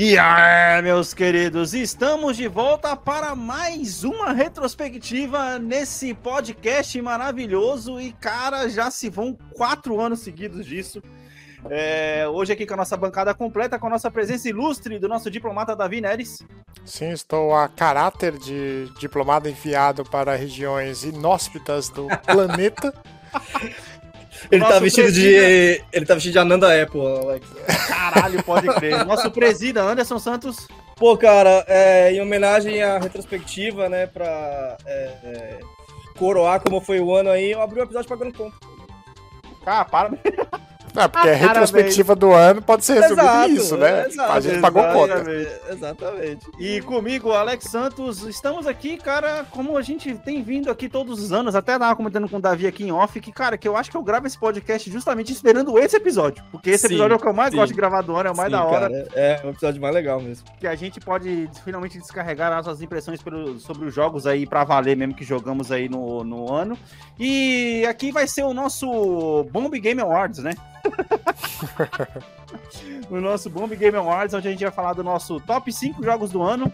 E aí, meus queridos, estamos de volta para mais uma retrospectiva nesse podcast maravilhoso. E, cara, já se vão quatro anos seguidos disso. É, hoje aqui com a nossa bancada completa, com a nossa presença ilustre do nosso diplomata Davi Neres. Sim, estou a caráter de diplomado enviado para regiões inóspitas do planeta. Ele tá vestido presida- de. Ele tá vestido de Ananda Apple, Alex. Caralho, pode crer. Nosso presida Anderson Santos. Pô, cara, é, em homenagem à retrospectiva, né, pra é, é, coroar como foi o ano aí, eu abri o episódio pagando conta. Cara, para. É, porque a Parabéns. retrospectiva do ano pode ser resumida Exato, nisso, né? exato, a gente pagou conta. exatamente. E comigo, Alex Santos, estamos aqui, cara, como a gente tem vindo aqui todos os anos, até tava comentando com o Davi aqui em off, que, cara, que eu acho que eu gravo esse podcast justamente esperando esse episódio. Porque esse Sim, episódio é o que eu mais sim. gosto de gravar do ano, é o mais Sim, da hora. cara, é o episódio mais legal mesmo. que a gente pode finalmente descarregar as nossas impressões pelo- sobre os jogos aí pra valer mesmo que jogamos aí no, no ano. E aqui vai ser o nosso Bomb Game Awards, né? o nosso Bomb Game Awards, onde a gente vai falar do nosso top 5 jogos do ano,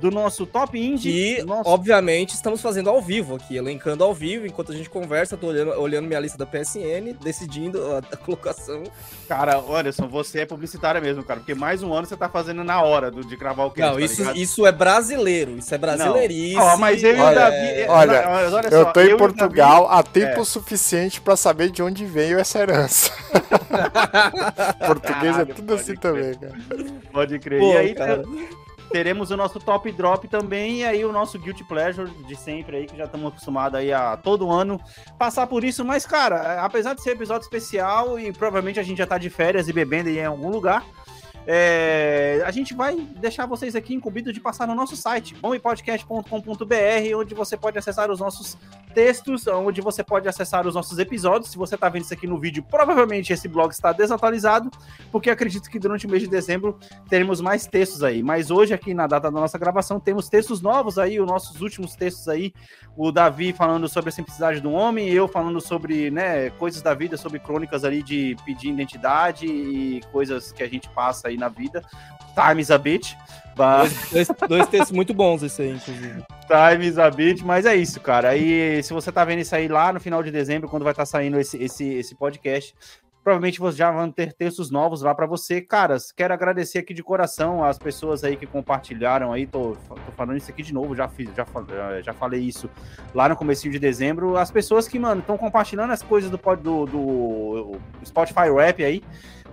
do nosso top indie, E, nosso... obviamente, estamos fazendo ao vivo aqui, elencando ao vivo, enquanto a gente conversa, tô olhando, olhando minha lista da PSN, decidindo a, a colocação. Cara, Anderson, você é publicitária mesmo, cara, porque mais um ano você tá fazendo na hora do, de gravar o cast, Não, tá isso, ligado? isso é brasileiro, isso é brasileirice. Ó, mas eu e o Davi... é, olha, olha Eu só, tô e em Davi- Portugal há tempo é. suficiente pra saber de onde veio essa herança. Português Caralho, é tudo assim crer. também, cara. Pode crer. Pô, e aí, cara. Teremos o nosso top drop também, e aí o nosso guilty pleasure de sempre aí, que já estamos acostumados aí a todo ano passar por isso, mas cara, apesar de ser episódio especial e provavelmente a gente já tá de férias e bebendo em algum lugar, é, a gente vai deixar vocês aqui incumbidos de passar no nosso site, bompodcast.com.br, onde você pode acessar os nossos textos, onde você pode acessar os nossos episódios. Se você tá vendo isso aqui no vídeo, provavelmente esse blog está desatualizado, porque acredito que durante o mês de dezembro teremos mais textos aí. Mas hoje, aqui na data da nossa gravação, temos textos novos aí, os nossos últimos textos aí. O Davi falando sobre a simplicidade do homem, eu falando sobre né, coisas da vida, sobre crônicas ali de pedir identidade e coisas que a gente passa aí na vida. Time is a bitch. But... Dois, dois textos muito bons esse aí, inclusive. Time is a bitch, mas é isso, cara. Aí, se você tá vendo isso aí lá no final de dezembro, quando vai estar saindo esse, esse, esse podcast, provavelmente vocês já vão ter textos novos lá para você. Caras, quero agradecer aqui de coração as pessoas aí que compartilharam aí. Tô, tô falando isso aqui de novo, já fiz, já, já falei isso lá no comecinho de dezembro. As pessoas que, mano, estão compartilhando as coisas do, do, do Spotify Rap aí.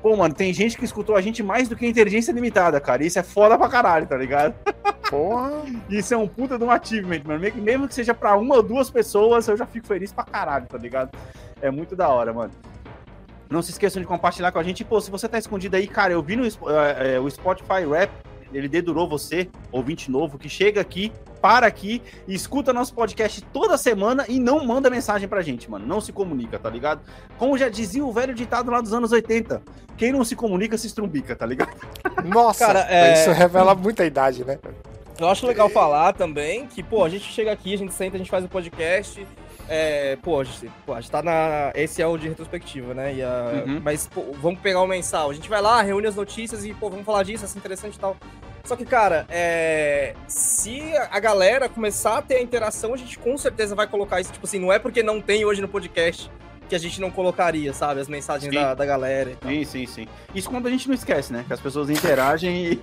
Pô, mano, tem gente que escutou a gente mais do que a inteligência limitada, cara. Isso é foda pra caralho, tá ligado? Porra. Isso é um puta de um achievement, mano. Mesmo que- seja pra uma ou duas pessoas, eu já fico feliz pra caralho, tá ligado? É muito da hora, mano. Não se esqueçam de compartilhar com a gente. Pô, se você tá escondido aí, cara, eu vi no eh, eh, o Spotify Rap, ele dedurou você, ouvinte novo, que chega aqui, para aqui escuta nosso podcast toda semana e não manda mensagem pra gente, mano. Não se comunica, tá ligado? Como já dizia o velho ditado lá dos anos 80, quem não se comunica se estrumbica, tá ligado? Nossa, Cara, é- isso revela muita idade, né? Eu acho legal falar também que, pô, a gente chega aqui, a gente senta, a gente faz o podcast. É, pô, a gente, pô, a gente tá na. Esse é o de retrospectiva, né? E a- Uhum. Mas, pô, vamos pegar o mensal. A gente vai lá, reúne as notícias e, pô, vamos falar disso, isso é interessante e tal. Só que, cara, é, se a galera começar a ter a interação, a gente com certeza vai colocar isso. Tipo assim, não é porque não tem hoje no podcast que a gente não colocaria, sabe? As mensagens da, da galera e tal. Sim, sim, sim. Isso quando a gente não esquece, né? Que as pessoas interagem e,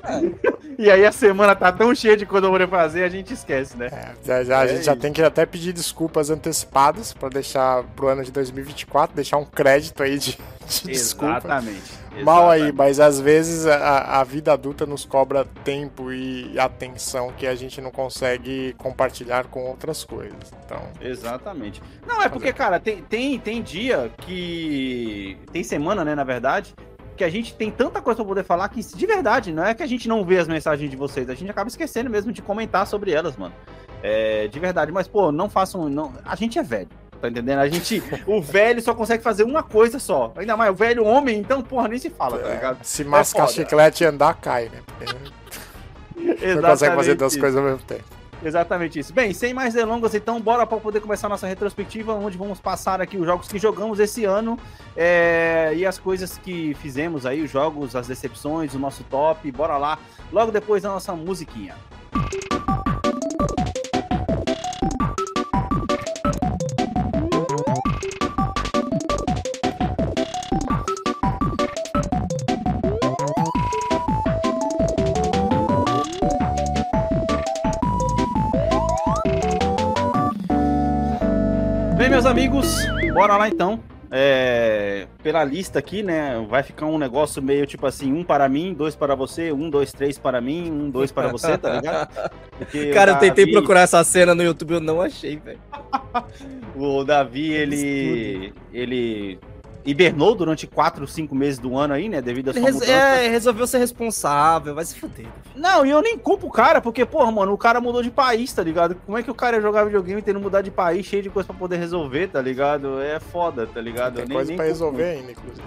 e aí a semana tá tão cheia de coisa pra fazer, a gente esquece, né? É, já, já- a É gente já isso. tem que até pedir desculpas antecipadas pra deixar pro ano de 2024, deixar um crédito aí de, de desculpa. Exatamente. Mal aí, Exatamente. mas às vezes a, a vida adulta nos cobra tempo e atenção que a gente não consegue compartilhar com outras coisas. Então, Exatamente. Não, é porque, cara, tem, tem, tem dia que. Tem semana, né, na verdade, que a gente tem tanta coisa pra poder falar que, de verdade, não é que a gente não vê as mensagens de vocês, a gente acaba esquecendo mesmo de comentar sobre elas, mano. É, de verdade, mas, pô, não façam. Não, a gente é velho, tá entendendo? A gente. o velho só consegue fazer uma coisa só. Ainda mais o velho homem, então, porra, nem se fala, tá ligado? Se mascar foda. chiclete e andar, cai, né? Porque não consegue fazer duas coisas ao mesmo tempo. Exatamente isso. Bem, sem mais delongas, então, bora para poder começar a nossa retrospectiva, onde vamos passar aqui os jogos que jogamos esse ano é, e as coisas que fizemos aí, os jogos, as decepções, o nosso top. Bora lá, logo depois da nossa musiquinha. Bem, meus amigos, bora lá então. É, pela lista aqui, né? Vai ficar um negócio meio tipo assim: um para mim, dois para você, um, dois, três para mim, um, dois para você, tá ligado? Porque Cara, eu tentei Davi- procurar essa cena no YouTube, eu não achei, velho. O Davi, ele. Ele hibernou durante quatro, cinco meses do ano aí, né? Devido Ele sua res- mudança. é, resolveu ser responsável, vai se fuder. Não, e eu nem culpo o cara, porque, porra, mano, o cara mudou de país, tá ligado? Como é que o cara ia jogar videogame tendo mudar de país, cheio de coisa pra poder resolver, tá ligado? É foda, tá ligado? Tem Eu nem- coisa nem pra resolver muito. ainda, inclusive.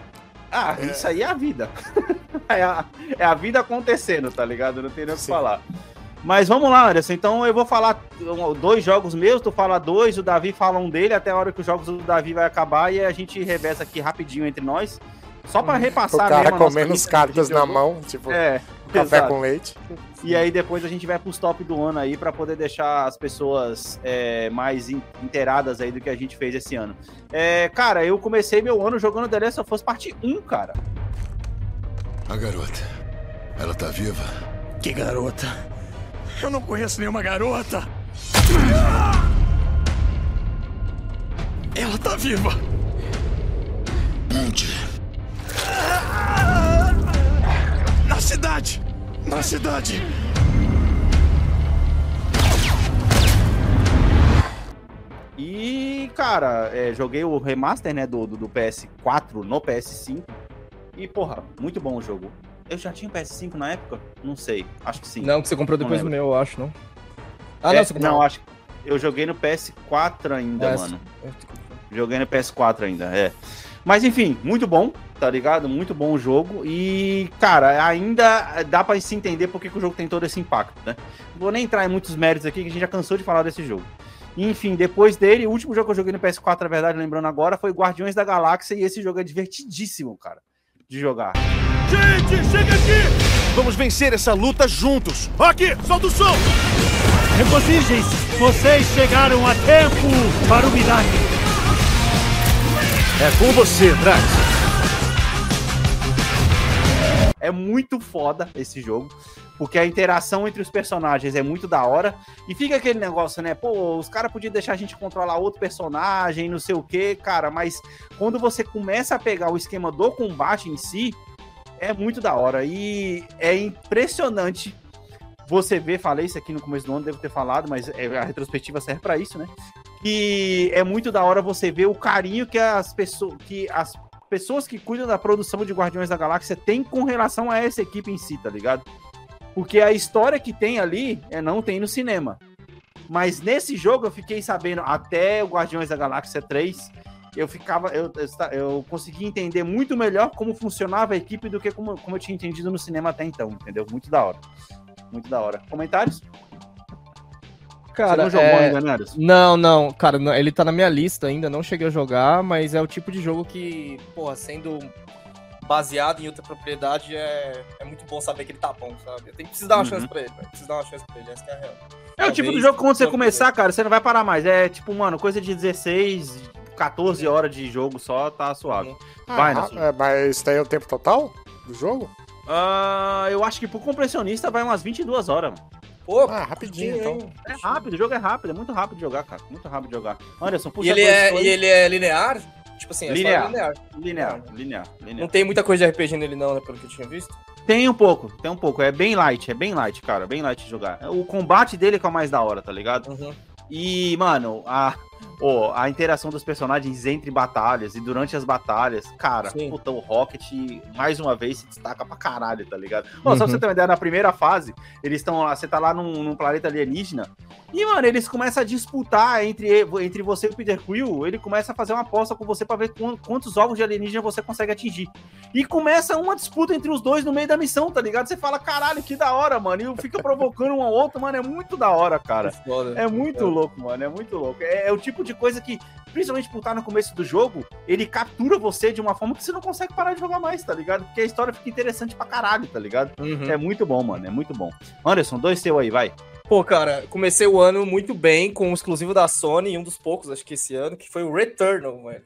Ah, isso aí é a vida. é, a, é a vida acontecendo, tá ligado? Não tem nem o que falar. Mas vamos lá, Anderson. Então eu vou falar dois jogos meus, tu fala dois, o Davi fala um dele, até a hora que os jogos do Davi vai acabar e a gente reveza aqui rapidinho entre nós. Só pra O repassar cara mesmo a nossa comendo os lista que a gente cartas na jogou. mão, tipo, É, café exato. com leite. E aí depois a gente vai pros top do ano aí pra poder deixar as pessoas é, mais in- inteiradas aí do que a gente fez esse ano. É, cara, eu comecei meu ano jogando The Last of Us Parte 1, cara. A garota. Ela tá viva? Que garota? Eu não conheço nenhuma garota. Ela tá viva. Onde? Na cidade. Na cidade. E, cara, é, joguei o remaster, né, do, do, do PS4 no PS5. E, porra, muito bom o jogo. Eu já tinha PS5 na época? Não sei, acho que sim. Não, que você comprou depois do meu, eu acho, não? Ah, É, não, você comprou. não, acho que eu joguei no PS4 ainda, É, mano. Joguei no PS4 ainda, é. Mas enfim, muito bom, tá ligado? Muito bom o jogo. E, cara, ainda dá pra se entender porque que o jogo tem todo esse impacto, né? Não vou nem entrar em muitos méritos aqui, que a gente já cansou de falar desse jogo. Enfim, depois dele, o último jogo que eu joguei no PS4, na verdade, lembrando agora, foi Guardiões da Galáxia. E esse jogo é divertidíssimo, cara, de jogar. Gente, chega aqui! Vamos vencer essa luta juntos. Aqui, solta o som! Regozijem-se. Vocês chegaram a tempo para o milagre. É com você, Drax. É muito foda esse jogo, porque a interação entre os personagens é muito da hora. E fica aquele negócio, né? Pô, os caras podiam deixar a gente controlar outro personagem, não sei o que, cara, mas quando você começa a pegar o esquema do combate em si, é muito da hora. E é impressionante você ver, falei isso aqui no começo do ano, devo ter falado, mas é- a retrospectiva serve pra isso, né? E é muito da hora você ver o carinho que as pessoas, que as pessoas que cuidam da produção de Guardiões da Galáxia têm com relação a essa equipe em si, tá ligado? Porque a história que tem ali é não tem no cinema. Mas nesse jogo eu fiquei sabendo até o Guardiões da Galáxia 3, eu ficava eu, eu, eu consegui entender muito melhor como funcionava a equipe do que como, como eu tinha entendido no cinema até então, entendeu? Muito da hora. Muito da hora. Comentários? Cara, Você não jogou é... ainda, né? Não, não, cara, não- ele tá na minha lista ainda, não cheguei a jogar, mas é o tipo de jogo que, porra, sendo baseado em outra propriedade, é, é muito bom saber que ele tá bom, sabe? Eu tenho que precisar dar uma Uhum. chance pra ele, velho. Preciso dar uma chance pra ele, essa que é a real. É o tipo do jogo que quando você começar, cara, você não vai parar mais. É tipo, mano, coisa de 16, 14 horas de jogo só, tá suave. Vai, Ah, Nelson. é, mas tem o tempo total do jogo? Ah, eu acho que pro compressionista vai umas 22 horas, mano. Pô, Ah, rapidinho, então. É rápido, o jogo é rápido, é muito rápido de jogar, cara. Muito rápido de jogar. Anderson, puxa E ele, é, e ele é linear? Tipo assim, é Linear. linear. Linear, linear, Não linear. tem muita coisa de RPG nele não, né, pelo que eu tinha visto. Tem um pouco, tem um pouco. É bem light, é bem light, cara. Bem light de jogar. O combate dele que é o mais da hora, tá ligado? Uhum. E, mano, a, Ô, a interação dos personagens entre batalhas e durante as batalhas, cara, puta, o Rocket, mais uma vez, se destaca pra caralho, tá ligado? Ô, Só pra Uhum. você ter uma ideia, na primeira fase, eles estão lá, você tá lá num, num planeta alienígena, e, mano, eles começam a disputar entre, entre você e o Peter Quill, ele começa a fazer uma aposta com você pra ver quan- quantos ovos de alienígena você consegue atingir. E começa uma disputa entre os dois no meio da missão, tá ligado? Você fala, caralho, que da hora, mano, e fica provocando um ao outro, mano, é muito da hora, cara. Foda. É muito louco, mano. É muito louco. É, é o tipo de coisa que, principalmente por estar no começo do jogo, ele captura você de uma forma que você não consegue parar de jogar mais, tá ligado? Porque a história fica interessante pra caralho, tá ligado? Uhum. É muito bom, mano. É muito bom. Anderson, dois seu aí, vai. Pô, cara, comecei o ano muito bem com o exclusivo da Sony, e um dos poucos, acho que esse ano, que foi o Returnal, velho.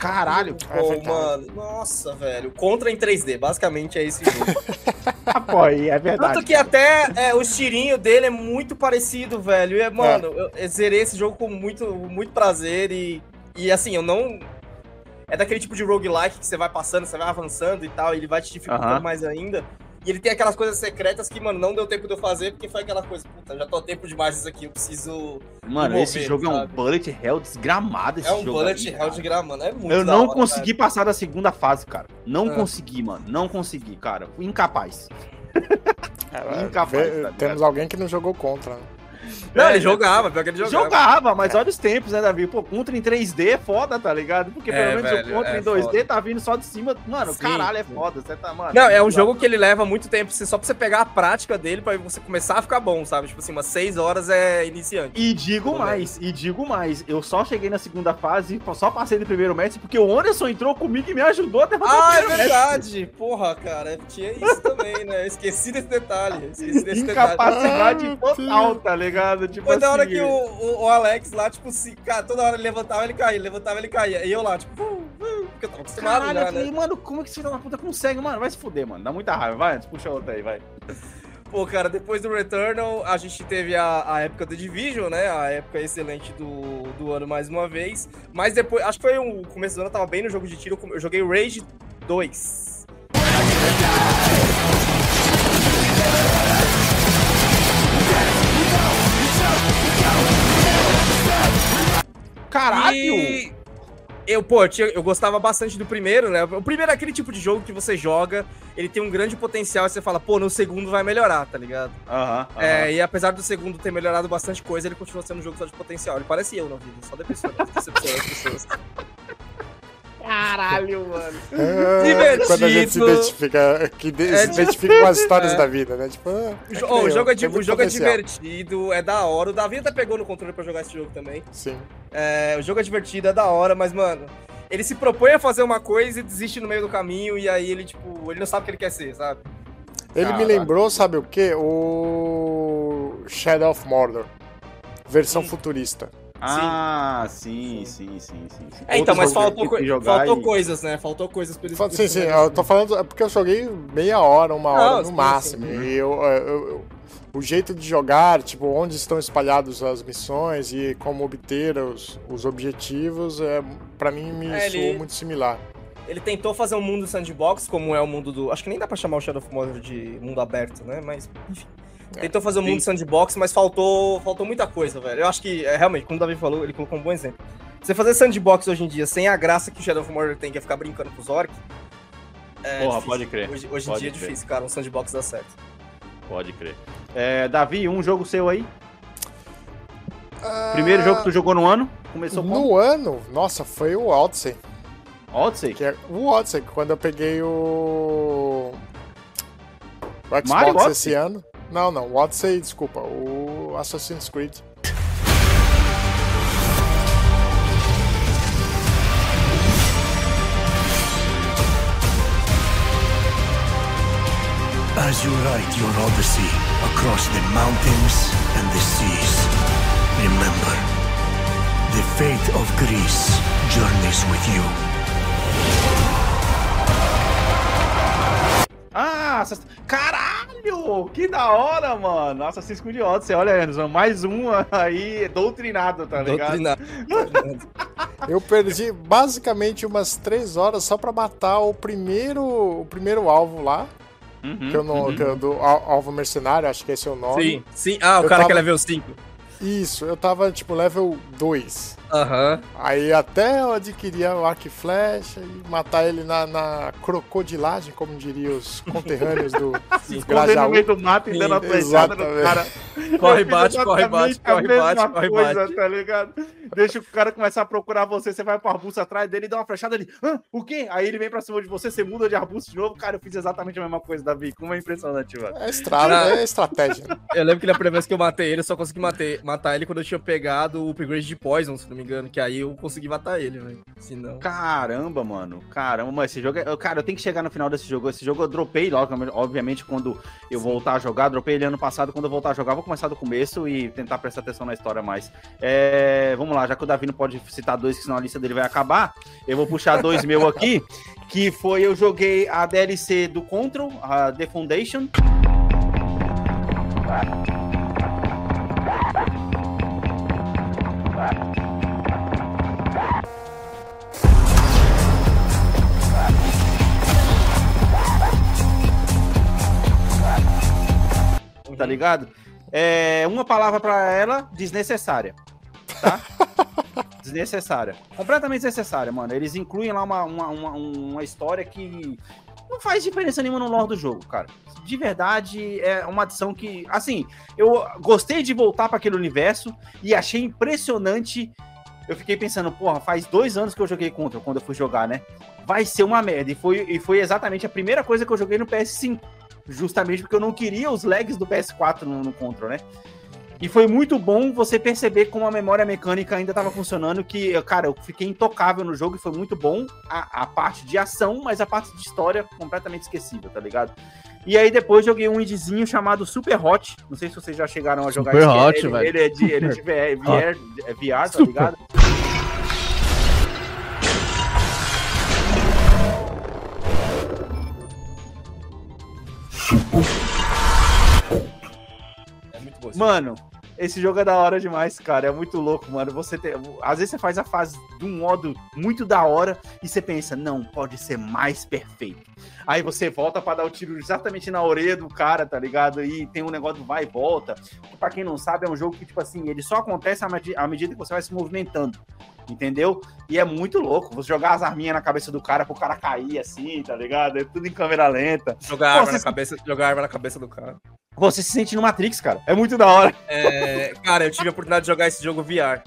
Caralho. pariu, É verdade. mano. Nossa, velho. Contra em 3D, basicamente é esse jogo. Pô, é Tanto que até é, o estirinho dele é muito parecido, velho. E, é, mano, eu, eu zerei esse jogo com muito, muito prazer e, e assim, eu não. É daquele tipo de roguelike que você vai passando, você vai avançando e tal, e ele vai te dificultando Aham. mais ainda. E ele tem aquelas coisas secretas que, mano, não deu tempo de eu fazer, porque foi aquela coisa, puta, já tô a tempo demais disso aqui, eu preciso. Mano, mover, esse jogo é um sabe? bullet hell desgramado. Esse É um jogo bullet aí, hell cara. de grama, mano. É muito Eu não hora, consegui passar da segunda fase, cara. Não Ah. consegui, mano. Não consegui, cara. Fui incapaz. É, Incapaz, vê- tá temos alguém que não jogou contra. né? Não, É, ele jogava, pior que ele jogava. Jogava, mas olha os tempos, né, Davi? Pô, Contra em 3D é foda, tá ligado? Porque É, pelo menos velho, o Contra é em 2D foda. tá vindo só de cima. Mano, Sim, caralho, é foda. Você tá, mano. Não, é um muito jogo que ele leva muito tempo assim, só pra você pegar a prática dele pra você começar a ficar bom, sabe? Tipo assim, umas 6 horas é iniciante. E digo mais, e digo mais, eu só cheguei na segunda fase, só passei do primeiro mestre, porque o Anderson entrou comigo e me ajudou a derrotar o Ah, é primeiro mestre. verdade! Porra, cara, tinha isso também, né? Eu Esqueci desse detalhe. Esqueci desse detalhe. Incapacidade Ah, total, tá ligado? Tipo Foi da hora assim, que o, o, o Alex lá, tipo, se, cara, toda hora ele levantava, ele caía, levantava, ele caía. E eu lá, tipo, uh, uh, porque eu tava acostumado Caralho, já, eu falei, né? mano, como é que esse filho da puta consegue? Mano, vai se fuder, mano. Dá muita raiva. Vai, puxa outra aí, vai. Pô, cara, depois do Returnal, a gente teve a, a época do Division, né? A época excelente do, do ano mais uma vez. Mas depois, acho que foi o começo do ano, eu tava bem no jogo de tiro, eu joguei Rage 2. Caralho! E eu, pô, eu, tinha- eu gostava bastante do primeiro, né? O primeiro é aquele tipo de jogo que você joga, ele tem um grande potencial e você fala, pô, no segundo vai melhorar, tá ligado? Aham. É, e apesar do segundo ter melhorado bastante coisa, ele continua sendo um jogo só de potencial. Ele parece eu na vida, só decepciona, decepciona as pessoas. Caralho, mano. Ah, Divertido. Quando a gente se identifica, que de- É, se identifica com as histórias é. da vida, né? Tipo, ah, O, é oh, o eu, jogo, é, o jogo é potencial. divertido, é da hora. O Davi até pegou no controle pra jogar esse jogo também. Sim. É, o jogo é divertido, é da hora, mas, mano, ele se propõe a fazer uma coisa e desiste no meio do caminho, e aí ele, tipo, ele não sabe o que ele quer ser, sabe? Ele me lembrou, sabe o quê? O Shadow of Mordor. Versão Sim. futurista. Ah, sim, sim, sim, sim. sim. É, então, mas faltou, faltou e- coisas, né? Faltou coisas pra eles. Sim, sim, eu tô falando. É porque eu joguei meia hora, uma hora no sim, máximo. sim. E eu, eu- eu- o jeito de jogar, tipo, onde estão espalhadas as missões e como obter os, os objetivos, é, para mim me É, soou ele- muito similar. Ele tentou fazer um mundo sandbox, como é o mundo do. Acho que nem dá pra chamar o Shadow of Mordor de mundo aberto, né? Mas, enfim. É, Tentou fazer um mundo sandbox, mas faltou, faltou muita coisa, velho. Eu acho que, é, realmente, como o Davi falou, ele colocou um bom exemplo. Você fazer sandbox hoje em dia sem a graça que o Shadow of Mordor tem, que é ficar brincando com os orcs. É Porra, difícil. pode crer, Hoje, hoje em pode dia é crer. difícil, cara, um sandbox dá certo. Pode crer. É, Davi, um jogo seu aí? Primeiro jogo que tu jogou no ano? Começou com No ano, nossa, foi o Odyssey. Odyssey? Que é o Odyssey, quando eu peguei o. O Xbox Mario esse Odyssey? ano. Não, não, o Odyssey, desculpa, o Assassin's Creed. As you write your odyssey across the mountains and the seas, remember, the fate of Greece journeys with you. Ah, Assassin... caralho! Que da hora, mano! Assassin's Creed Odyssey, olha, Anderson, mais um aí doutrinado, tá ligado? Doutrinado. Eu perdi basicamente umas três horas só pra matar o primeiro, o primeiro alvo lá. Uhum, que eu não, uhum. que eu- do al- alvo mercenário, acho que esse é o nome. Sim, sim. Ah, o Eu cara que tava- é level 5. Isso, eu tava tipo level 2. Aham. Aí até eu adquirir o arco e flecha e matar ele na, na crocodilagem, como diriam os conterrâneos do, do Escondendo no Grajaú. meio do mato e dando a flechada no cara. Corre, bate, corre, bate, corre, bate, corre, coisa, bate. Tá ligado? Deixa o cara começar a procurar você, você vai pro arbusto atrás dele e dá uma flechada ali. Hã? O quê? Aí ele vem pra cima de você, você muda de arbusto de novo. Cara, eu fiz exatamente a mesma coisa, Davi. Como é impressionante, mano. É, estrada, é estratégia. né? Eu lembro que na primeira vez que eu matei ele, eu só consegui matar, matar ele quando eu tinha pegado o upgrade de Poison, se não me engano, que aí eu consegui matar ele, velho. Caramba, mano. Caramba, mas esse jogo é. Cara, eu tenho que chegar no final desse jogo. Esse jogo eu dropei logo, obviamente, quando eu voltar a jogar. Dropei ele ano passado. Quando eu voltar a jogar, vou começar do começo e tentar prestar atenção na história mais. É, vamos lá, já que o Davi não pode citar dois, que senão a lista dele vai acabar. Eu vou puxar dois meu aqui. Que foi eu joguei a DLC do Control, a The Foundation. Tá ligado? É, uma palavra pra ela, desnecessária. Tá? desnecessária. Completamente desnecessária, mano. Eles incluem lá uma, uma, uma, uma história que não faz diferença nenhuma no lore do jogo, cara. De verdade, é uma adição que, assim, eu gostei de voltar para aquele universo e achei impressionante. Eu fiquei pensando, porra, faz dois anos que eu joguei contra quando eu fui jogar, né? Vai ser uma merda. E foi, e foi exatamente a primeira coisa que eu joguei no PS5. Justamente porque eu não queria os lags do PS4 no, no Control, né? E foi muito bom você perceber como a memória mecânica ainda estava funcionando, que, cara, eu fiquei intocável no jogo e foi muito bom a, a parte de ação, mas a parte de história completamente esquecível, tá ligado? E aí depois joguei um indizinho chamado Super Hot, não sei se vocês já chegaram a jogar Super Hot, ele, velho. ele é de, ele é de VR, VR, é VR, tá ligado? É muito Mano, esse jogo é da hora demais, cara. É muito louco, mano. Você tem... Às vezes você faz a fase de um modo muito da hora e você pensa, não, pode ser mais perfeito. Aí você volta pra dar o tiro exatamente na orelha do cara, tá ligado? E tem um negócio do vai e volta. Que, pra quem não sabe, é um jogo que, tipo assim, ele só acontece à medi- à medida que você vai se movimentando. Entendeu? E é muito louco. Você jogar as arminhas na cabeça do cara pro cara cair assim, tá ligado? É tudo em câmera lenta. Jogar Pô, arma, na você- cabeça, jogar arma na cabeça do cara. Você se sente no Matrix, cara. É muito da hora. É, cara, eu tive a oportunidade de jogar esse jogo VR.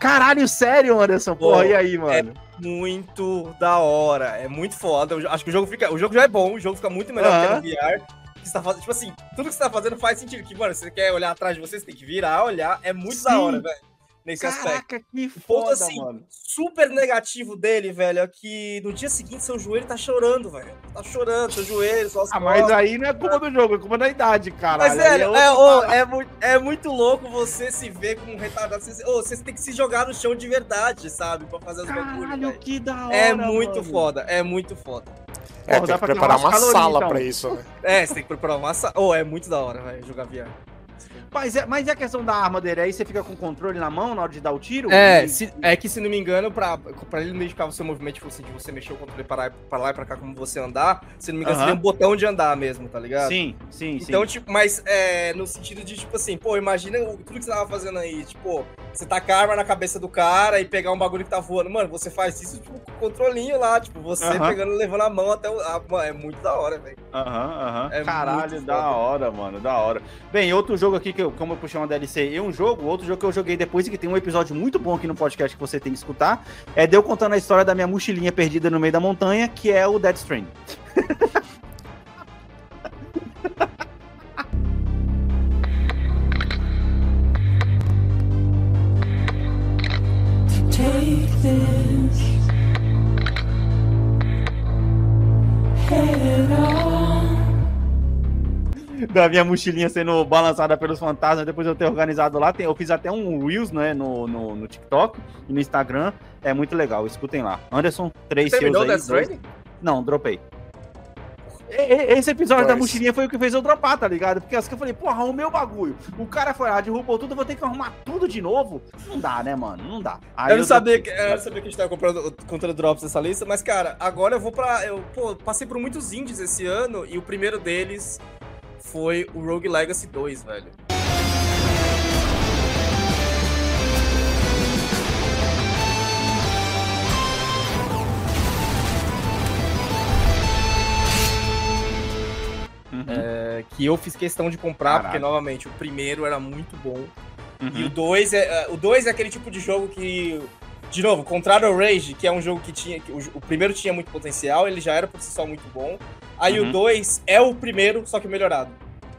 Caralho, sério, Anderson? Porra, Pô, e aí, mano? Muito da hora. É muito foda. Eu acho que o jogo fica. O jogo já é bom, o jogo fica muito melhor Aham. que no VR. Que você tá fazendo, tipo assim, tudo que você tá fazendo faz sentido. Que, mano, você quer olhar atrás de você, você tem que virar, olhar. É muito Sim. da hora, velho. Nesse aspecto. Caraca, que O ponto, foda, assim, mano. super negativo dele, velho, é que no dia seguinte seu joelho tá chorando, velho. Tá chorando, seu joelho, suas Ah, mas costas. aí não é culpa do jogo, é culpa da idade, cara. Mas, velho, é, ô, é, mu- é muito louco você se ver como um retardado. Você, ô, você tem que se jogar no chão de verdade, sabe? Pra fazer os bagulhos, que da hora, É muito mano. foda, é muito foda. É, Pô, tem que preparar uma sala então. pra isso, né? É, você tem que preparar uma. sa- Ô, é muito da hora, velho, jogar VR. Mas é, mas é a questão da arma dele, aí você fica com o controle na mão na hora de dar o tiro? É, E- se- é que se não me engano, pra, pra ele não identificar o seu movimento, tipo assim, de você mexer o controle pra lá, pra lá e pra cá, como você andar, se não me engano, você Aham. tem um botão de andar mesmo, tá ligado? Sim, sim, sim. Então, tipo, mas é, no sentido de, tipo assim, pô, imagina o- tudo que você tava fazendo aí, tipo, você tacar a arma na cabeça do cara e pegar um bagulho que tá voando. Mano, você faz isso, tipo, com o controlinho lá, tipo, você Aham. pegando, levando a mão até o. a- mano, é muito da hora, velho. Aham, aham. É Caralho, da hora, mano, da hora. Bem, outro jogo aqui que eu, como eu puxei uma DLC e um jogo, outro jogo que eu joguei depois e que tem um episódio muito bom aqui no podcast que você tem que escutar, é de eu contando a história da minha mochilinha perdida no meio da montanha, que é o Dead Stranding. Take this head on. da minha mochilinha sendo balançada pelos fantasmas, depois eu ter organizado lá. Tem- eu fiz até um Reels, né, no, no, no TikTok e no Instagram. É muito legal, escutem lá. Anderson, três Terminou seus aí. Death dois-? Não, dropei. Esse episódio da Pois. mochilinha foi o que fez eu dropar, tá ligado? Porque assim que eu falei, porra, o meu bagulho. O cara foi lá, derrubou tudo, eu vou ter que arrumar tudo de novo. Não dá, né, mano? Não dá. Aí eu não sabia que, dropei. eu não sabia que a gente tava comprando contra drops nessa lista, mas, cara, agora eu vou pra. Eu, pô, passei por muitos indies esse ano e o primeiro deles foi o Rogue Legacy 2, velho. É, que eu fiz questão de comprar, porque, Caralho. novamente, o primeiro era muito bom. E Uhum. o 2 é, é- o 2 é aquele tipo de jogo que. De novo, contrário ao Rage, que é um jogo que tinha. que o, o primeiro tinha muito potencial, ele já era por si só muito bom. Aí Uhum. o 2 é o primeiro, só que melhorado.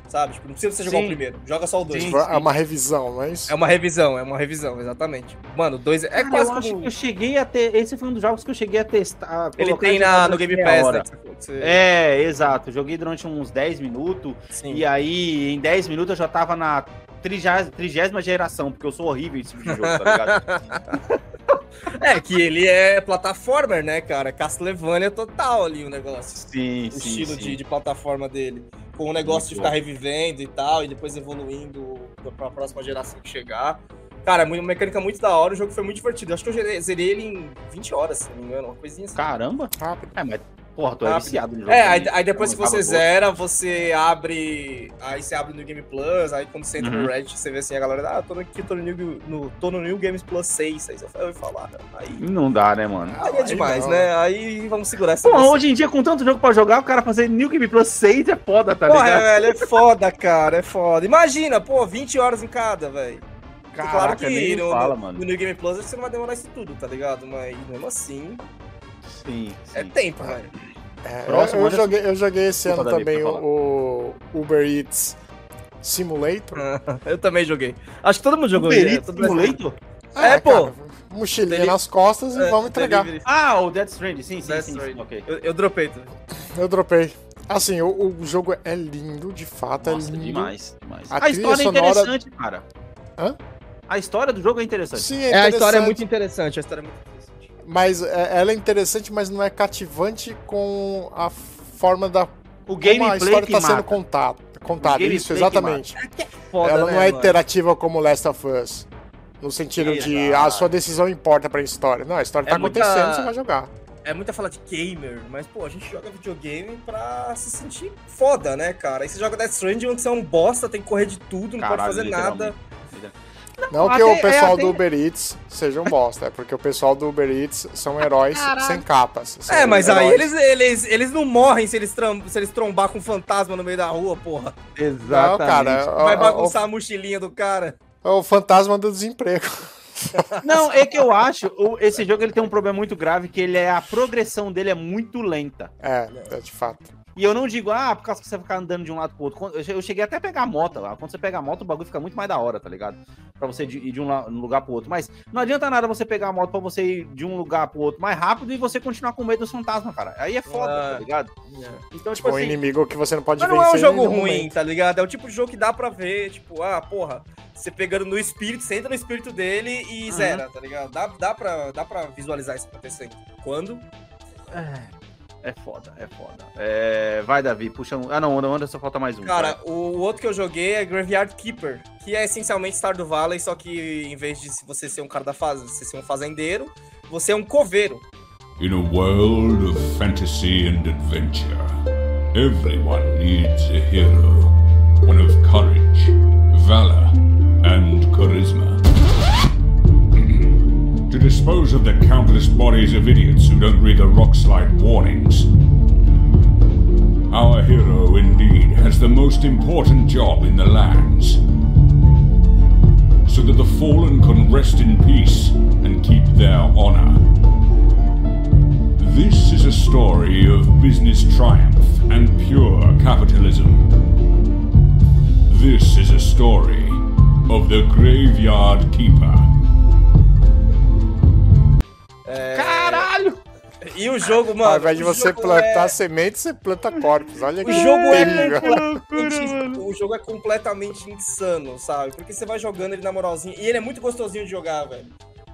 Sabe? Tipo, não precisa você jogar Sim. o primeiro, joga só o 2. Tipo, é uma revisão, não é isso? É uma revisão, é uma revisão, exatamente. Mano, o 2 é, Cara, quase eu acho como. que eu cheguei a ter. Esse foi um dos jogos que eu cheguei a testar. Ele tem na, no Game Pass, né? você- É, exato. Joguei durante uns 10 minutos. Sim. E aí, em 10 minutos, eu já tava na trigésima, geração, porque eu sou horrível em esse tipo de jogo, tá ligado? É, que ele é plataformer, né, cara? Castlevania total ali o negócio. sim, o sim. estilo sim. De, de plataforma dele. Com o negócio de Muito ficar revivendo e tal, e depois evoluindo pra próxima geração que chegar. Cara, uma mecânica muito da hora, o jogo foi muito divertido. Eu acho que eu zerei- zerei ele em 20 horas, se não me engano, uma coisinha assim. Caramba! Rápido. É, mas, porra, tu é viciado no jogo. É, aí, aí depois que você zera, você abre. Aí você abre no Game Plus, aí quando você entra Uhum. no Reddit, você vê assim a galera, ah, tô aqui, tô no New, no, tô no New Games Plus 6. Aí você vai falar, aí. boto. Não dá, né, mano? Aí é demais, não. né? Aí vamos segurar essa. Porra, emoção. hoje em dia, com tanto jogo pra jogar, o cara fazer New Game Plus 6 é foda, tá Porra, ligado? velho, é foda, cara, é foda. Imagina, pô, 20 horas em cada, velho. claro Caraca, que nem no, fala, no- mano. no New Game Plus você não vai demorar isso tudo, tá ligado? Mas mesmo assim, Sim, é sim. tempo, velho. É, Próximo, eu, eu joguei, eu joguei esse ano também o Uber Eats Simulator. Eu também joguei. Acho que todo mundo jogou Uber isso. Eats Simulator? É, pô. cara, mochilinha Deli- nas costas e É, vamos entregar. delivery. Ah, o Death Stranding, sim, sim, Death sim, sim, Stranding. ok. Eu, eu dropei também. Eu dropei. Assim, o, o jogo é lindo, de fato, Nossa, é lindo. demais, demais. A A, história é sonora- interessante, cara. Hã? A história do jogo é interessante. Sim, É, a história é interessante, muito interessante, a história é muito interessante. Mas é, ela é interessante, mas não é cativante com a forma da O como a gameplay história que está sendo contada. contada. gameplay Isso, exatamente. Foda, ela né, não é mano? interativa como Last of Us. No sentido de Exato. a sua decisão importa pra história. Não, a história É tá muita- acontecendo, você vai jogar. É muita fala de gamer, mas, pô, a gente joga videogame pra se sentir foda, né, cara? Aí você joga Death Stranding, onde você é um bosta, tem que correr de tudo, não Caralho, pode fazer nada. Não que o pessoal é, do Uber Eats seja um bosta, é porque o pessoal do Uber Eats são heróis sem capas. É, mas aí heróis. eles, eles, eles não morrem se eles, se eles trombar com um fantasma no meio da rua, porra. Não, cara, Vai o- bagunçar a mochilinha do cara. o, o fantasma do desemprego. Não, é que eu acho, o- esse jogo ele tem um problema muito grave, que ele é a progressão dele é muito lenta. É, é de fato. E eu não digo, ah, por causa que você vai ficar andando de um lado pro outro. Eu cheguei até a pegar a moto lá. Quando você pega a moto, o bagulho fica muito mais da hora, tá ligado? Pra você de- ir de um lugar pro outro. Mas não adianta nada você pegar a moto pra você ir de um lugar pro outro mais rápido e você continuar com medo dos fantasmas, cara. Aí é foda, Ah. tá ligado? Então, tipo um assim. inimigo que você não pode Mas vencer. não é um jogo ruim, momento. tá ligado? É o tipo de jogo que dá pra ver, tipo, ah, porra, você pegando no espírito, você entra no espírito dele e Uhum. zera, tá ligado? Dá, dá, pra, dá pra visualizar isso acontecendo. Quando? É foda, é foda. É, Vai, Davi, puxa um. Ah, não, não, Anderson, falta mais um. Cara, vai. o outro que eu joguei é Graveyard Keeper, que é essencialmente Stardew Valley, só que em vez de você ser um cara da fase, você ser um fazendeiro, você é um coveiro. In a world of fantasy and adventure, everyone needs a hero. One of courage, valor, and charisma. To dispose of the countless bodies of idiots who don't read the rockslide warnings. Our hero indeed has the most important job in the lands. So that the fallen can rest in peace and keep their honor. This is a story of business triumph and pure capitalism. This is a story of the Graveyard Keeper. Caralho! E o jogo, mano. Ao invés de você plantar é- sementes, você planta corpos. Olha que O jogo é completamente, o jogo é completamente insano, sabe? Porque você vai jogando ele na moralzinha e ele é muito gostosinho de jogar, velho.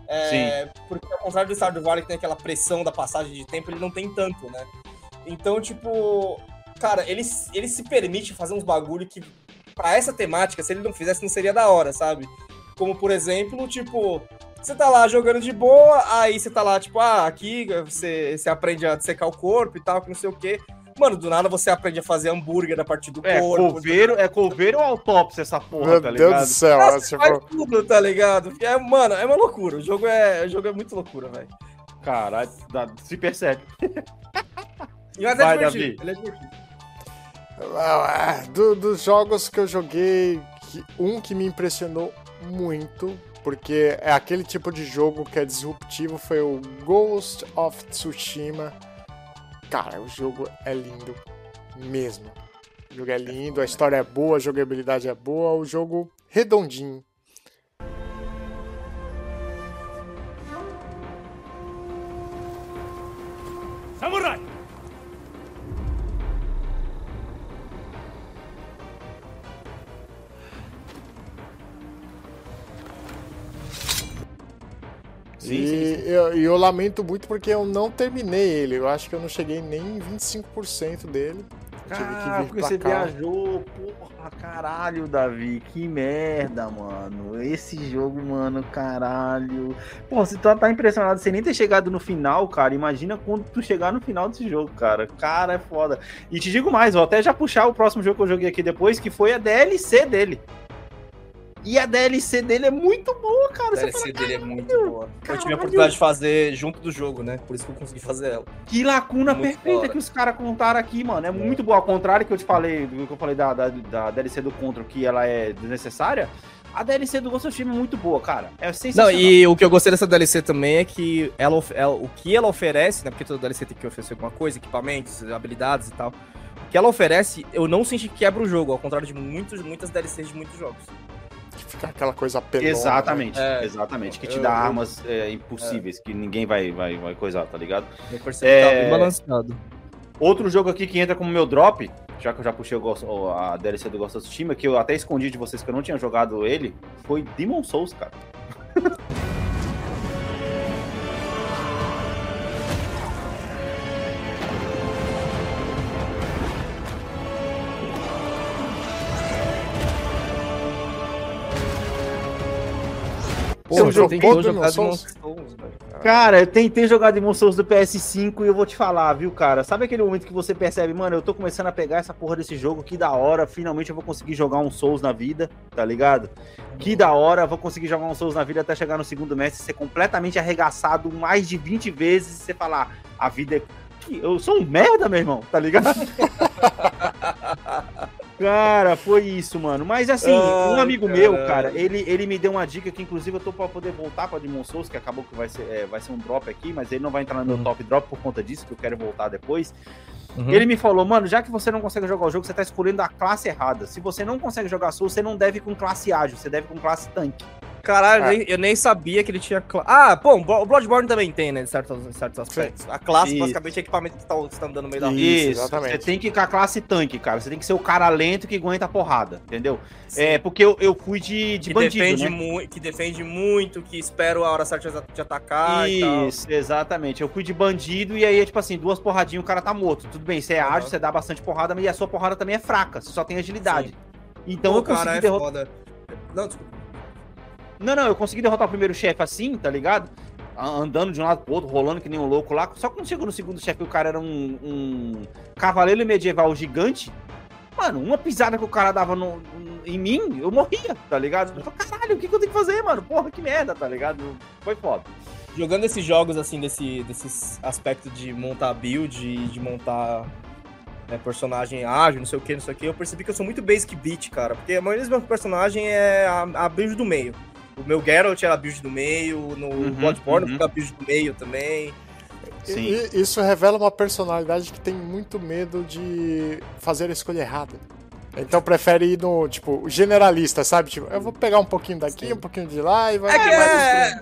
É, Porque ao contrário do Stardew Valley que tem aquela pressão da passagem de tempo, ele não tem tanto, né? Então, tipo, cara, ele, ele se permite fazer uns bagulho que, pra essa temática, se ele não fizesse, não seria da hora, sabe? Como, por exemplo, tipo, você tá lá jogando de boa, aí você tá lá, tipo, ah, aqui você, você aprende a secar o corpo e tal, que não sei o quê. Mano, do nada você aprende a fazer hambúrguer a partir do É corpo. coveiro, é coveiro ou autópsia essa porra, Meu tá Deus ligado? do céu, Nossa, tipo, faz tudo, tá ligado? É, mano, é uma loucura. O jogo é, o jogo é muito loucura, velho. Caralho, se percebe. Mas Vai, é divertido. Davi. Ele é divertido. Ah, do- dos jogos que eu joguei, que- um que me impressionou muito, porque é aquele tipo de jogo que é disruptivo, foi o Ghost of Tsushima. Cara, o jogo é lindo mesmo. O jogo é lindo, a história é boa, a jogabilidade é boa, o jogo redondinho. Samurai! Sim, e, sim, sim. Eu, eu lamento muito porque eu não terminei ele. Eu acho que eu não cheguei nem em 25% dele. Tive que Ah, porque você cá. viajou, porra, caralho, Davi, que merda, mano. Esse jogo, mano, caralho. Pô, se tu tá impressionado sem nem ter chegado no final, cara, imagina quando tu chegar no final desse jogo, cara. Cara, é foda. E te digo mais, vou até já puxar o próximo jogo que eu joguei aqui depois, que foi a DLC dele. E a DLC dele é muito boa, cara. A DLC fala, dele é muito boa. Eu tive caralho. a oportunidade de fazer junto do jogo, né? Por isso que eu consegui fazer ela. Que lacuna Muito perfeita fora. que os caras contaram aqui, mano. É muito boa. Ao contrário que eu te falei, do que eu falei da, da, da DLC do Control, que ela é desnecessária. A DLC do Ghost of Tsushima é muito boa, cara. É Não, sensacional. e o que eu gostei dessa DLC também é que ela, ela- o que ela oferece, né? Porque toda DLC tem que oferecer alguma coisa, equipamentos, habilidades e tal. O que ela oferece, eu não senti que quebra o jogo, ao contrário de muitos, muitas DLCs de muitos jogos. Fica aquela coisa pelona. Exatamente, É. exatamente. Que te dá eu- armas é, impossíveis, que ninguém vai, vai, vai coisar, tá ligado? Eu percebi que É. bem balanceado. Outro jogo aqui que entra como meu drop, já que eu já puxei o- a DLC do Ghost of Tsushima, que eu até escondi de vocês que eu não tinha jogado ele, foi Demon Souls, cara. Pô, jogou tem que Demon Souls? Velho. Cara, eu tentei jogar Demon Souls do PS5 e eu vou te falar, viu, cara? Sabe aquele momento que você percebe, mano, eu tô começando a pegar essa porra desse jogo, que da hora, finalmente eu vou conseguir jogar um Souls na vida, tá ligado? Que da hora, vou conseguir jogar um Souls na vida até chegar no segundo mestre, ser completamente arregaçado mais de 20 vezes e você falar, a vida é. Eu sou um merda, meu irmão, tá ligado? Cara, foi isso, mano. Mas assim, um Ai, amigo meu, cara, ele, ele me deu uma dica que, inclusive, eu tô pra poder voltar pra Demon Souls, que acabou que vai ser, é, vai ser um drop aqui, mas ele não vai entrar no meu Uhum. top drop por conta disso, que eu quero voltar depois. Uhum. Ele me falou, mano, já que você não consegue jogar o jogo, você tá escolhendo a classe errada. Se você não consegue jogar Souls, você não deve ir com classe ágil, você deve ir com classe tanque. Caralho, Ah. eu nem sabia que ele tinha. cla- Ah, bom, o Bloodborne também tem, né? Em certos, em certos aspectos. A classe, Isso. basicamente, é equipamento que tá, que tá andando no meio da rua. Isso, exatamente. Você tem que ir com a classe tanque, cara. Você tem que ser o cara lento que aguenta a porrada, entendeu? É, porque eu, eu fui de, de que, bandido, defende né? mu- que defende muito, que espera a hora certa de- de atacar e tal. Isso, exatamente. Eu fui de bandido e aí, é tipo assim, duas porradinhas o cara tá morto. Tudo bem, você é ágil, você dá bastante porrada, mas a sua porrada também é fraca, você só tem agilidade. Então Pô, eu consegui cara, é derrotar. foda. Não, desculpa. Não, não, eu consegui derrotar o primeiro chefe assim, tá ligado? Andando de um lado pro outro, rolando que nem um louco lá. Só quando chegou no segundo chefe, o cara era um, um cavaleiro medieval gigante. Mano, uma pisada que o cara dava no- em mim, eu morria, tá ligado? Eu falei, caralho, o que, que eu tenho que fazer, mano? Porra, que merda, tá ligado? Foi foda. Jogando esses jogos, assim, desse, desses aspectos de montar build e de montar né, personagem ágil, não sei o que, não sei o que, eu percebi que eu sou muito basic beat, cara. Porque a maioria dos meus personagens é a, a build do meio. O meu Geralt era a build do meio, no Uhum, Bloodborne uhum. fica a build do meio também. E- e isso revela uma personalidade que tem muito medo de fazer a escolha errada. Então prefere ir no, tipo, generalista, sabe? Tipo, eu vou pegar um pouquinho daqui, um pouquinho de lá e vai. É que vai é.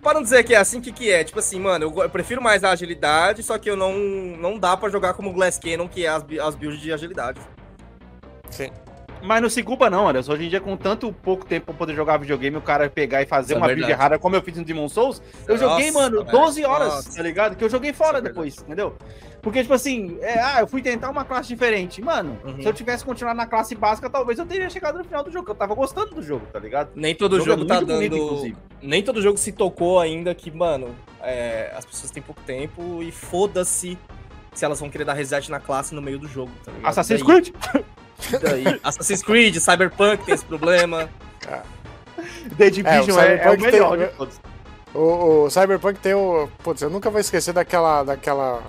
Para não dizer que é assim, o que, que é? Tipo assim, mano, eu, eu prefiro mais a agilidade, só que eu não, não dá pra jogar como Glass Cannon, que é as, as builds de agilidade. Sim. Mas não se culpa não, olha. Hoje em dia, com tanto pouco tempo pra poder jogar videogame, o cara pegar e fazer Isso é uma build verdade. errada, como eu fiz no Demon Souls, eu Nossa, joguei, mano, velho. 12 horas, Nossa. tá ligado? Que eu joguei fora é depois, entendeu? Porque, tipo assim, é, ah, eu fui tentar uma classe diferente. Mano, Uhum. se eu tivesse continuado na classe básica, talvez eu teria chegado no final do jogo, que eu tava gostando do jogo, tá ligado? Nem todo O jogo, jogo é tá dando. bonito, inclusive. nem todo jogo se tocou ainda que, mano, é, as pessoas têm pouco tempo e foda-se se elas vão querer dar reset na classe no meio do jogo, tá ligado? Assassin's Daí- Daí- Assassin's Creed, Cyberpunk tem esse problema. The Division é, é o Cyberpunk melhor tem- de todos. O, o Cyberpunk tem o. Putz, eu nunca vou esquecer daquela, daquela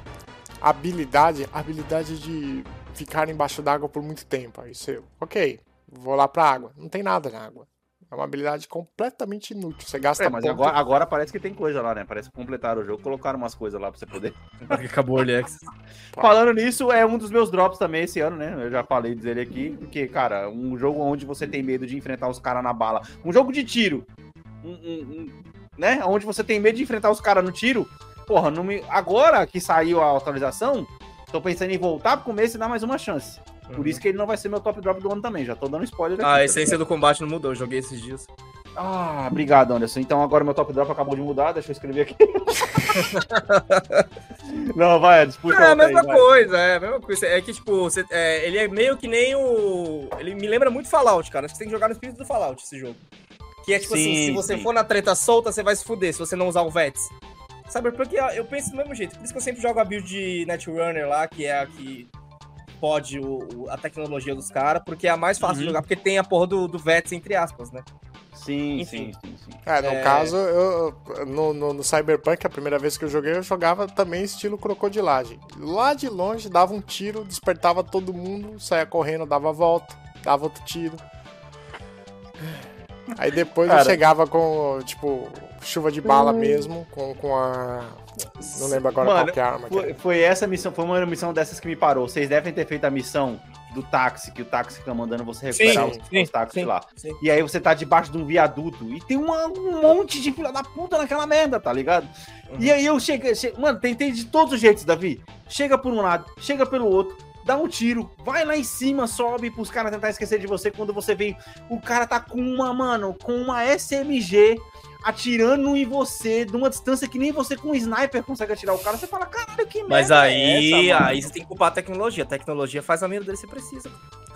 habilidade, habilidade de ficar embaixo d'água por muito tempo. Aí você, ok, vou lá pra água. Não tem nada na água. É uma habilidade completamente inútil. Você gasta É, mas ponto- agora, agora parece que tem coisa lá, né? Parece que completaram o jogo, colocaram umas coisas lá pra você poder. Acabou o Early Access. Falando nisso, é um dos meus drops também esse ano, né? Eu já falei dele aqui, porque, cara, um jogo onde você tem medo de enfrentar os caras na bala. Um jogo de tiro. Um, um- um- né? Onde você tem medo de enfrentar os caras no tiro. Porra, não me... agora que saiu a atualização, tô pensando em voltar pro começo e dar mais uma chance. Por isso que ele não vai ser meu top drop do ano também. Já tô dando spoiler aqui. Ah, a tá essência do combate não mudou, eu joguei esses dias. Ah, obrigado, Anderson. Então agora meu top drop acabou de mudar, deixa eu escrever aqui. não, vai, disputa. É a outra aí, mesma vai. coisa, é a mesma coisa. É que, tipo, você- é, ele é meio que nem o. Ele me lembra muito Fallout, cara. Acho que você tem que jogar no espírito do Fallout esse jogo. Que é tipo assim, Sim, se você sim. for na treta solta, você vai se fuder se você não usar o VETS. Cyberpunk, eu- eu penso do mesmo jeito. Por isso que eu sempre jogo a build de Netrunner lá, que é a que pode o, o- a tecnologia dos caras, porque é a mais fácil de Uhum. jogar, porque tem a porra do, do VETS, entre aspas, né? Sim, Enfim. sim, sim, sim. É, no É. caso, eu, no, no, no Cyberpunk, a primeira vez que eu joguei, eu jogava também estilo crocodilagem. Lá de longe, dava um tiro, despertava todo mundo, saia correndo, dava a volta, dava outro tiro. Aí depois eu Cara. chegava com, tipo, chuva de bala mesmo, com, com a. Não lembro agora Mano, qual que é a arma. que Foi, era. foi essa missão, foi uma missão dessas que me parou. Vocês devem ter feito a missão do táxi, que o táxi fica mandando você recuperar Sim, os, sim, os táxis sim, lá. sim. E aí você tá debaixo de um viaduto e tem uma- um monte de filha da puta naquela merda, tá ligado? E aí eu cheguei, che- mano, tentei de todos os jeitos, Davi. Chega por um lado, chega pelo outro, dá um tiro, vai lá em cima, sobe pros caras tentar esquecer de você quando você vem. O cara tá com uma, mano, com uma SMG atirando em você de uma distância que nem você com um sniper consegue atirar o cara. Você fala, caralho, que merda. Mas é aí, essa, mano?" aí você tem que culpar a tecnologia. A tecnologia faz a mira dele ser precisa.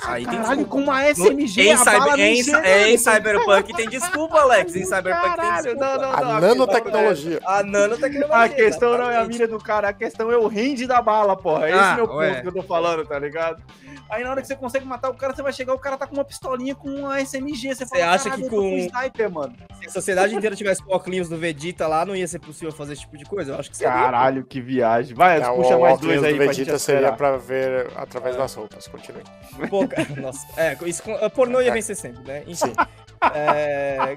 Aí tem Caralho, desculpa. com uma SMG, em, a cyber- em, chega, em? Cyberpunk tem desculpa, Alex. Em Cyberpunk tem Caralho, desculpa. não, não, A não, nanotecnologia. A nanotecnologia. A questão não é a mira do cara, a questão é o range da bala, porra. Esse Ah, é meu ponto ué. que eu tô falando, tá ligado? Aí na hora que você consegue matar o cara, você vai chegar, o cara tá com uma pistolinha com uma SMG. Você, fala, acha "Caralho, que com com- um sniper, mano? Se a sociedade inteira tivesse óculos do Vegeta lá, não ia ser possível fazer esse tipo de coisa. Eu acho que seria. Caralho, que viagem. Vai, É, puxa o mais dois aí do pra gente Vegeta seria pra ver através das roupas. Continue. Pô, cara, nossa. É, isso, pornô ia vencer sempre, né? Enfim. É,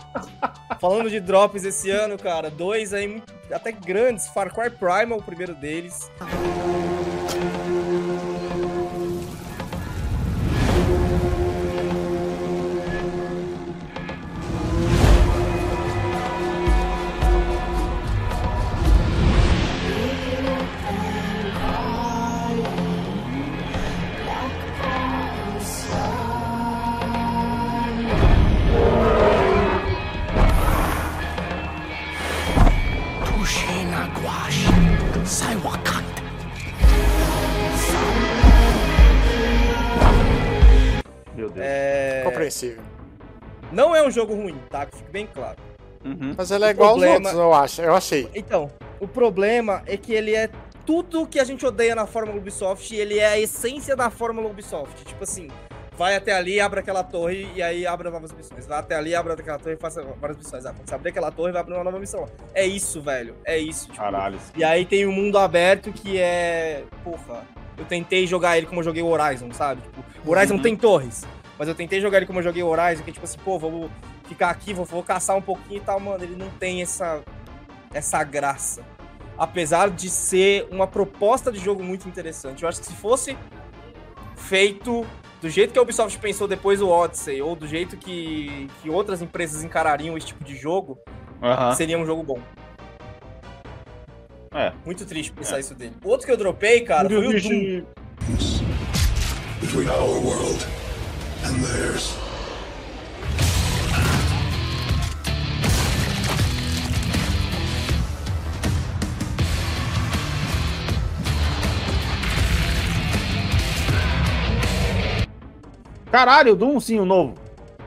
falando de drops esse ano, cara, dois aí até grandes. Far Cry Primal, o primeiro deles. É um jogo ruim, tá? Que fique bem claro. Uhum. Mas ele é O igual problema- aos outros, eu acho. Eu achei. Então, o problema é que ele é tudo que a gente odeia na fórmula Ubisoft e ele é a essência da fórmula Ubisoft. Tipo assim, vai até ali, abre aquela torre e aí abre novas missões. Vai até ali, abre aquela torre e faça várias missões. Ah, quando você abrir aquela torre, vai abrir uma nova missão. É isso, velho. É isso. tipo, Caralho. E aí tem o mundo aberto que é. Porra, eu tentei jogar ele como eu joguei o Horizon, sabe? Tipo, o Horizon Uhum. tem torres. Mas eu tentei jogar ele como eu joguei o Horizon, que tipo assim, pô, vamos ficar aqui, vou, vou caçar um pouquinho e tal, mano. Ele não tem essa, essa graça. Apesar de ser uma proposta de jogo muito interessante. Eu acho que se fosse feito do jeito que a Ubisoft pensou depois do Odyssey, ou do jeito que, que outras empresas encarariam esse tipo de jogo, seria um jogo bom. É. Muito triste pensar isso dele. Outro que eu dropei, cara, foi o Doom. Between our world and theirs. Caralho, Doom sim, o novo.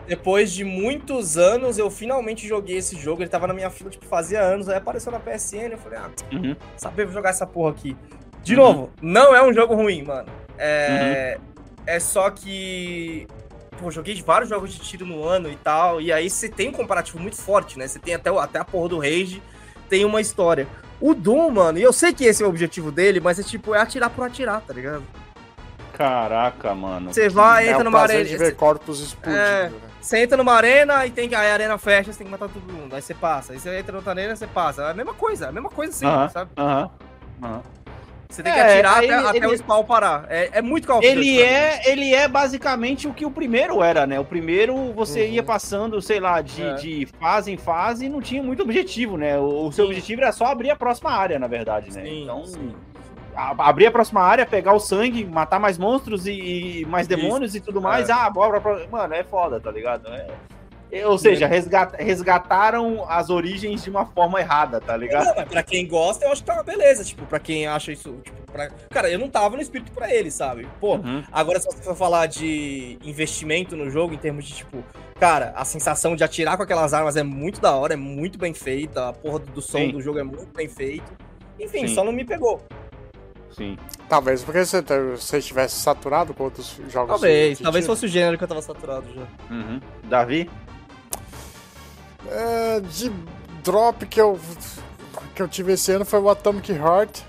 Depois de muitos anos, eu finalmente joguei esse jogo. Ele tava na minha fila, tipo, fazia anos. Aí apareceu na PSN. Eu falei, ah, Uhum. saber jogar essa porra aqui. De novo, não é um jogo ruim, mano. É, Uhum. é só que. Pô, joguei vários jogos de tiro no ano e tal. E aí você tem um comparativo muito forte, né? Você tem até, até a porra do Rage, tem uma história. O Doom, mano, e eu sei que esse é o objetivo dele, mas é tipo, é atirar por atirar, tá ligado? Caraca, mano. Você vai, É entra o numa arena. de ver corpos explodindo, É, né? você entra numa arena e tem que. Aí a arena fecha, você tem que matar todo mundo. Aí você passa. Aí você entra noutra arena, você passa. É a mesma coisa, é a mesma coisa sempre, Aham, sabe? aham, aham. Você tem que É, atirar aí até, ele- até ele- o spawn parar. É, é muito Call Ele mim. é, ele é basicamente o que o primeiro era, né? O primeiro você ia passando, sei lá, de, Uhum. É. de fase em fase e não tinha muito objetivo, né? O, o seu objetivo era só abrir a próxima área, na verdade, né? Sim, então, sim. a- abrir a próxima área, pegar o sangue, matar mais monstros e, e mais demônios e tudo mais. É. Ah, bora pra... Mano, é foda, tá ligado? É- Ou seja, resgat- resgataram as origens de uma forma errada, tá ligado? Não, mas pra quem gosta, eu acho que tá uma beleza. Tipo, pra quem acha isso. Tipo, pra... Cara, eu não tava no espírito pra ele, sabe? Pô, Uhum. agora se você for falar de investimento no jogo, em termos de, tipo, cara, a sensação de atirar com aquelas armas é muito da hora, é muito bem feita. A porra do, som Sim. do jogo é muito bem feito. Enfim, Sim. só não me pegou. Sim. Talvez porque você, você estivesse saturado com outros jogos. Talvez, talvez fosse o gênero que eu tava saturado já. Uhum. Davi? É, de drop que eu, que eu tive esse ano foi o Atomic Heart.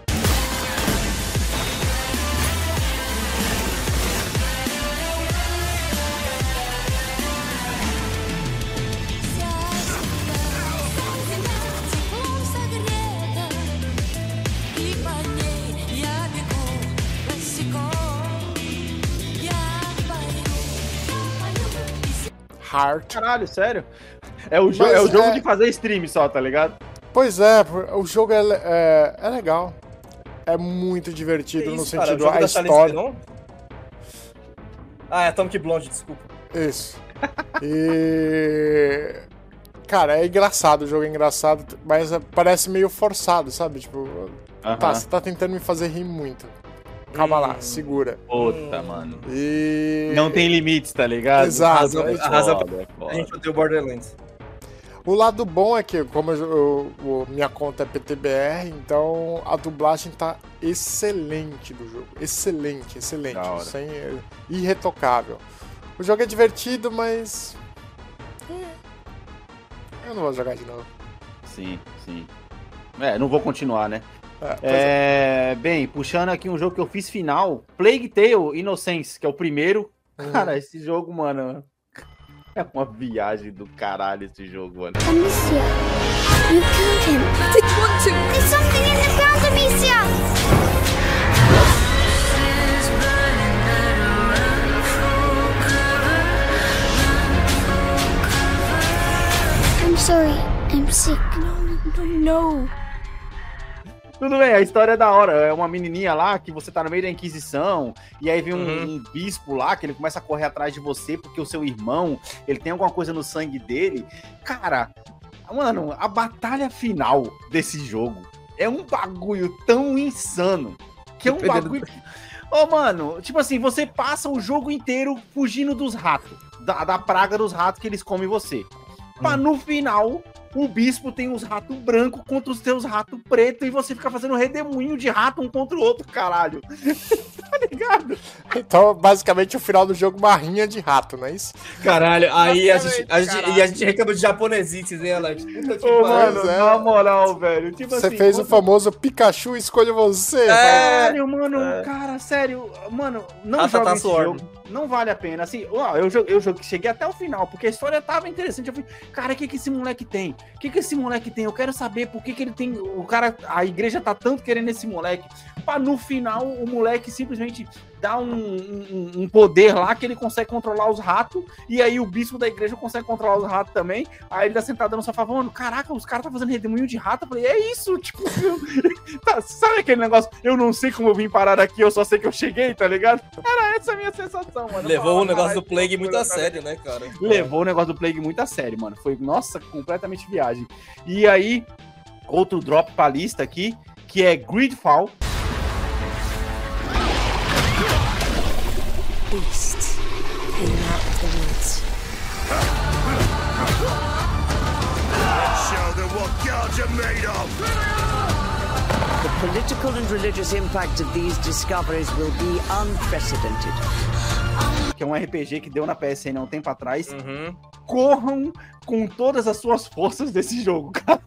Heart. Caralho, sério? É o, jo é o jogo é- de fazer stream só, tá ligado? Pois é, o jogo é, é, é legal. É muito divertido no isso, cara? sentido jogo a história. Ah, é Atomic Blonde, desculpa. Isso. E. Cara, é engraçado, o jogo é engraçado, mas é- parece meio forçado, sabe? Tipo, tá, Aham. você tá tentando me fazer rir muito. Calma lá, Hum. segura. Puta, mano. E. Não tem limites, tá ligado? Exato. Razão- a razão foda, é foda. A gente odeia o Borderlands. O lado bom é que, como eu, eu- minha conta é PTBR, então a dublagem tá excelente do jogo. Excelente, excelente. Sem, irretocável. O jogo é divertido, mas. é, Eu não vou jogar de novo. Sim, sim. É, não vou continuar, né? É, é. É, bem, puxando aqui um jogo que eu fiz final, Plague Tale Innocence, que é o primeiro. Uhum. Cara, esse jogo, mano, é uma viagem do caralho esse jogo, mano. Amicia, you killed him. I didn't want to. There's something in the ground, Amicia. I'm sorry. I'm sick. No, no, no. Tudo bem, a história é da hora. É uma menininha lá que você tá no meio da Inquisição, e aí vem um, Uhum. um bispo lá que ele começa a correr atrás de você porque o seu irmão, ele tem alguma coisa no sangue dele. Cara, mano, a batalha final desse jogo é um bagulho tão insano que é um bagulho. Ô, mano, tipo assim, você passa o jogo inteiro fugindo dos ratos, da, da praga dos ratos que eles comem você. Pra no final, o bispo tem os ratos brancos contra os teus ratos pretos e você fica fazendo redemoinho de rato um contra o outro, caralho. tá ligado? Então, basicamente, o final do jogo uma rinha de rato, não é isso? Caralho, aí a gente, a gente, caralho. e a gente reclama de japonesices, hein, Alex? Puta que Ô, mano, é. na moral, velho. Tipo Você assim, fez o famoso Pikachu escolha você. É. Sério, mano, É. cara, sério, mano, não Ah, tá, joga tá esse suor. jogo. Não vale a pena. Assim, ó, eu, eu jo- cheguei até o final, porque a história tava interessante. Eu falei, cara, o que que esse moleque tem? O que que esse moleque tem? Eu quero saber por que que ele tem. O cara, a igreja tá tanto querendo esse moleque. Pra no final, o moleque simplesmente. Dá um, um, um poder lá que ele consegue controlar os ratos, e aí o bispo da igreja consegue controlar os ratos também. Aí ele tá sentado no sofá falando: Caraca, os caras tá fazendo redemoinho de rato. Eu falei: É isso, tipo, tá, sabe aquele negócio? Eu não sei como eu vim parar aqui, eu só sei que eu cheguei, tá ligado? Era essa a minha sensação, mano. Levou o negócio do Plague muito a sério, né, cara? Levou o negócio do Plague muito a sério, mano. Foi, nossa, completamente viagem. E aí, outro drop pra lista aqui, que é Gridfall. Beast came out of the woods. Let's show them what gods are made of! The political and religious impact of these discoveries will be unprecedented. Que é um RPG que deu na PSN há um tempo atrás. Corram com todas as suas forças desse jogo, cara.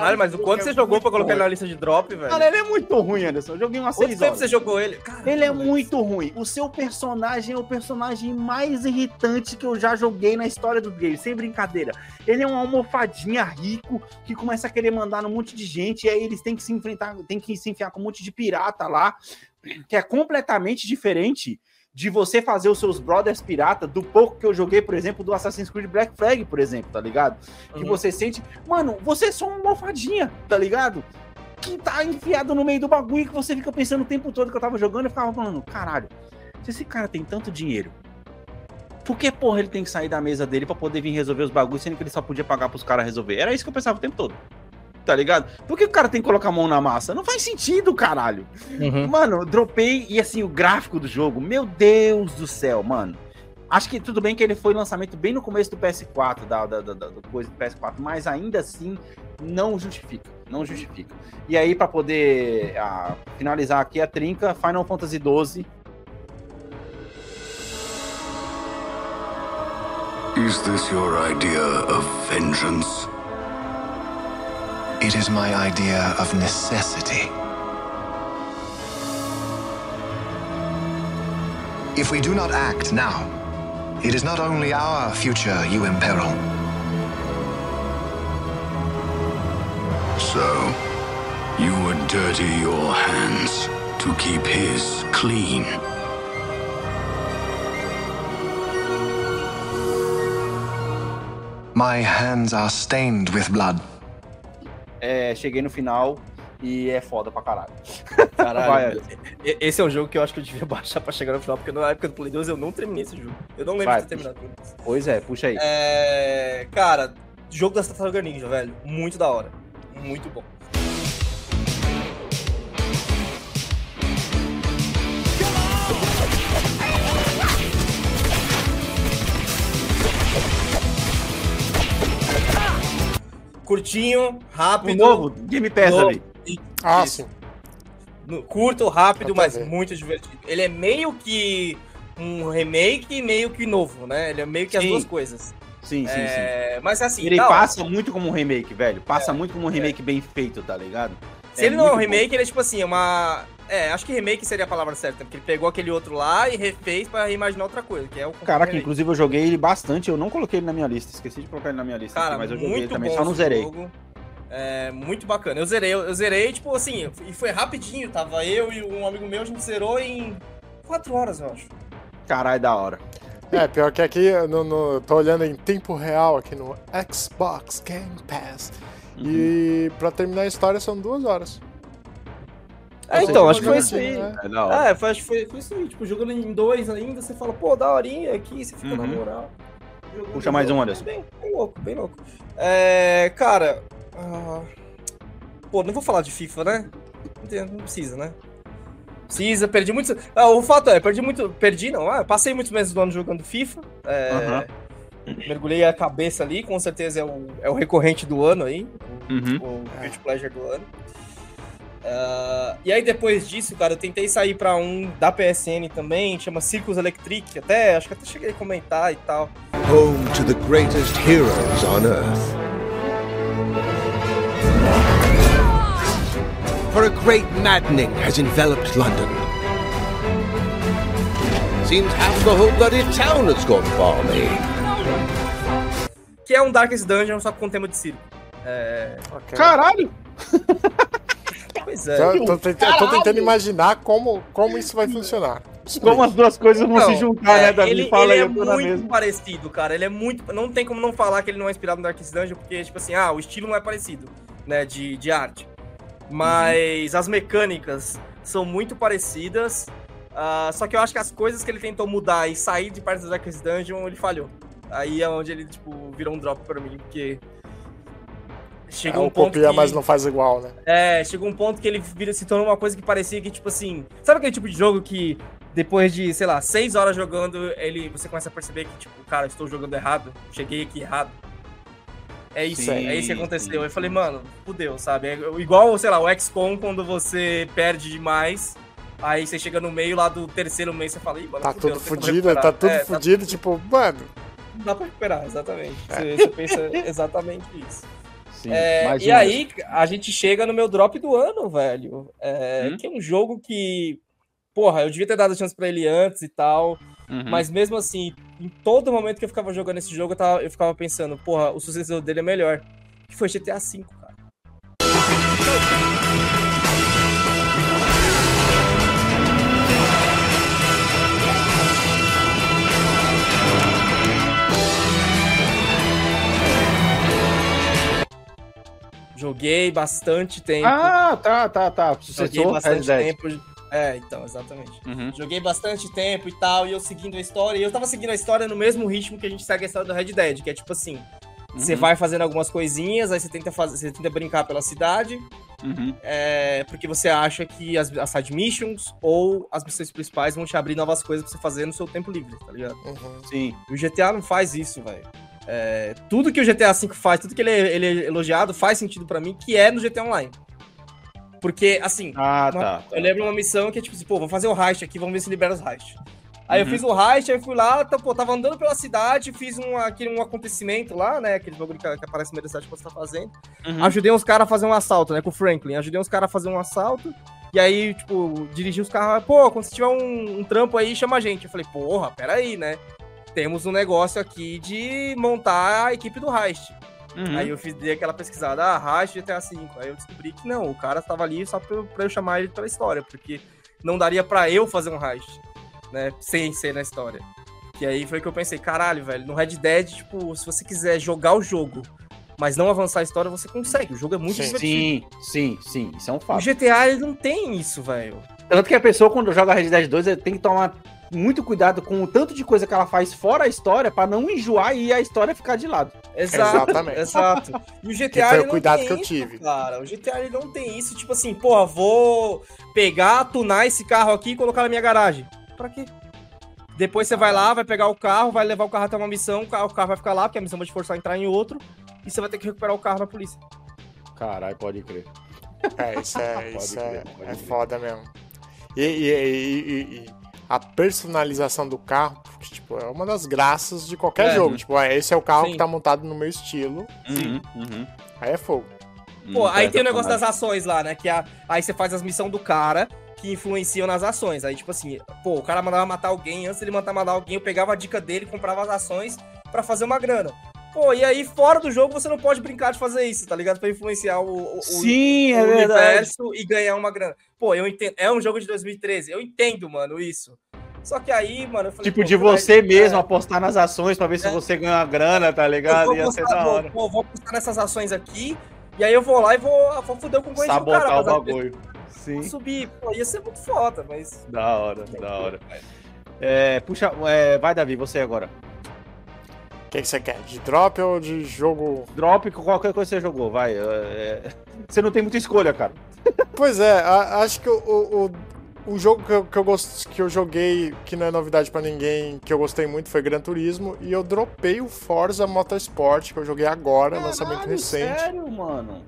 Caralho, mas o quanto você jogou pra colocar ele na lista de drop, velho? Cara, ele é muito ruim, Anderson. Eu joguei umas Quanto 6 tempo horas. você jogou ele? Caramba, Ele é velho. muito ruim. O seu personagem é o personagem mais irritante que eu já joguei na história do game, sem brincadeira. Ele é uma almofadinha rico que começa a querer mandar num monte de gente, e aí eles têm que se enfrentar, tem que se enfiar com um monte de pirata lá, que é completamente diferente de você fazer os seus brothers pirata do pouco que eu joguei, por exemplo, do Assassin's Creed Black Flag, por exemplo, tá ligado? Que Uhum. você sente, mano, você é só uma almofadinha, tá ligado? que tá enfiado no meio do bagulho que você fica pensando o tempo todo que eu tava jogando, eu ficava falando, caralho, se esse cara tem tanto dinheiro, por que, porra, ele tem que sair da mesa dele pra poder vir resolver os bagulhos, sendo que ele só podia pagar pros caras resolver? Era isso que eu pensava o tempo todo. Tá ligado? Por que o cara tem que colocar a mão na massa? Não faz sentido, caralho. Mano, eu dropei e assim, o gráfico do jogo, meu Deus do céu, mano. Acho que tudo bem que ele foi lançamento bem no começo do PS4, da, da, da, da- coisa do PS4, mas ainda assim não justifica. Não justifica. E aí, pra poder ah, finalizar aqui a trinca, Final Fantasy XII. Is this your idea of vengeance? It is my idea of necessity. If we do not act now, it is not only our future you imperil. So, you would dirty your hands to keep his clean. My hands are stained with blood. É, cheguei no final e é foda pra caralho. Caralho, Vai, esse é um jogo que eu acho que eu devia baixar pra chegar no final, porque na época do Play 2 eu não terminei esse jogo. Eu não lembro Vai, de ter terminado. Pois é, puxa aí. É. Cara, jogo das Tartaruga Ninja, velho. Muito da hora. Muito bom. Curtinho, rápido. O novo, Game Pass novo. ali. Ah, Isso. sim. No- curto, rápido, mas ver. muito divertido. Ele é meio que um remake e meio que novo, né? Ele é meio que as Sim. duas coisas. Sim, sim, sim. É, Mas assim, Ele hora. passa muito como um remake, velho. Passa muito como um remake bem feito, tá ligado? Se ele não é um remake, ele é tipo assim, é uma. É, acho que remake seria a palavra certa, porque ele pegou aquele outro lá e refez pra reimaginar outra coisa, que é o. Caraca, remake. inclusive eu joguei ele bastante, eu não coloquei ele na minha lista, esqueci de colocar ele na minha lista, Cara, aqui, mas eu joguei ele muito também, bom só não zerei. jogo. É, muito bacana. Eu zerei, eu, zerei, tipo assim, e foi rapidinho, tava eu e um amigo meu, a gente zerou em 4 horas, eu acho. Caralho, da hora. É, pior que aqui, no, no, eu tô olhando em tempo real aqui no Xbox Game Pass. E pra terminar a história são duas horas. É, então, acho que foi isso aí. né? É. É, foi, acho que foi, foi isso aí. Tipo, jogando em dois ainda, você fala, pô, da horinha aqui, você fica na Uhum. moral. Jogando Puxa mais um, Anderson. Bem, bem louco, bem louco. É, cara. ah, pô, não vou falar de FIFA, né? Não, precisa, né? Precisa, perdi muito. Ah, o fato é, perdi muito. Perdi, não. Ah, passei muitos meses do ano jogando FIFA. é, Aham. Mergulhei a cabeça ali, com certeza é o, é o recorrente do ano aí. Uhum. O Guilty Pleasure do ano. Ah, e aí depois disso, cara, eu tentei sair pra um da PSN também, chama Circus Electric, até, acho que até cheguei a comentar e tal. Home to the greatest heroes on Earth. For a great maddening has enveloped London. Seems half the whole bloody town has gone balmy. Que é um Darkest Dungeon, só com tema de circo. É... Caralho! Pois é. Eu tô, tô tentando- eu tô tentando imaginar como, como isso vai funcionar. Como as duas coisas vão Não, se juntar, é, né, Davi? Ele, Fala ele aí, é muito mesma. parecido, cara. Ele é muito. Não tem como não falar que ele não é inspirado no Darkest Dungeon, porque, tipo assim, ah, o estilo não é parecido, né, de, de arte. Mas as mecânicas são muito parecidas. ah, só que eu acho que as coisas que ele tentou mudar e sair de parte do Darkest Dungeon, ele falhou. Aí é onde ele, tipo, virou um drop pra mim, porque. Chega É, um ponto copia, que... mas não faz igual, né? É, chegou um ponto que ele vira, se tornou uma coisa que parecia que, tipo assim. Sabe aquele tipo de jogo que depois de, sei lá, seis horas jogando, ele, você começa a perceber que, tipo, cara, estou jogando errado, cheguei aqui errado. É isso, Sim, é isso que aconteceu. Eu falei, mano, fudeu, sabe? É igual, sei lá, o XCOM quando você perde demais. Aí você chega no meio lá do terceiro mês você fala, ih, mano, Tá fudeu, tudo fudido, recuperar." tá tudo É, fudido, tipo, mano. Não dá pra recuperar, exatamente. É. Você, você pensa exatamente isso. Sim, É, e aí, a gente chega no meu drop do ano, velho. É, Hum? Que é um jogo que. Porra, eu devia ter dado chance pra ele antes e tal. Uhum. Mas mesmo assim, em todo momento que eu ficava jogando esse jogo, eu, tava- eu ficava pensando, porra, o sucessor dele é melhor. Que foi GTA V, Joguei bastante tempo. Ah, tá, tá, tá. Joguei Sucessor, Red bastante Dead. tempo. É, então, exatamente. Uhum. Joguei bastante tempo e tal, e eu seguindo a história. E eu tava seguindo a história no mesmo ritmo que a gente segue a história do Red Dead, que é tipo assim: você Uhum. vai fazendo algumas coisinhas, aí você tenta fazer, você tenta brincar pela cidade, Uhum. é, porque você acha que as, as side missions ou as missões principais vão te abrir novas coisas pra você fazer no seu tempo livre, tá ligado? Uhum. Sim. E o GTA não faz isso, velho. É, tudo que o GTA V faz, tudo que ele é, ele é elogiado, faz sentido pra mim, que é no GTA Online. Porque, assim, Ah, uma- tá. eu lembro uma missão que é tipo assim, pô, vamos fazer o heist aqui, vamos ver se libera os heist. Aí Uhum. eu fiz o heist, aí fui lá, tá, pô, tava andando pela cidade, fiz um, aquele, um acontecimento lá, né, aquele bagulho que, que aparece no meio da cidade que você tá fazendo. Uhum. Ajudei uns caras a fazer um assalto, né, com o Franklin. Ajudei uns caras a fazer um assalto. E aí, tipo, dirigi os carros, pô, quando você tiver um, um trampo aí, chama a gente. Eu falei, porra, peraí, né? Temos um negócio aqui de montar a equipe do heist. Uhum. Aí eu fiz dei aquela pesquisada, ah, Heist GTA V. Aí eu descobri que não, o cara tava ali só pra, eu- pra eu chamar ele pela história, porque não daria pra eu fazer um Heist, né? Sem ser na história. E aí foi que eu pensei, caralho, velho, no Red Dead, tipo, se você quiser jogar o jogo, mas não avançar a história, você consegue. O jogo é muito divertido. Sim, sim, sim. Isso é um O fato. GTA, ele não tem isso, velho. Tanto que a pessoa, quando joga Red Dead 2, ela tem que tomar muito cuidado com o tanto de coisa que ela faz fora a história pra não enjoar e a história ficar de lado. Exato, Exatamente. exato. E o GTA Que foi o cuidado tem que eu isso, tive. Cara, o GTA ele não tem isso, tipo assim, porra, vou pegar, tunar esse carro aqui e colocar na minha garagem. Pra quê? Depois você vai lá, vai pegar o carro, vai levar o carro até uma missão, o carro, o carro vai ficar lá, porque a missão vai te forçar a entrar em outro, e você vai ter que recuperar o carro da polícia. Caralho, pode crer. É, isso é, Pode isso crer, é, pode é crer. foda mesmo. E, e- e- e- e a personalização do carro, porque, tipo, é uma das graças de qualquer É. jogo. Tipo, ah, esse é o carro Sim. que tá montado no meu estilo. Uhum, uhum. Aí é fogo. Pô, Hum, aí tá, tem o negócio das ações lá, né? Que a- aí você faz as missões do cara que influenciam nas ações. Aí, tipo assim, pô, o cara mandava matar alguém, antes dele mandar matar alguém, eu pegava a dica dele, comprava as ações pra fazer uma grana. Pô, e aí, fora do jogo, você não pode brincar de fazer isso, tá ligado? Pra influenciar o, o- Sim, o é verdade. universo e ganhar uma grana. Pô, eu entendo. É um jogo de 2013, eu entendo, mano, isso. Só que aí, mano, eu falei. Tipo, pô, de vai- você é, mesmo apostar nas ações pra ver se É. você ganha uma grana, tá eu ligado? Ia ser apostar- da vou- hora. Vou, vou apostar nessas ações aqui, e aí eu vou lá e vou, vou foder o concorrente do cara. Sabotar o dar- bagulho. Sim. subir. Pô, ia ser muito foda, mas. Da hora, da hora. É, puxa, é, vai, Davi, você agora. Que, que você quer? De drop ou de jogo? Drop qualquer coisa que você jogou, vai. é, Você não tem muita escolha, cara. Pois é, a- acho que o, o, o- jogo que eu, que, eu gost, que eu joguei, que não é novidade pra ninguém, que eu gostei muito, foi Gran Turismo. E eu dropei o Forza Motorsport, que eu joguei agora, lançamento recente. Sério, mano?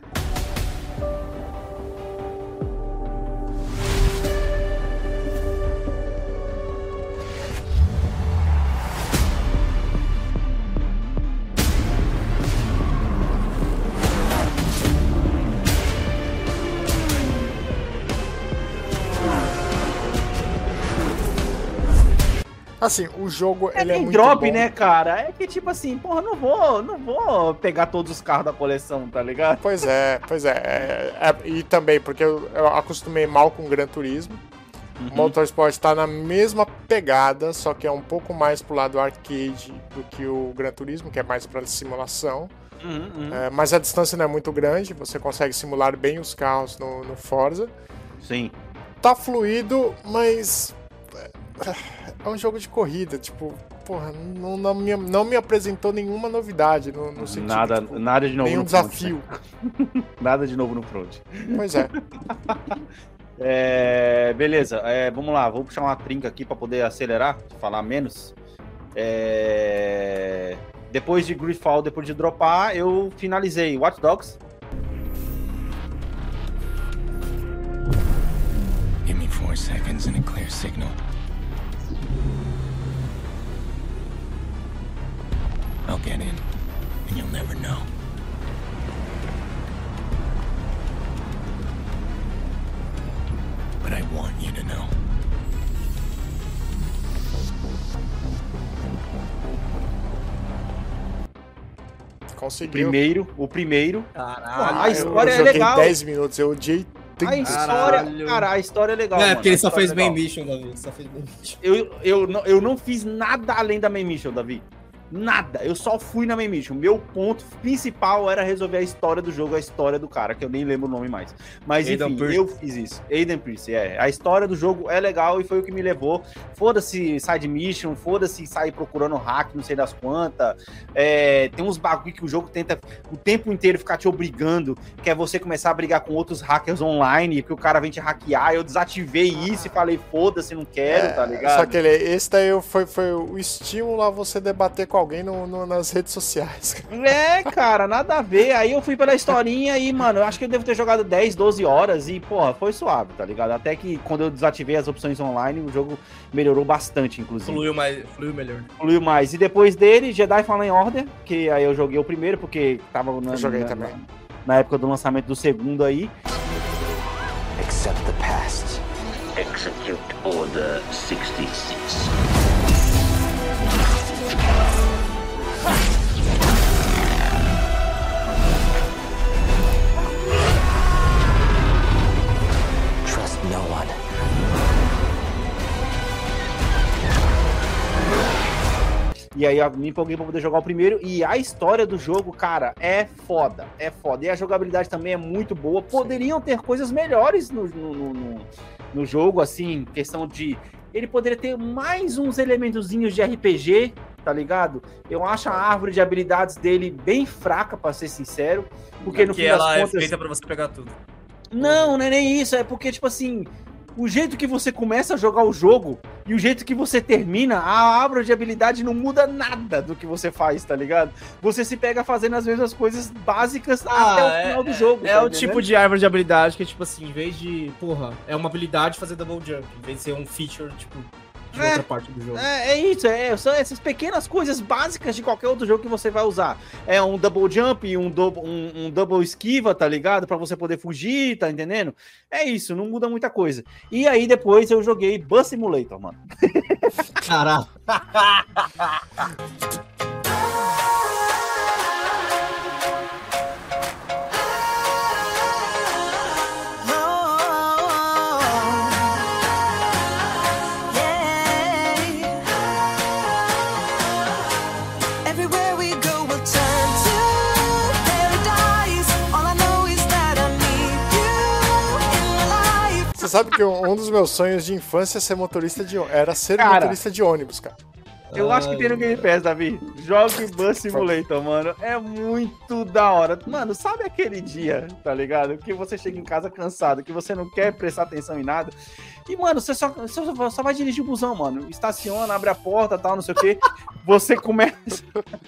Assim, o jogo É ele é nem muito drop, bom. né, cara? É que tipo assim, porra, não vou, não vou pegar todos os carros da coleção, tá ligado? Pois é, pois é. É- é- e também porque eu, eu acostumei mal com o Gran Turismo. Uhum. Motorsport tá na mesma pegada, só que é um pouco mais pro lado arcade do que o Gran Turismo, que é mais pra simulação. Uhum, É, mas a distância não é muito grande, você consegue simular bem os carros no, no Forza. Sim. Tá fluido, mas. É, um jogo de corrida, tipo, porra, não, não, me, não me apresentou nenhuma novidade no, no sentido. Nada, tipo, nada de novo nenhum no front, desafio. né? Nada de novo no front. Pois é. É, beleza, é, vamos lá, vou puxar uma trinca aqui pra poder acelerar, falar menos. É, depois de Gridfall, depois de dropar, eu finalizei Watch Dogs. Give me four seconds and a clear signal. I'll get in, and you'll never know. But I want you to know. Conseguiu. Primeiro, o primeiro. Caralho. a história eu é joguei legal. 10 minutos, eu odiei A 30 história, Caralho. cara, a história é legal. Não, é mano, porque a ele só fez é main legal. mission, Davi. Só fez main mission. Eu, eu, não- eu não fiz nada além da main mission, Davi. Nada. Eu só fui na main mission. Meu ponto principal era resolver a história do jogo, a história do cara, que eu nem lembro o nome mais. Mas Aiden enfim, Pierce. eu fiz isso. Aiden Pierce, é. A história do jogo é legal e foi o que me levou. Foda-se side mission, foda-se sair procurando hack, não sei das quantas. É, tem uns bagulho que o jogo tenta o tempo inteiro ficar te obrigando, que é você começar a brigar com outros hackers online, que o cara vem te hackear. Eu desativei isso e falei, foda-se, não quero, tá ligado? Só que ele, esse daí foi, foi o estímulo a você debater com alguém no- no- nas redes sociais. É, cara, nada a ver. Aí eu fui pela historinha e, mano, eu acho que eu devo ter jogado 10, 12 horas e, porra, foi suave, tá ligado? Até que quando eu desativei as opções online, o jogo melhorou bastante, inclusive. Fluiu, mais, fluiu melhor. Fluiu mais. E depois dele, Jedi Fallen Order, que aí eu joguei o primeiro, porque tava na, Eu joguei na- também. na época do lançamento do segundo aí. Accept the past. Execute Order 66. E aí eu me empolguei pra poder jogar o primeiro. E a história do jogo, cara, é foda. É foda. E a jogabilidade também é muito boa. Poderiam ter coisas melhores no, no, no- no- no jogo, assim, questão de. Ele poderia ter mais uns elementozinhos de RPG, tá ligado? Eu acho a árvore de habilidades dele bem fraca, pra ser sincero. Porque no Porque fim das ela contas. é feita pra você pegar tudo. Não, não é nem isso. É porque, tipo assim, o jeito que você começa a jogar o jogo e o jeito que você termina, a árvore de habilidade não muda nada do que você faz, tá ligado? Você se pega fazendo as mesmas coisas básicas até o final do jogo. É tá o entendendo? tipo de árvore de habilidade que, tipo assim, em vez de. Porra, é uma habilidade fazer double jump. Em vez de ser um feature, tipo, de É, outra parte do jogo. É, é isso, é, são essas pequenas coisas básicas de qualquer outro jogo que você vai usar. É um double jump, um double, um, um double esquiva, tá ligado? Pra você poder fugir, tá entendendo? É isso, não muda muita coisa. E aí depois eu joguei Bus Simulator, mano. Caralho. Você sabe que um dos meus sonhos de infância é ser motorista de era ser Cara. motorista de ônibus, cara. Eu acho que tem no Game Pass, Davi. Jogue Bus Simulator, mano. É muito da hora. Mano, sabe aquele dia, tá ligado? Que você chega em casa cansado, que você não quer prestar atenção em nada. E, mano, você só, você só- só vai dirigir o busão, mano. Estaciona, abre a porta tal, não sei o quê. Você começa.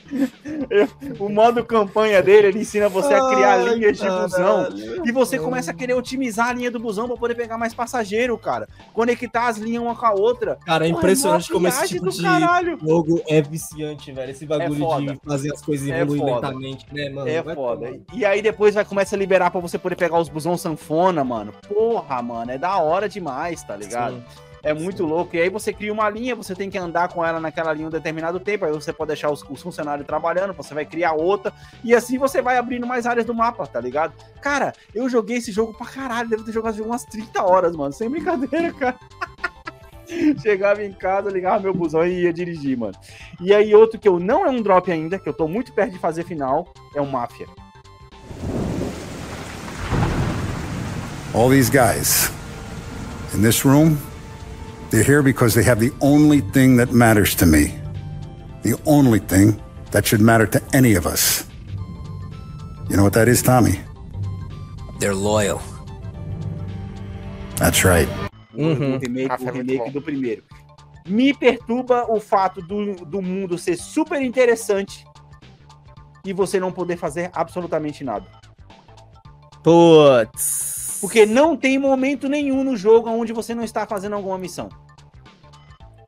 Eu- o modo campanha dele, ele ensina você a criar Ai, linhas de busão. E você começa a querer otimizar a linha do busão pra poder pegar mais passageiro, cara. Conectar as linhas uma com a outra. Cara, é Porra, impressionante mó como esse tipo do de caralho. jogo é viciante, velho. Esse bagulho foda. de fazer as coisas É evoluir foda. lentamente, né, mano? É Vai foda. tomar. E aí depois vai começar a liberar pra você poder pegar os busão sanfona, mano. Porra, mano, é da hora demais, tá ligado? É muito louco. E aí você cria uma linha, você tem que andar com ela naquela linha um determinado tempo. Aí você pode deixar os, os funcionários trabalhando, você vai criar outra. E assim você vai abrindo mais áreas do mapa, tá ligado? Cara, eu joguei esse jogo pra caralho. Devo ter jogado umas 30 horas, mano. Sem brincadeira, cara. Chegava em casa, ligava meu busão e ia dirigir, mano. E aí, outro que eu não é um drop ainda, que eu tô muito perto de fazer final, é o Máfia. All these guys in this room, they're here because they have the only thing that matters to me. The only thing that should matter to any of us. You know what that is, Tommy? They're loyal. That's right. O remake, o remake do primeiro. Me perturba o fato do, do mundo ser super interessante e você não poder fazer absolutamente nada. Putz. Porque não tem momento nenhum no jogo onde você não está fazendo alguma missão.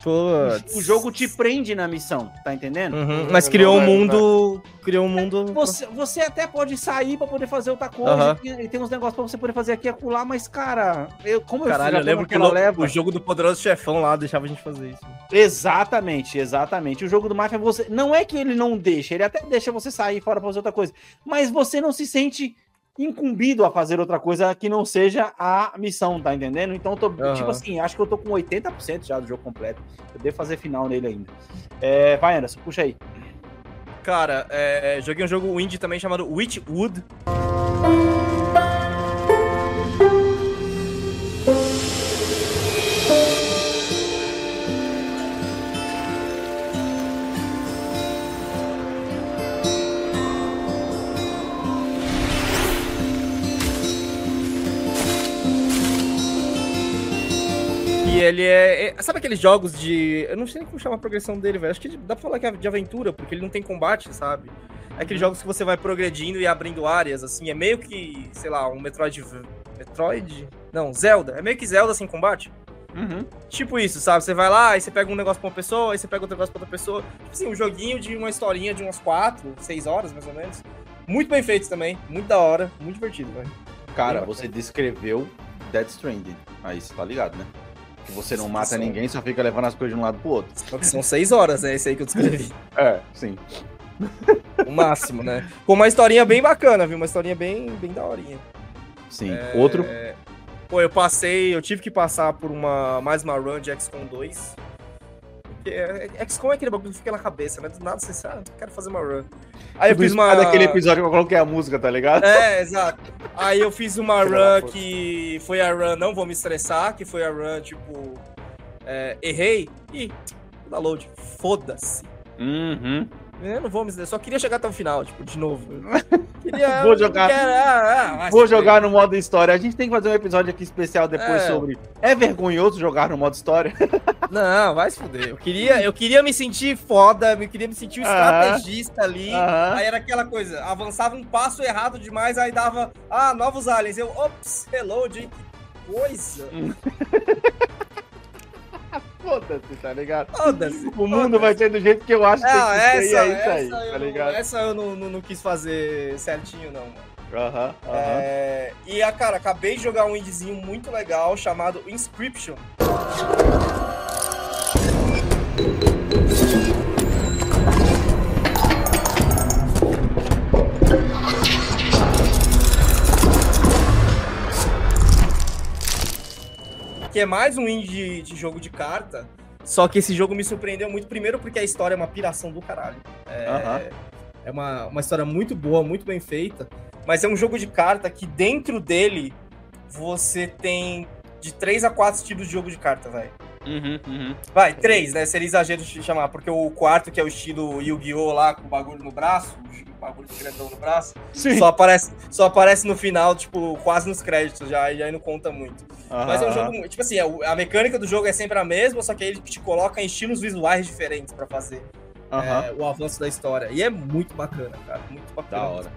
Putz. O jogo te prende na missão, tá entendendo? Uhum, Mas criou um mundo. Criou um mundo. Você, você até pode sair pra poder fazer outra coisa. Aham. E tem- uns negócios pra você poder fazer aqui e acolá, mas, cara, eu, como Caralho, eu eu lembro que o, leva- o jogo do Poderoso Chefão lá deixava a gente fazer isso. Exatamente, exatamente. O jogo do Mafia, você. Não é que ele não deixa, ele até deixa você sair fora pra fazer outra coisa. Mas você não se sente incumbido a fazer outra coisa que não seja a missão, tá entendendo? Então, eu tô, Aham. tipo assim, acho que eu tô com 80% já do jogo completo. Eu devo fazer final nele ainda. É, vai, Anderson, puxa aí. Cara, é, joguei um jogo indie também chamado Witchwood. Ele é, é- Sabe aqueles jogos de. Eu não sei nem como chama a progressão dele, velho. Acho que dá pra falar que é de aventura, porque ele não tem combate, sabe? É aqueles jogos que você vai progredindo e abrindo áreas, assim. É meio que, sei lá, um Metroid. Metroid? Não, Zelda. É meio que Zelda sem combate. Tipo isso, sabe? Você vai lá, aí você pega um negócio pra uma pessoa, aí você pega outro negócio pra outra pessoa. Tipo assim, um joguinho de uma historinha de umas 4, 6 horas, mais ou menos. Muito bem feito também, muito da hora, muito divertido, velho. Cara, você descreveu Dead Stranding. Aí você tá ligado, né? Que você não mata ninguém, só fica levando as coisas de um lado pro outro. São 6 horas, é esse aí que eu descrevi. É, sim. O máximo, né? Com uma historinha bem bacana, viu? Uma historinha bem, bem daorinha. Sim. É, Outro? Pô, eu passei, eu tive que passar por uma mais uma run de XCOM 2. É- é- XCOM é aquele bagulho que fica na cabeça, né? Do nada você sabe, ah, quero fazer uma run. Aí eu fiz uma. daquele episódio que eu coloquei a música, tá ligado? É, exato. Aí eu fiz uma run que foi a run Não Vou Me Estressar, que foi a run, tipo. é, errei e. Da load. Foda-se. Uhum. Eu não vou me estressar, só queria chegar até o final, tipo, de novo. Queria, Vou jogar. quero- ah, ah, Vou jogar no modo história. A gente tem que fazer um episódio aqui especial depois É. sobre. É vergonhoso jogar no modo história? Não, vai se fuder. Eu queria, eu queria me sentir foda, eu queria me sentir um estrategista ali. Aham. Aí era aquela coisa, avançava um passo errado demais, aí dava, ah, novos aliens. Eu, ops, reload, coisa. Foda-se, tá ligado? Foda-se. O mundo vai ser do jeito que eu acho que Não, tem que ser, essa, é isso aí, essa, eu, tá não- ligado? essa eu não, não, não quis fazer certinho, não, mano. Aham, aham. É, e, a cara, acabei de jogar um indiezinho muito legal chamado Inscription. Que é mais um indie de jogo de carta. Só que esse jogo me surpreendeu muito, primeiro porque a história é uma piração do caralho. É, é uma, uma história muito boa, muito bem feita. Mas é um jogo de carta que dentro dele você tem de 3 a 4 estilos de jogo de carta, velho. Uhum, uhum. Vai, três, né? Seria exagero de chamar, porque o quarto, que é o estilo Yu-Gi-Oh! lá, com o bagulho no braço, bagulho grandão no braço, Sim. só aparece, só aparece no final, tipo, quase nos créditos já, e aí não conta muito. Aham, Mas é um jogo, tipo assim, é a mecânica do jogo é sempre a mesma, só que aí ele te coloca em estilos visuais diferentes pra fazer é, o avanço da história. E é muito bacana, cara, muito bacana. Da hora,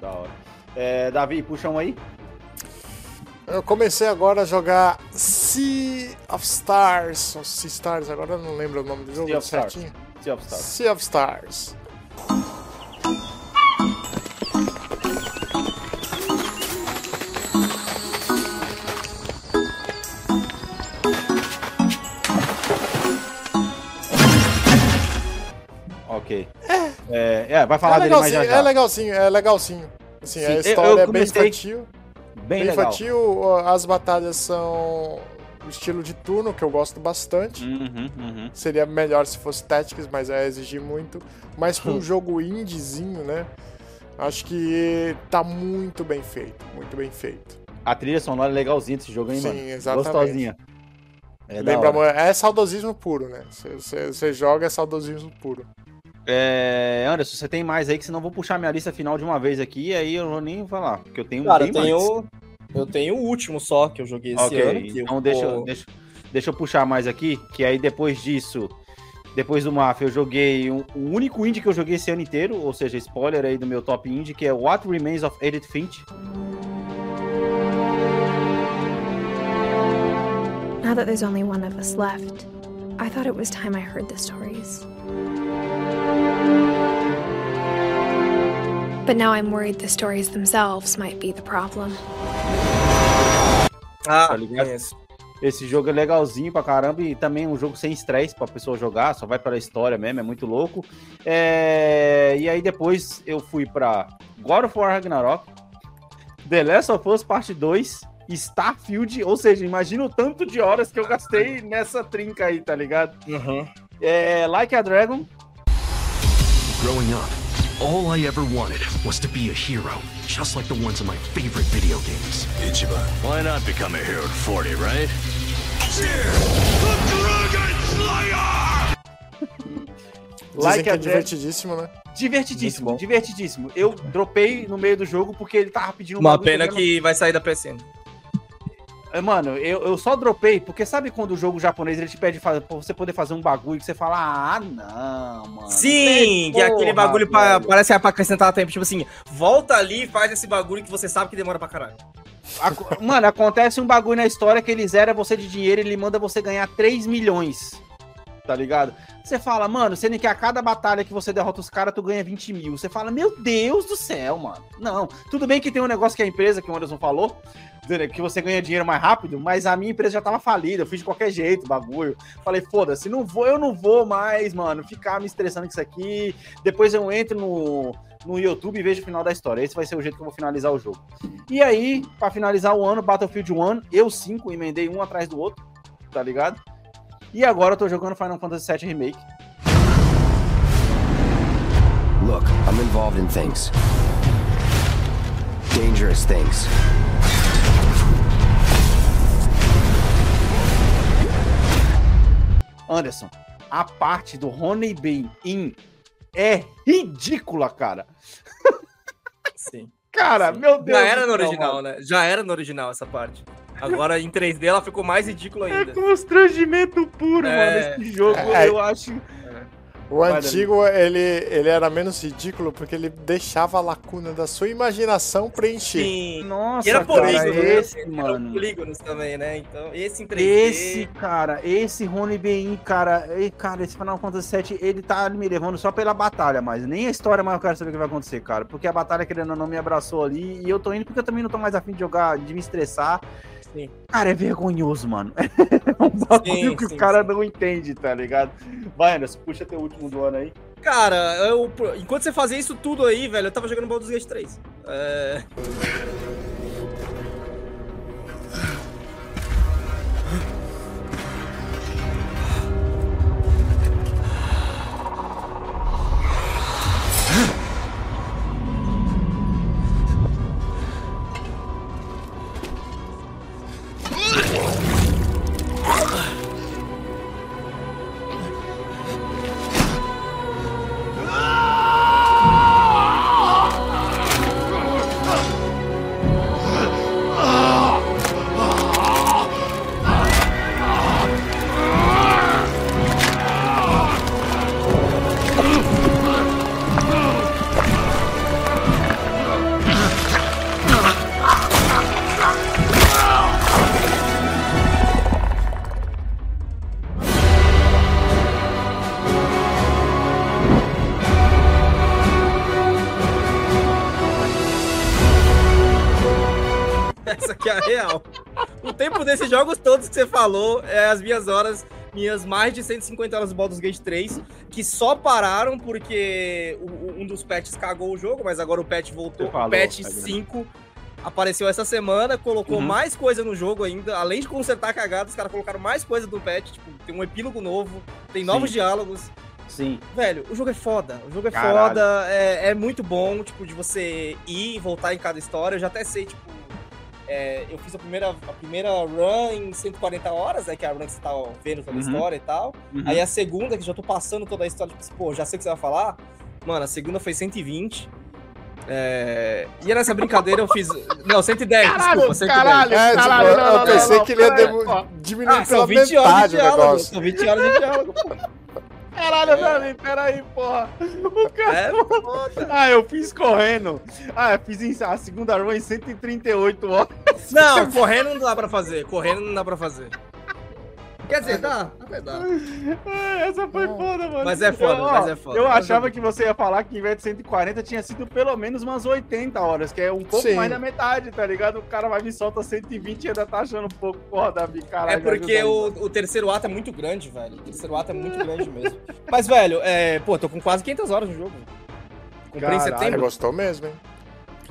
da hora. É, Davi, puxa um aí. Eu comecei agora a jogar Sea of Stars, ou Sea Stars, agora eu não lembro o nome do jogo Sea of Stars. certinho. Sea of Stars. Sea of Stars. É, é, vai falar é dele mais já já. É legalzinho, é legalzinho. Assim, Sim, a eu- história eu é bem infantil. Bem legal. infantil, as batalhas são o estilo de turno, que eu gosto bastante. Uhum, uhum. Seria melhor se fosse Tactics, mas é exigir muito. Mas para um jogo indiezinho, né? Acho que tá muito bem feito, muito bem feito. A trilha sonora é legalzinha desse jogo, hein, Sim, mano? exatamente. Gostosinha. É, Lembra, é saudosismo puro, né? Você joga é saudosismo puro. É, Anderson, você tem mais aí, que senão eu vou puxar minha lista final de uma vez aqui, e aí eu não vou nem falar, porque eu tenho Cara, bem eu tenho, mais. eu tenho o último só que eu joguei esse Ok, ano. então eu- deixa, eu- deixa, deixa eu puxar mais aqui, que aí depois disso, depois do Mafia, eu joguei um- o único indie que eu joguei esse ano inteiro, ou seja, spoiler aí do meu top indie, que é What Remains of Edith Finch. Now that there's only one of us left, I thought it was time I heard the stories. But now I'm worried the stories themselves might be the problem. Ah, tá conheço. Esse jogo é legalzinho pra caramba e também é um jogo sem estresse pra pessoa jogar, só vai pela história mesmo, é muito louco. É, E aí depois eu fui pra God of War Ragnarok, The Last of Us Parte 2, Starfield, ou seja, imagina o tanto de horas que eu gastei nessa trinca aí, tá ligado? É, like a Dragon, Growing up, all I ever wanted was to be a hero, just like the ones in my favorite video games. Ichiban, why not become a hero at 40, right? Dizem Like que a é Dragon. divertidíssimo, né? Divertidíssimo, divertidíssimo. Eu dropei no meio do jogo porque ele tava pedindo um Uma bagulho pena não- que vai sair da PSN. É, Mano, eu, eu só dropei, porque sabe quando o jogo japonês ele te pede pra você poder fazer um bagulho que você fala, ah, não, mano. Sim, que é aquele bagulho pra, parece que é pra acrescentar tempo. Tipo assim, volta ali e faz esse bagulho que você sabe que demora pra caralho. Mano, acontece um bagulho na história que ele zera você de dinheiro e ele manda você ganhar 3 milhões. Tá ligado? Você fala, mano, sendo que a cada batalha que você derrota os caras, tu ganha 20 mil. Você fala, meu Deus do céu, mano. Não, tudo bem que tem um negócio que a empresa, que o Anderson falou, né, que você ganha dinheiro mais rápido, mas a minha empresa já tava falida, eu fiz de qualquer jeito, bagulho. Falei, foda-se, não vou, eu não vou mais, mano, ficar me estressando com isso aqui. Depois eu entro no, no YouTube e vejo o final da história. Esse vai ser o jeito que eu vou finalizar o jogo. E aí, pra finalizar o ano, Battlefield 1, eu 5, emendei um atrás do outro, tá ligado? E agora eu tô jogando Final Fantasy VII Remake. Look, I'm involved in things. Dangerous things. Anderson, a parte do Honey Bean in é ridícula, cara. Sim. Cara, meu Deus. Já era no original, mano. né? Já era no original essa parte. Agora em 3D ela ficou mais ridícula ainda. Constrangimento puro, É. mano. Esse jogo É. eu acho. O antigo, ele, ele era menos ridículo porque ele deixava a lacuna da sua imaginação preencher. Sim. Nossa, E era cara, polígono, né? esse, Eram mano. polígonos também, né? Então, esse em 3D. Esse, cara, esse Rony BI, cara, e, cara, esse Final Fantasy VII, ele tá me levando só pela batalha, mas nem a história mais eu quero saber o que vai acontecer, cara. Porque a batalha, querendo ou não, me abraçou ali, e eu tô indo porque eu também não tô mais afim de jogar, de me estressar. Sim. Cara, é vergonhoso, mano. É um bagulho Sim, que sim, o cara não entende, tá ligado? Vai, Anderson, puxa teu último do ano aí. Cara, eu, enquanto você fazia isso tudo aí, velho, eu tava jogando Baldur's Gate 3. É... Jogos todos que você falou é as minhas horas minhas mais de 150 horas do Baldur's Gate 3, que só pararam porque um dos patches cagou o jogo, mas agora o patch voltou. Falou, o patch é verdade. 5 apareceu essa semana, colocou Uhum. mais coisa no jogo ainda. Além de consertar cagadas, os caras colocaram mais coisa do patch. Tipo, tem um epílogo novo, tem novos Sim. diálogos. Sim. Velho, o jogo é foda. O jogo é Caralho. foda, é, é muito bom, tipo, de você ir e voltar em cada história. Eu já até sei, tipo. É, eu fiz a primeira, a primeira run em 140 horas, né? Que é a run que você tá vendo toda a Uhum. história e tal. Uhum. Aí a segunda, que já tô passando toda a história, tipo, assim, pô, já sei o que você vai falar. Mano, a segunda foi 120. É... E nessa brincadeira eu fiz. Não, 110, Caralho, desculpa, 110. caralho, É, tipo, caralho, eu- não, eu não, pensei não, que ele ia diminuir ah, são pela 20 horas metade de o diálogo. negócio. São 20 horas de diálogo. pô. Caralho, peraí, peraí, porra. O cara. É ah, eu fiz correndo. Ah, eu fiz em- a segunda run em 138 horas. Não, correndo não dá pra fazer. Correndo não dá pra fazer. Quer dizer, dá, até dá. Ah, Essa foi foda, mano. Mas é foda, Eu, ó, mas é foda. Eu achava que você ia falar que em vez de 140 tinha sido pelo menos umas 80 horas, que é um pouco Sim. mais da metade, tá ligado? O cara vai me solta 120 e ainda tá achando um pouco, porra, Davi, caralho. É porque o, o terceiro ato é muito grande, velho. O terceiro ato é muito grande mesmo. Mas, velho, é, pô, tô com quase 500 horas no jogo. Comprei em Caralho, setembro. gostou mesmo, hein?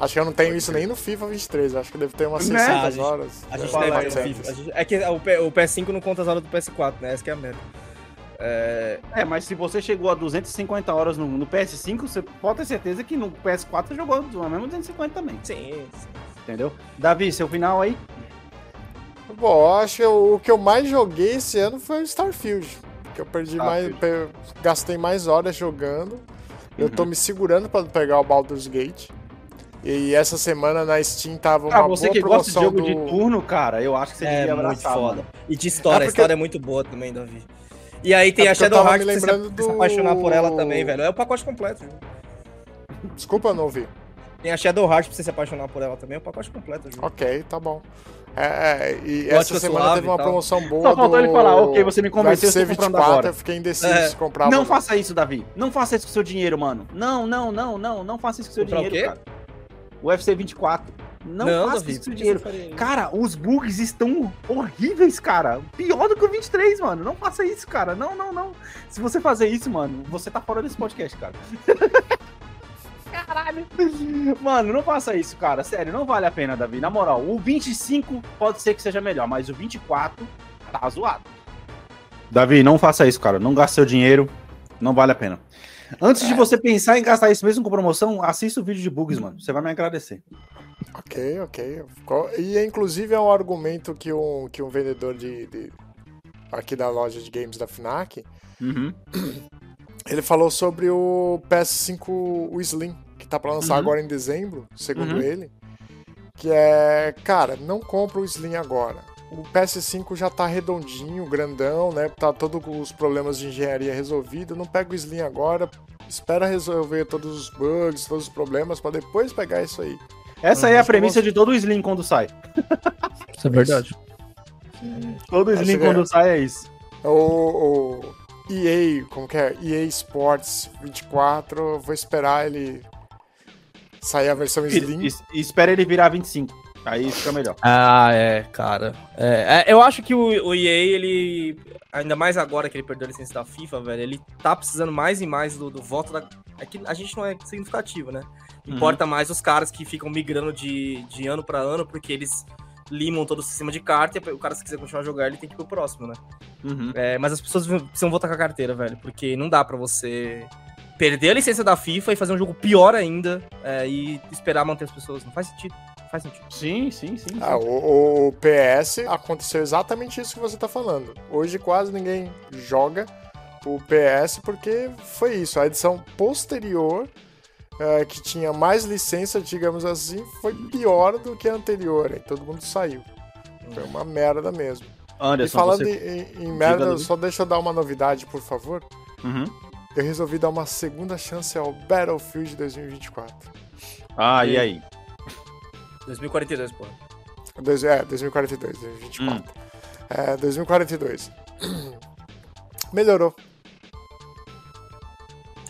Acho que eu não tenho isso nem no FIFA 23, acho que deve ter umas Né? 600 A gente- horas. A gente É, deve ter no 400. FIFA. Gente- é que o, P- o PS5 não conta as horas do PS4, né? Essa que é a merda. É, É, mas se você chegou a 250 horas no, no PS5, você pode ter certeza que no PS4 você jogou a mesma 250 também. Sim, Entendeu? Davi, seu final aí? Bom, acho que o o que eu mais joguei esse ano foi o Starfield. Que eu perdi mais. pe- gastei mais horas jogando. Eu Uhum. tô me segurando pra pegar o Baldur's Gate. E essa semana na Steam tava uma Pra você boa que gosta de jogo do... de turno, cara, eu acho que você é devia muito abraçar, foda. mano. E de história, É a porque- história é muito boa também, Davi. E aí tem É a Shadow Heart você se- pra se do- apaixonar por ela também, velho. É o pacote completo. viu? Desculpa, não ouvi. Tem a Shadow Heart pra você se apaixonar por ela também, é o pacote completo. Viu? Ok, tá bom. É, é, e essa semana teve uma promoção boa Só faltou do ele falar, ok, você me convenceu, eu tô UFC comprando 24, agora. eu fiquei indeciso É. se comprava. Não faça isso, Davi. Não faça isso com seu dinheiro, mano. Não, não, não, não. Não faça isso com seu Comprar o dinheiro, quê? cara. O UFC 24. Não, Não, faça isso dinheiro. Cara, os bugs estão horríveis, cara. Pior do que o 23, mano. Não faça isso, cara. Não, não, não. Se você fazer isso, mano, você tá fora desse podcast, cara. Caralho. Mano, não faça isso, cara. Sério, não vale a pena, Davi. Na moral, o 25 pode ser que seja melhor, mas o 24 tá zoado. Davi, não faça isso, cara. Não gaste seu dinheiro. Não vale a pena. Antes de você pensar em gastar isso mesmo com promoção, assista o vídeo de bugs, mano. Você vai me agradecer. Ok, ok. E inclusive é um argumento que um, que um vendedor de, de- aqui da loja de games da FNAC, Uhum. ele falou sobre o PS5 o Slim, que tá pra lançar Uhum. agora em dezembro, segundo Uhum. ele. Que é, cara, não compra o Slim agora. O PS5 já tá redondinho, grandão, né? Tá todos os problemas de engenharia resolvidos. Não pega o Slim agora. Espera resolver todos os bugs, todos os problemas, pra depois pegar isso aí. Essa Hum, aí é a premissa de todo Slim quando sai. Isso é verdade. Todo Slim que quando é. sai é isso. O, o EA, como que é? EA Sports 24, eu vou esperar ele sair a versão Slim. E, e espera ele virar 25. Aí fica melhor. Ah, é, cara. É, é, eu acho que o, o EA, ele. Ainda mais agora que ele perdeu a licença da FIFA, velho, ele tá precisando mais e mais do, do voto da. É que a gente não é significativo, né? Importa mais os caras que ficam migrando de, de ano pra ano, porque eles limam todo o sistema de carta e o cara, se quiser continuar a jogar, ele tem que ir pro próximo, né? Uhum. É, mas as pessoas precisam votar com a carteira, velho, porque não dá pra você perder a licença da FIFA e fazer um jogo pior ainda é, e esperar manter as pessoas. Não faz sentido. Faz sentido. Sim, sim, sim. Ah, o, o PS aconteceu exatamente isso que você tá falando. Hoje quase ninguém joga o PS porque foi isso. A edição posterior, eh, que tinha mais licença, digamos assim, foi pior do que a anterior. Aí todo mundo saiu. Foi uma merda mesmo. Anderson, e falando você- em, em merda, só deixa eu dar uma novidade, por favor. Uhum. Eu resolvi dar uma segunda chance ao Battlefield 2024. Ah, e aí? 2042, pô. Dois, é, 2042, 2024. Hum. É, 2042. Melhorou.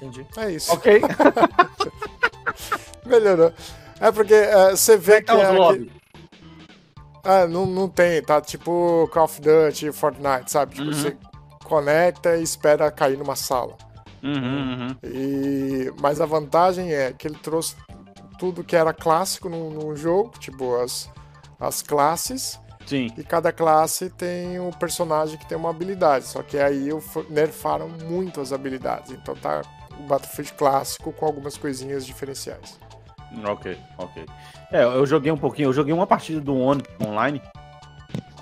Entendi. É isso. Ok. Melhorou. É porque é, você vê que. é, lobby? que- Ah, não, não tem, tá tipo Call of Duty, Fortnite, sabe? Tipo, Uhum. você conecta e espera cair numa sala. Uhum, uhum. E, mas a vantagem é que ele trouxe tudo que era clássico no, no jogo, tipo as, as classes. Sim. E cada classe tem um personagem que tem uma habilidade. Só que aí nerfaram muito as habilidades. Então tá o Battlefield clássico com algumas coisinhas diferenciais. Ok, ok. É, eu joguei um pouquinho, eu joguei uma partida do ONU online.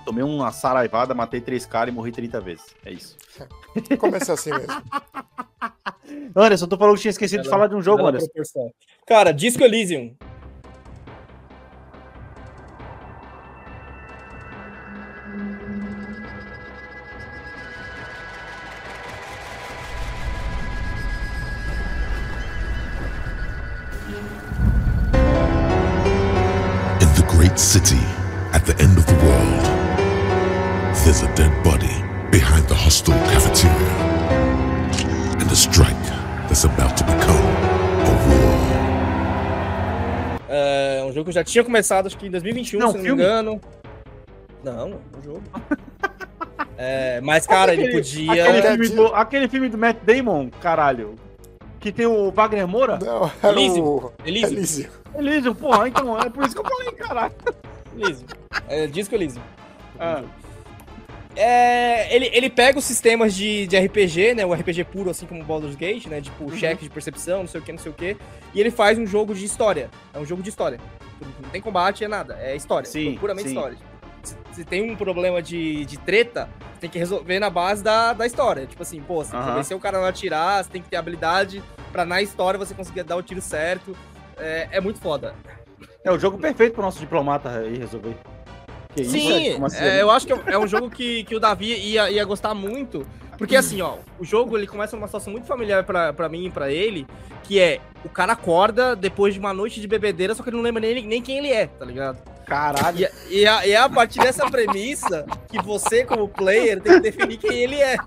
Tomei uma saraivada, matei três caras e morri 30 vezes. É isso. Começa assim mesmo. Anderson, tu falou que tinha esquecido de falar de um jogo, Anderson. proporção. Cara, Disco Elysium. In the great city, at the end of the world, there's a dead body behind the hostile cafeteria. And a strike that's about to become a war. É um jogo que eu já tinha começado, acho que em 2021, Não, se não filme? me engano. Não, é um jogo. É, mas, cara, ele Aquele- podia. Aquele filme, do, aquele filme do Matt Damon, caralho. Que tem o Wagner Moura? Não, era Elysium. o- Elysium. Elysium. Elysium, porra, então é por isso que eu falei, caralho. Elysium. É, Disco Elysium. Ah. É, ele, ele pega os sistemas de, de RPG, né? O RPG puro, assim como o Baldur's Gate, né? Tipo, Uhum. cheque de percepção, não sei o que, não sei o que. E ele faz um jogo de história. É um jogo de história. Não tem combate, é nada. É história. Sim, puramente sim. história. Se, se tem um problema de, de treta, tem que resolver na base da, da história. Tipo assim, pô, você tem que convencer o cara a não atirar, você tem que ter habilidade pra na história você conseguir dar o tiro certo. É, é muito foda. É o jogo perfeito pro nosso diplomata aí resolver. Que Sim, assim? é, eu acho que é é um jogo que, que o Davi ia, ia gostar muito. Porque assim, ó, o jogo ele começa numa situação muito familiar pra, pra mim e pra ele, que é o cara acorda depois de uma noite de bebedeira, só que ele não lembra nem, nem quem ele é, tá ligado? Caralho. E, é- e, é- e é a partir dessa premissa que você, como player, tem que definir quem ele é.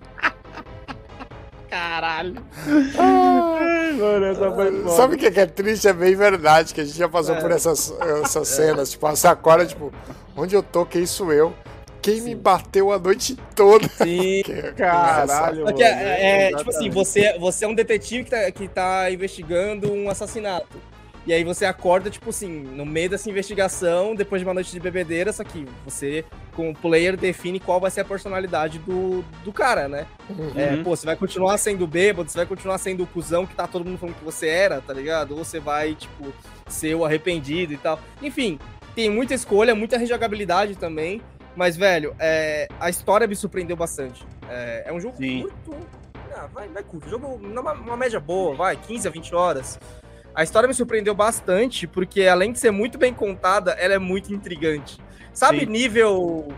Caralho. Mano, essa foi foda. Sabe o que é que é triste? É bem verdade, que a gente já passou É. por essas, essas cenas. Tipo, você acorda, tipo, onde eu tô, quem sou eu? Quem me bateu a noite toda? Sim, caralho. Que é, mano, é, tipo assim, você, você é um detetive que tá, que tá investigando um assassinato. E aí você acorda, tipo assim, no meio dessa investigação, depois de uma noite de bebedeira, só que você, como player, define qual vai ser a personalidade do, do cara, né? Uhum. É, pô, você vai continuar sendo bêbado, você vai continuar sendo o cuzão que tá todo mundo falando que você era, tá ligado? Ou você vai, tipo, ser o arrependido e tal. Enfim, tem muita escolha, muita rejogabilidade também. Mas, velho, é, a história me surpreendeu bastante. É, é um jogo muito. Ah, vai, vai curto. Jogo numa uma média boa, vai, 15 a 20 horas. A história me surpreendeu bastante, porque além de ser muito bem contada, ela é muito intrigante. Sabe, Sim. nível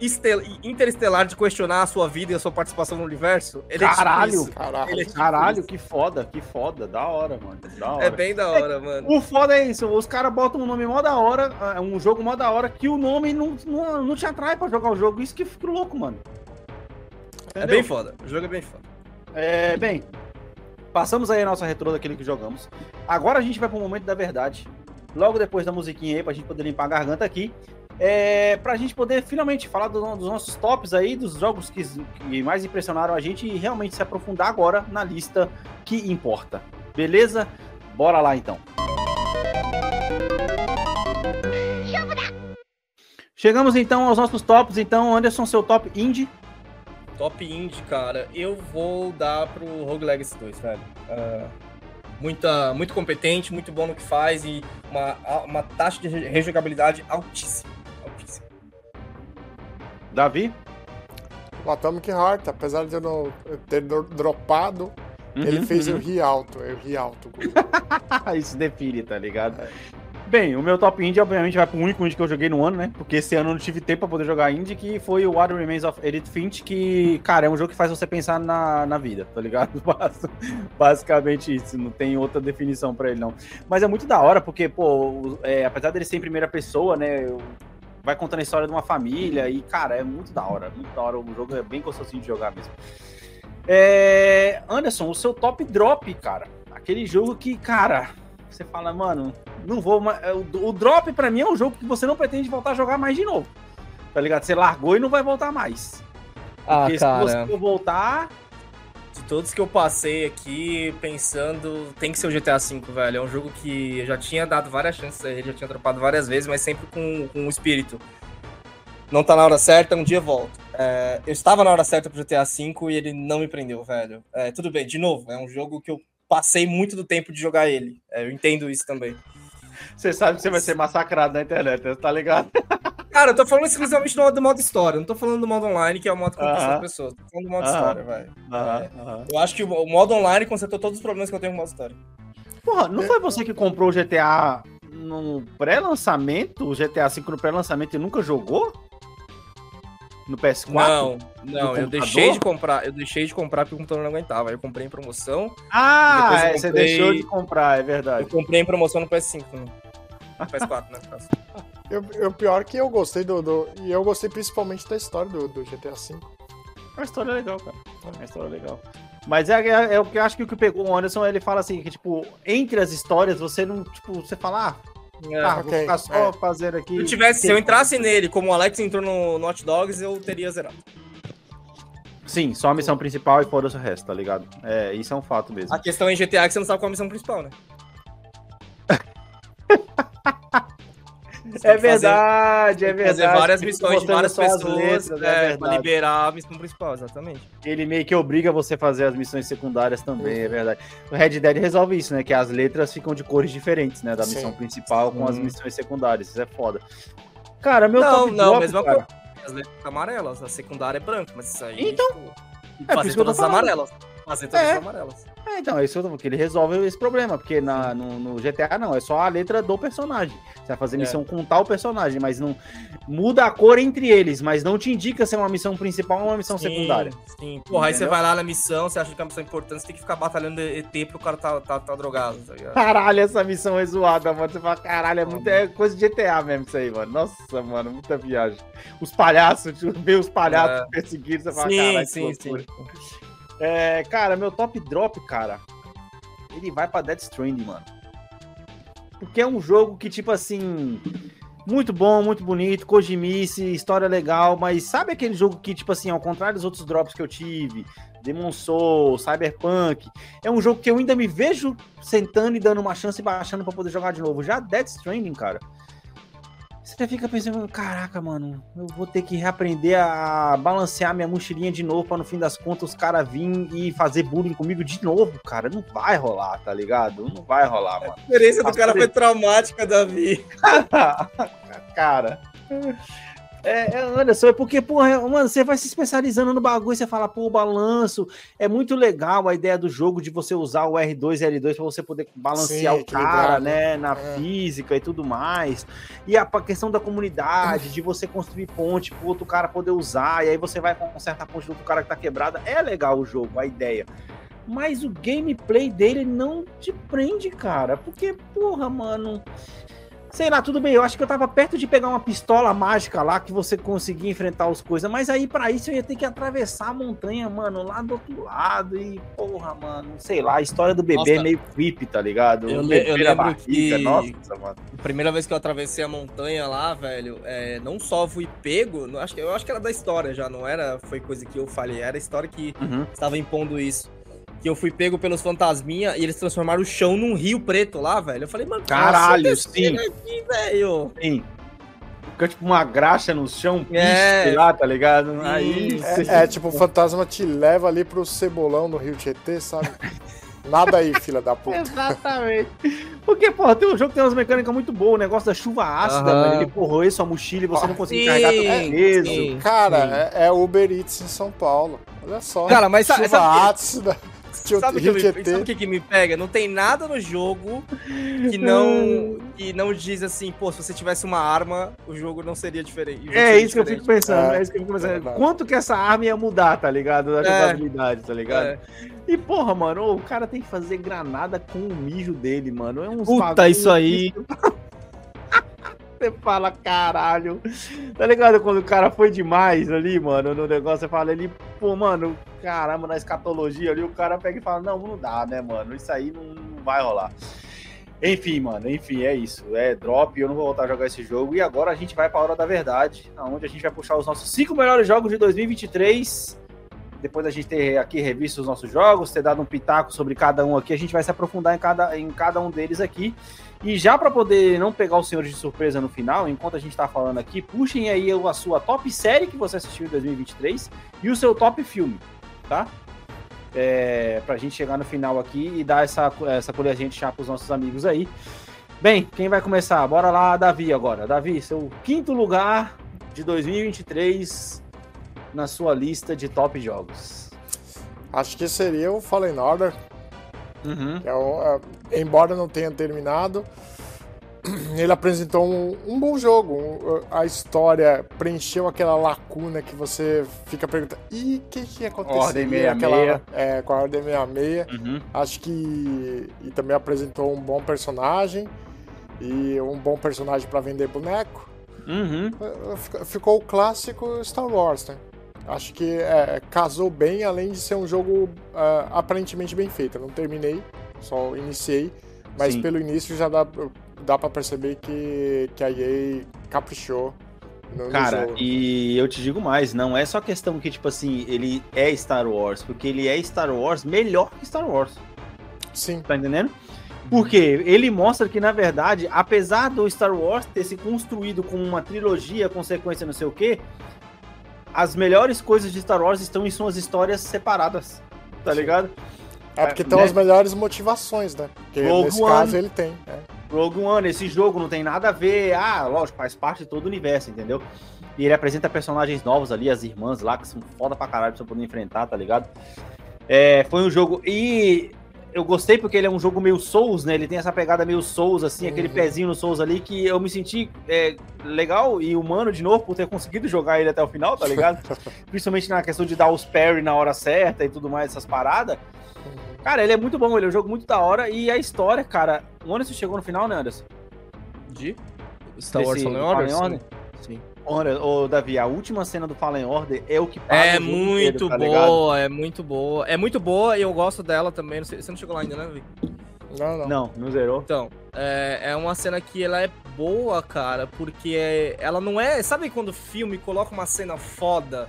estel- interestelar de questionar a sua vida e a sua participação no universo? Ele é tipo Caralho, isso. caralho. Ele é tipo Caralho, que foda, que foda. Da hora, mano. Da hora. É bem da hora, mano. O foda é isso, os caras botam um nome mó da hora, é um jogo mó da hora, que o nome não, não, não te atrai pra jogar o jogo. Isso que fica louco, mano. É Entendeu? bem foda. O jogo é bem foda. É, bem, passamos aí a nossa retrô daquele que jogamos. Agora a gente vai pro momento da verdade. Logo depois da musiquinha aí, pra gente poder limpar a garganta aqui. É, pra gente poder finalmente falar do- dos nossos tops aí, dos jogos que, que mais impressionaram a gente e realmente se aprofundar agora na lista que importa. Beleza? Bora lá então. Chegamos então aos nossos tops. Então, Anderson, seu top indie. Top Indie, cara, eu vou dar pro Rogue Legacy 2, velho. Ah, muita, muito competente, muito bom no que faz e uma, uma taxa de re- rejogabilidade altíssima. altíssima. Davi? O Atomic Heart, apesar de eu não ter dro- dropado, ele Uhum, fez uhum. eu rir alto. Eu ri alto. Isso define, tá ligado? Bem, o meu top indie, obviamente, vai pro único indie que eu joguei no ano, né? Porque esse ano eu não tive tempo pra poder jogar indie, que foi o What Remains of Edith Finch, que, cara, é um jogo que faz você pensar na, na vida, tá ligado? Bas- Basicamente isso, não tem outra definição pra ele, não. Mas é muito da hora, porque, pô, é, apesar dele ser em primeira pessoa, né? eu- Vai contando a história de uma família e, cara, é muito da hora, muito da hora. O jogo é bem gostosinho de jogar mesmo. É, Anderson, o seu top drop, cara. Aquele jogo que, cara, você fala, mano, não vou mais. é, O, drop pra mim é um jogo que você não pretende voltar a jogar mais de novo. Tá ligado? Você largou e não vai voltar mais. Ah, Porque cara. se você for voltar. De todos que eu passei aqui, pensando, tem que ser o GTA V, velho. É um jogo que eu já tinha dado várias chances a ele, já tinha dropado várias vezes, mas sempre com, com o espírito. Não tá na hora certa, um dia eu volto. É, eu estava na hora certa pro GTA V e ele não me prendeu, velho. É, tudo bem, de novo, é um jogo que eu passei muito do tempo de jogar ele. É, eu entendo isso também. Você sabe que você vai ser massacrado na internet, tá ligado? Cara, eu tô falando exclusivamente do, do modo história, não tô falando do modo online, que é o modo que conquista Aham. as pessoas. Tô falando do modo Aham. história, velho. Aham, É, aham. Eu acho que o, o modo online consertou todos os problemas que eu tenho com o modo história. Porra, não foi você que comprou o GTA no pré-lançamento? O GTA V no pré-lançamento e nunca jogou? No PS4? Não, não, eu deixei de comprar, eu deixei de comprar porque o computador não aguentava. Eu comprei em promoção. Ah, é, você comprei- deixou de comprar, é verdade. Eu comprei em promoção no PS5 também. No PS4, né? Eu, eu, pior é que eu gostei do, do- E eu gostei principalmente da história do, do GTA V. É uma história legal, cara. É uma história legal. Mas é, é, é o que eu acho que o que pegou o Anderson, ele fala assim, que tipo, entre as histórias, você não, tipo, você fala, ah, É, tá, vou ok, ficar só é. fazendo aqui. Se eu, tivesse, se eu entrasse nele como o Alex entrou no, no Hot Dogs, eu teria zerado. Sim, só a missão principal e foda-se o resto, tá ligado? É, isso é um fato mesmo. A questão em GTA é que você não sabe qual é a missão principal, né? Você É fazer- verdade, é que fazer verdade. várias missões de várias as pessoas letras, é é, pra verdade. liberar a missão principal, exatamente. Ele meio que obriga você a fazer as missões secundárias também, é verdade. O Red Dead resolve isso, né? Que as letras ficam de cores diferentes, né? Da Sim. missão principal com as Hum. missões secundárias. Isso é foda. Cara, meu não, top não, drop, mesma cara, coisa. As letras amarelas, a secundária é branca, mas isso aí. Então, tipo, é por fazer isso que eu tô todas as amarelas. Fazer todas É. as amarelas. É, então, é isso que eu tô falando, que ele resolve esse problema, porque na, no, no GTA não, é só a letra do personagem. Você vai fazer É. missão com tal personagem, mas não muda a cor entre eles, mas não te indica se é uma missão principal ou uma missão Sim, secundária. Sim, porra, aí você Entendeu? vai lá na missão, você acha que é uma missão importante, você tem que ficar batalhando ET pro cara tá, tá, tá drogado, tá ligado? Caralho, essa missão é zoada, mano. Você fala, caralho, é, muito, é coisa de GTA mesmo isso aí, mano. Nossa, mano, muita viagem. Os palhaços, ver os palhaços É. perseguindo, você fala, Sim, caralho, sim, loucura. É, cara, meu top drop, cara, ele vai pra Dead Stranding, mano. Porque é um jogo que, tipo assim, muito bom, muito bonito, Kojimice, história legal, mas sabe aquele jogo que, tipo assim, ao contrário dos outros drops que eu tive, Demon Souls, Cyberpunk, é um jogo que eu ainda me vejo sentando e dando uma chance e baixando pra poder jogar de novo. Já Dead Stranding, cara, você fica pensando, caraca, mano, eu vou ter que reaprender a balancear minha mochilinha de novo pra no fim das contas os caras virem e fazer bullying comigo de novo, cara. Não vai rolar, tá ligado? Não vai rolar, mano. A experiência do cara foi traumática, Davi. cara. É, é, Anderson, é porque, porra, mano, você vai se especializando no bagulho, você fala, pô, o balanço. É muito legal a ideia do jogo de você usar o R2 e L2 pra você poder balancear Sim, o cara, equilibrar, né, na física e tudo mais. E a a questão da comunidade, de você construir ponte pro outro cara poder usar, e aí você vai consertar a ponte do outro cara que tá quebrada. É legal o jogo, a ideia. Mas o gameplay dele não te prende, cara. Porque, porra, mano. Sei lá, tudo bem. Eu acho que eu tava perto de pegar uma pistola mágica lá que você conseguia enfrentar os coisas. Mas aí, pra isso, eu ia ter que atravessar a montanha, mano, lá do outro lado. E, porra, mano, sei lá, a história do bebê Nossa. é meio creepy, tá ligado? Eu, le- eu lembro barriga, que Nossa, mano. a primeira vez que eu atravessei a montanha lá, velho, é, não só fui pego, não- acho que- eu acho que era da história já, não era foi coisa que eu falei, era a história que Uhum. estava impondo isso. Que eu fui pego pelos fantasminha e eles transformaram o chão num rio preto lá, velho. Eu falei, mano, Caralho, nossa, sim. aqui, velho. Sim. Fica tipo uma graxa no chão, É. lá, tá ligado? Aí. É, é, tipo, o fantasma te leva ali pro cebolão no Rio Tietê, sabe? Nada aí, filha da puta. Exatamente. Porque, porra, tem um jogo que tem umas mecânicas muito boas. O negócio da chuva ácida, Aham. mano. Ele corroer sua mochila e você não conseguir Sim, carregar teu peso. sim. Cara, é, é Uber Eats em São Paulo. Olha só. Cara, mas Chuva sabe- ácida. Tio- Sabe o que, Rio me- Tietê. sabe o que, me pega? Não tem nada no jogo que não, que não diz assim, pô, se você tivesse uma arma, o jogo não seria diferente. É seria isso que eu fico diferente. pensando, é, isso que eu fico pensando. verdade. Quanto que essa arma ia mudar, tá ligado? Da É. jogabilidade, tá ligado? É. E, porra, mano, o cara tem que fazer granada com o mijo dele, mano. É uns Puta, isso aí. Você fala, caralho. Tá ligado? Quando o cara foi demais ali, mano, no negócio, você fala ele, pô, mano, caramba, na escatologia ali, o cara pega e fala, não, não dá, né, mano? Isso aí não, vai rolar. Enfim, mano, enfim, é isso. É drop, eu não vou voltar a jogar esse jogo. E agora a gente vai pra hora da verdade, onde a gente vai puxar os nossos cinco melhores jogos de 2023. Depois da gente ter aqui revisto os nossos jogos, ter dado um pitaco sobre cada um aqui, a gente vai se aprofundar em cada, em cada um deles aqui. E já para poder não pegar os senhores de surpresa no final, enquanto a gente tá falando aqui, puxem aí a sua top série que você assistiu em 2023 e o seu top filme, tá? É, pra gente chegar no final aqui e dar essa, essa colherzinha de chá pros nossos amigos aí. Bem, quem vai começar? Bora lá, Davi, agora. Davi, seu quinto lugar de 2023 na sua lista de top jogos. Acho que seria o Fallen Order. Uhum. É é, embora não tenha terminado, ele apresentou um, um bom jogo. Um, a história preencheu aquela lacuna que você fica perguntando: e o que, que aconteceu? Ordem 66. É, com a Ordem 66. Uhum. Acho que. E também apresentou um bom personagem. E um bom personagem para vender boneco. Uhum. Fic- Ficou o clássico Star Wars, né? Acho que é, casou bem, além de ser um jogo ah, aparentemente bem feito. Eu não terminei, só iniciei, mas Sim. pelo início já dá, dá para perceber que, que a EA caprichou no, Cara, e eu te digo mais, não é só questão que, tipo assim, ele é Star Wars, porque ele é Star Wars melhor que Star Wars. Sim. Tá entendendo? Porque ele mostra que, na verdade, apesar do Star Wars ter se construído como uma trilogia, consequência não sei o quê, as melhores coisas de Star Wars estão em suas histórias separadas, tá ligado? É porque tem né? as melhores motivações, né? Porque Rogue nesse One. caso ele tem. é. Rogue One, esse jogo não tem nada a ver. Ah, lógico, faz parte de todo o universo, entendeu? E ele apresenta personagens novos ali, as irmãs lá, que são foda pra caralho pra você poder enfrentar, tá ligado? É, foi um jogo. E eu gostei porque ele é um jogo meio Souls, né? Ele tem essa pegada meio Souls, assim, aquele Uhum. pezinho no Souls ali, que eu me senti é, legal e humano de novo por ter conseguido jogar ele até o final, tá ligado? Principalmente na questão de dar os parry na hora certa e tudo mais, essas paradas. Cara, ele é muito bom, ele é um jogo muito da hora. E a história, cara. O Anderson chegou no final, né, Anderson? De? Star Wars Fallen Order? Fallen Order? Sim. Olha, ô Davi, a última cena do Fallen Order é o que paga É o muito inteiro, tá ligado? boa, é muito boa. É muito boa e eu gosto dela também. Não sei, você não chegou lá ainda, né, Vic? Não, não. Não, não zerou. Então, é, é uma cena que ela é boa, cara, porque é- ela não é. Sabe quando o filme coloca uma cena foda,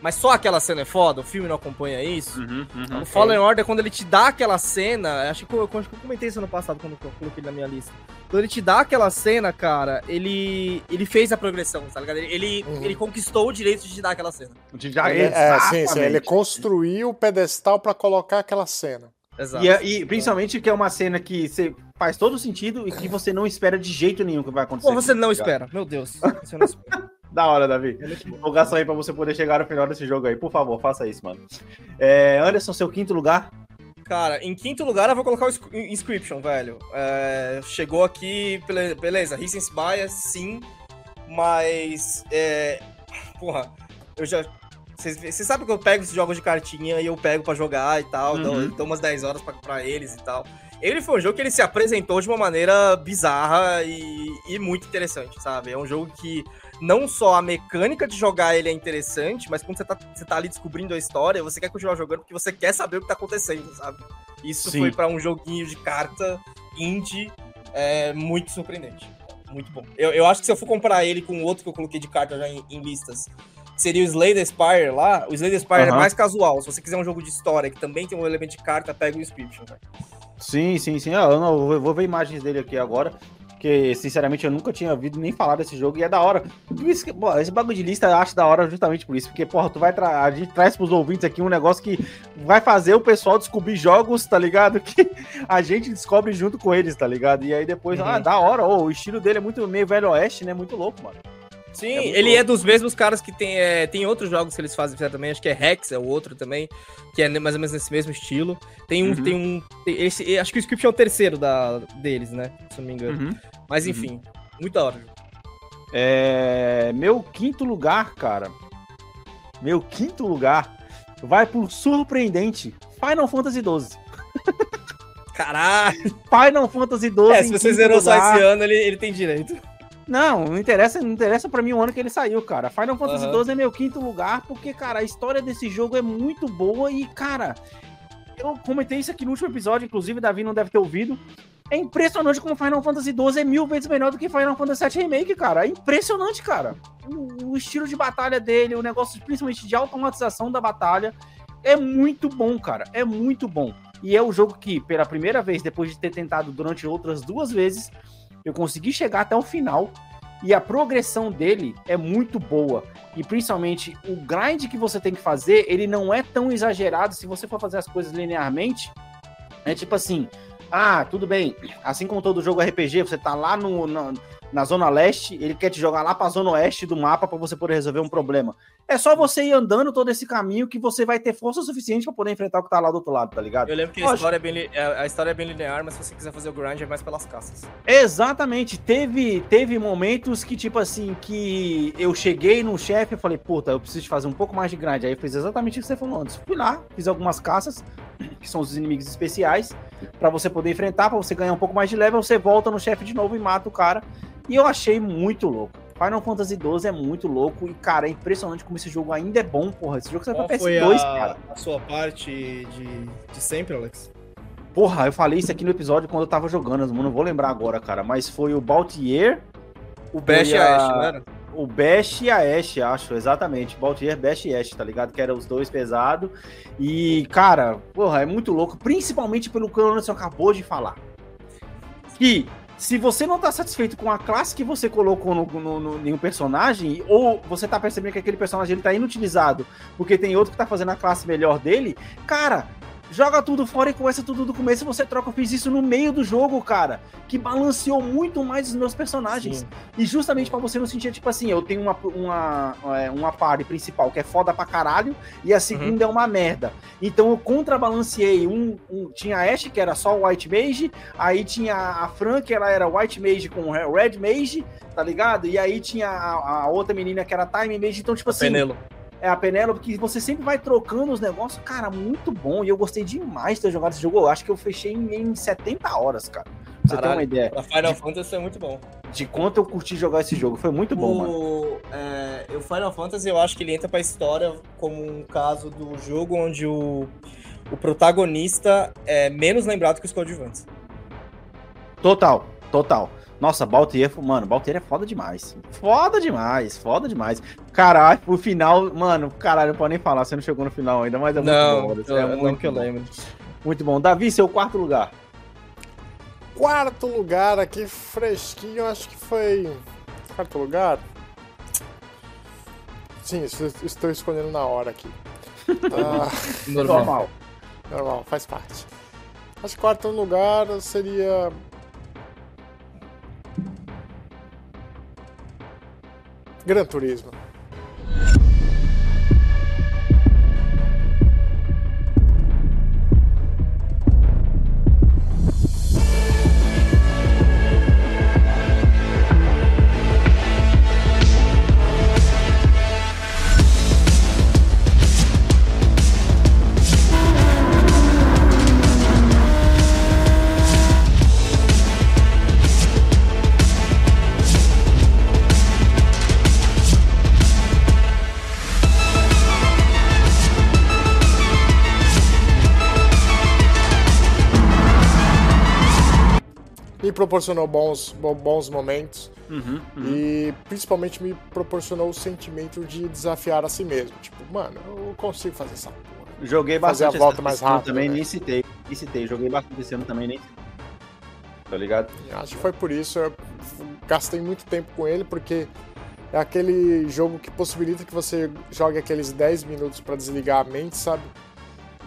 mas só aquela cena é foda? O filme não acompanha isso? Uhum, O Fallen Order, quando ele te dá aquela cena, acho que eu, acho que eu comentei isso ano passado quando eu coloquei ele na minha lista. Quando ele te dá aquela cena, cara, ele ele fez a progressão, tá ligado? Ele, ele, Uhum. ele conquistou o direito de te dar aquela cena. Já, Ele- é, sim, sim, ele construiu o pedestal pra colocar aquela cena. Exato. E, é- e principalmente que é uma cena que você faz todo sentido e que você não espera de jeito nenhum que vai acontecer. Pô, você não tá espera, meu Deus. Você não espera. Da hora, Davi. Divulgação aí pra você poder chegar no final desse jogo aí. Por favor, faça isso, mano. É, Anderson, seu quinto lugar. Cara, em quinto lugar eu vou colocar o Inscri- Inscription, velho. É, chegou aqui, bele- beleza, Recency Bias, sim, mas. É, porra, eu já. Vocês sabem que eu pego esses jogos de cartinha e eu pego pra jogar e tal, Uhum. dou, dou umas 10 horas pra, pra eles e tal. Ele foi um jogo que ele se apresentou de uma maneira bizarra e, e muito interessante, sabe? É um jogo que não só a mecânica de jogar ele é interessante, mas quando você tá, você tá ali descobrindo a história, você quer continuar jogando porque você quer saber o que tá acontecendo, sabe? Isso Sim. foi pra um joguinho de carta indie é, muito surpreendente. Muito bom. Eu, eu acho que se eu for comparar ele com outro que eu coloquei de carta já em, em listas, seria o Slay the Spire lá, o Slay the Spire é Aham. mais casual. Se você quiser um jogo de história que também tem um elemento de carta, pega o Inscription, velho. Sim, sim, sim. Ah, eu, não, eu vou ver imagens dele aqui agora. Porque, sinceramente, eu nunca tinha ouvido nem falar desse jogo e é da hora. Isso que, pô, esse bagulho de lista eu acho da hora justamente por isso. Porque, porra, tu vai tra a gente traz pros ouvintes aqui um negócio que vai fazer o pessoal descobrir jogos, tá ligado? Que a gente descobre junto com eles, tá ligado? E aí depois, Uhum. ah, da hora. ô, o estilo dele é muito meio velho oeste, né? Muito louco, mano. Sim, É ele louco. é dos mesmos caras que tem, é, tem outros jogos que eles fazem também, acho que é Rex, é o outro também, que é mais ou menos nesse mesmo estilo. Tem um, Uhum. tem um, tem esse, acho que o Script é o terceiro da, deles, né, se eu não me engano. Uhum. Mas enfim, muito da hora. É, meu quinto lugar, cara. Meu quinto lugar vai pro surpreendente Final Fantasy XII. Caralho! Final Fantasy XII. É, se você zerou só lugar. esse ano, ele, ele tem direito. Não, não interessa, não interessa pra mim o ano que ele saiu, cara. Final Fantasy. XII é meu quinto lugar, porque, cara, a história desse jogo é muito boa e, cara, eu comentei isso aqui no último episódio, inclusive, Davi não deve ter ouvido. É impressionante como Final Fantasy XII é mil vezes melhor do que Final Fantasy VII Remake, cara. É impressionante, cara. O, o estilo de batalha dele, o negócio principalmente de automatização da batalha, é muito bom, cara. É muito bom. E é o jogo que, pela primeira vez, depois de ter tentado durante outras duas vezes, eu consegui chegar até o final. E a progressão dele é muito boa. E principalmente o grind que você tem que fazer, ele não é tão exagerado se você for fazer as coisas linearmente. É tipo assim, ah, tudo bem. Assim como todo jogo RPG, você tá lá no, na, na zona leste, ele quer te jogar lá pra zona oeste do mapa para você poder resolver um problema. É só você ir andando todo esse caminho que você vai ter força suficiente para poder enfrentar o que tá lá do outro lado, tá ligado? Eu lembro que a história, é bem, li- a história é bem linear, mas se você quiser fazer o grind é mais pelas caças. Exatamente. Teve, teve momentos que, tipo assim, que eu cheguei no chefe e falei, puta, eu preciso fazer um pouco mais de grind. Aí eu fiz exatamente o que você falou antes. Fui lá, fiz algumas caças, que são os inimigos especiais, pra você poder enfrentar, pra você ganhar um pouco mais de level, você volta no chefe de novo e mata o cara. E eu achei muito louco. Final Fantasy XII é muito louco e, cara, é impressionante como esse jogo ainda é bom, porra. Esse jogo sai pra Qual foi PS2, a, cara. a sua parte de, de sempre, Alex? Porra, eu falei isso aqui no episódio quando eu tava jogando, eu não vou lembrar agora, cara. Mas foi o Baltier, o Bash e a Ashe, não era? O Bash e a Ashe, acho, exatamente. Baltier, Bash e Ashe, tá ligado? Que eram os dois pesados. E, cara, porra, é muito louco, principalmente pelo que o Anderson acabou de falar. Que se você não tá satisfeito com a classe que você colocou no, no, no- em um personagem, ou você tá percebendo que aquele personagem ele tá inutilizado porque tem outro que tá fazendo a classe melhor dele, cara, joga tudo fora e começa tudo do começo e você troca. Eu fiz isso no meio do jogo, cara, que balanceou muito mais os meus personagens. E justamente pra você não sentir, tipo assim, eu tenho uma, uma, é, uma party principal que é foda pra caralho e a segunda é uma merda. Então eu contrabalanceei. Um, um- tinha a Ashe, que era só o White Mage, aí tinha a Fran, que ela era White Mage com Red Mage, tá ligado? E aí tinha a, a outra menina que era Time Mage. Então, tipo assim. Penélope. É a Penélope, que você sempre vai trocando os negócios, cara, muito bom. E eu gostei demais de ter jogado esse jogo. Eu acho que eu fechei em, em 70 horas, cara. Pra você ter uma Caralho, ideia. A Final Fantasy é muito bom. De quanto eu curti jogar esse jogo. Foi muito bom, mano. o, é, o Final Fantasy eu acho que ele entra pra história como um caso do jogo onde o, o protagonista é menos lembrado que os coadjuvantes. Total, total. Nossa, Baltier, mano, Baltier é foda demais. Foda demais, foda demais. Caralho, o final, mano, caralho, não pode nem falar, você não chegou no final ainda, mas é muito Não, bom. eu- é não muito que eu lembro. Muito bom. Davi, seu quarto lugar. Quarto lugar aqui, fresquinho, acho que foi. Quarto lugar? Sim, estou escolhendo na hora aqui. Ah, Normal. Normal, faz parte. Acho que quarto lugar seria. Gran Turismo. Proporcionou bons, bo- bons momentos Uhum, e principalmente me proporcionou o sentimento de desafiar a si mesmo. Tipo, mano, eu consigo fazer essa porra. Joguei Fazer bastante a volta mais rápido, Também né? nem citei. Nem citei. Joguei bastante esse ano também, nem citei. Tá ligado? Acho que foi por isso. Eu gastei muito tempo com ele, porque é aquele jogo que possibilita que você jogue aqueles 10 minutos pra desligar a mente, sabe?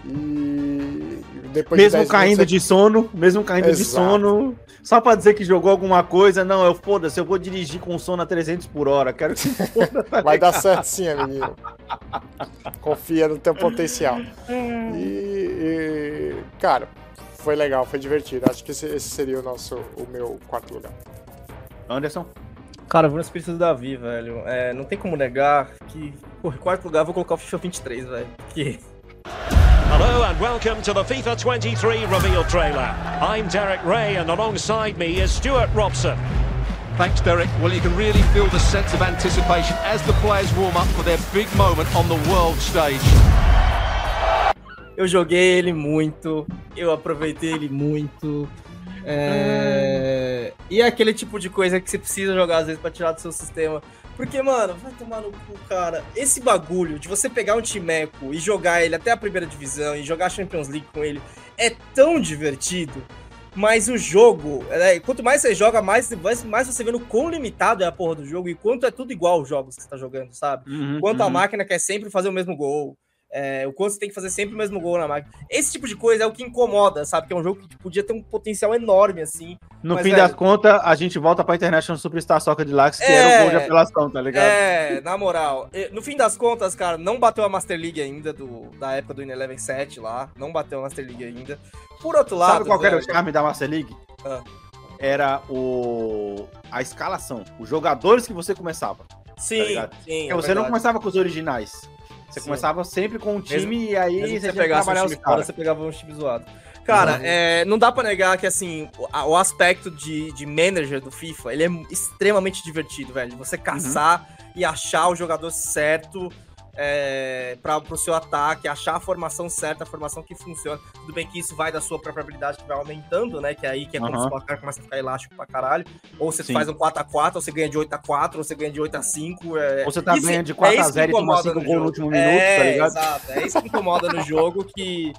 E depois de mesmo 10 caindo minutos, de sono, mesmo caindo de Exato. sono, só pra dizer que jogou alguma coisa, não, eu foda-se, eu vou dirigir com sono a 300 por hora, quero que foda, tá Vai dar certo sim, menino. Confia no teu potencial. É. E, e, cara, foi legal, foi divertido. Acho que esse, esse seria o nosso, o meu quarto lugar. Anderson? Cara, eu vou no espírito do Davi, velho. É, não tem como negar que, em quarto lugar eu vou colocar o FIFA 23, velho. Porque Hello and welcome to the FIFA 23 reveal trailer. I'm Derek Ray and alongside me is Stuart Robson. Thanks, Derek. Well, you can really feel the sense of anticipation as the players warm up for their big moment on the world stage. eu joguei ele muito, eu aproveitei ele muito. É, E é aquele tipo de coisa que você precisa jogar às vezes pra tirar do seu sistema. Porque, mano, vai tomar no cu, cara. Esse bagulho de você pegar um timeco e jogar ele até a primeira divisão e jogar Champions League com ele é tão divertido. Mas o jogo, né, quanto mais você joga, mais, mais, mais você vê no quão limitado é a porra do jogo e quanto é tudo igual os jogos que você tá jogando, sabe? Uhum, quanto a uhum. máquina quer sempre fazer o mesmo gol. É, o quanto você tem que fazer sempre o mesmo gol na máquina. Esse tipo de coisa é o que incomoda, sabe? Que é um jogo que podia ter um potencial enorme, assim. No Mas, fim velho, das contas, a gente volta pra International Superstar Soccer Deluxe, que É. era o gol de apelação, tá ligado? É, na moral. No fim das contas, cara, não bateu a Master League ainda, do, da época do Ineleven 7 lá. Não bateu a Master League ainda. Por outro lado. Sabe qual que era o velho, charme da Master League? Ah. Era o a escalação, os jogadores que você começava. Sim, tá sim, Porque é você não verdade. começava com os originais. Você Sim. começava sempre com um time Mesmo- e aí você um trabalhar time os fora, caras. você pegava um time zoado. Cara, Uhum. é, não dá pra negar que, assim, o, a- o aspecto de, de manager do FIFA, ele é extremamente divertido, velho. Você caçar e achar o jogador certo é, para pro seu ataque, achar a formação certa, a formação que funciona. Tudo bem que isso vai da sua própria habilidade que vai aumentando, né? Que é aí que é quando Aham. o placar começa a ficar elástico pra caralho. Ou você Sim. faz um 4x4, ou você ganha de 8x4, ou você ganha de 8x5. É... Ou você tá ganhando de é 4 a isso que 0 e toma incomoda 5 no gols no último minuto, é, tá ligado? Exato, é isso que incomoda no jogo, que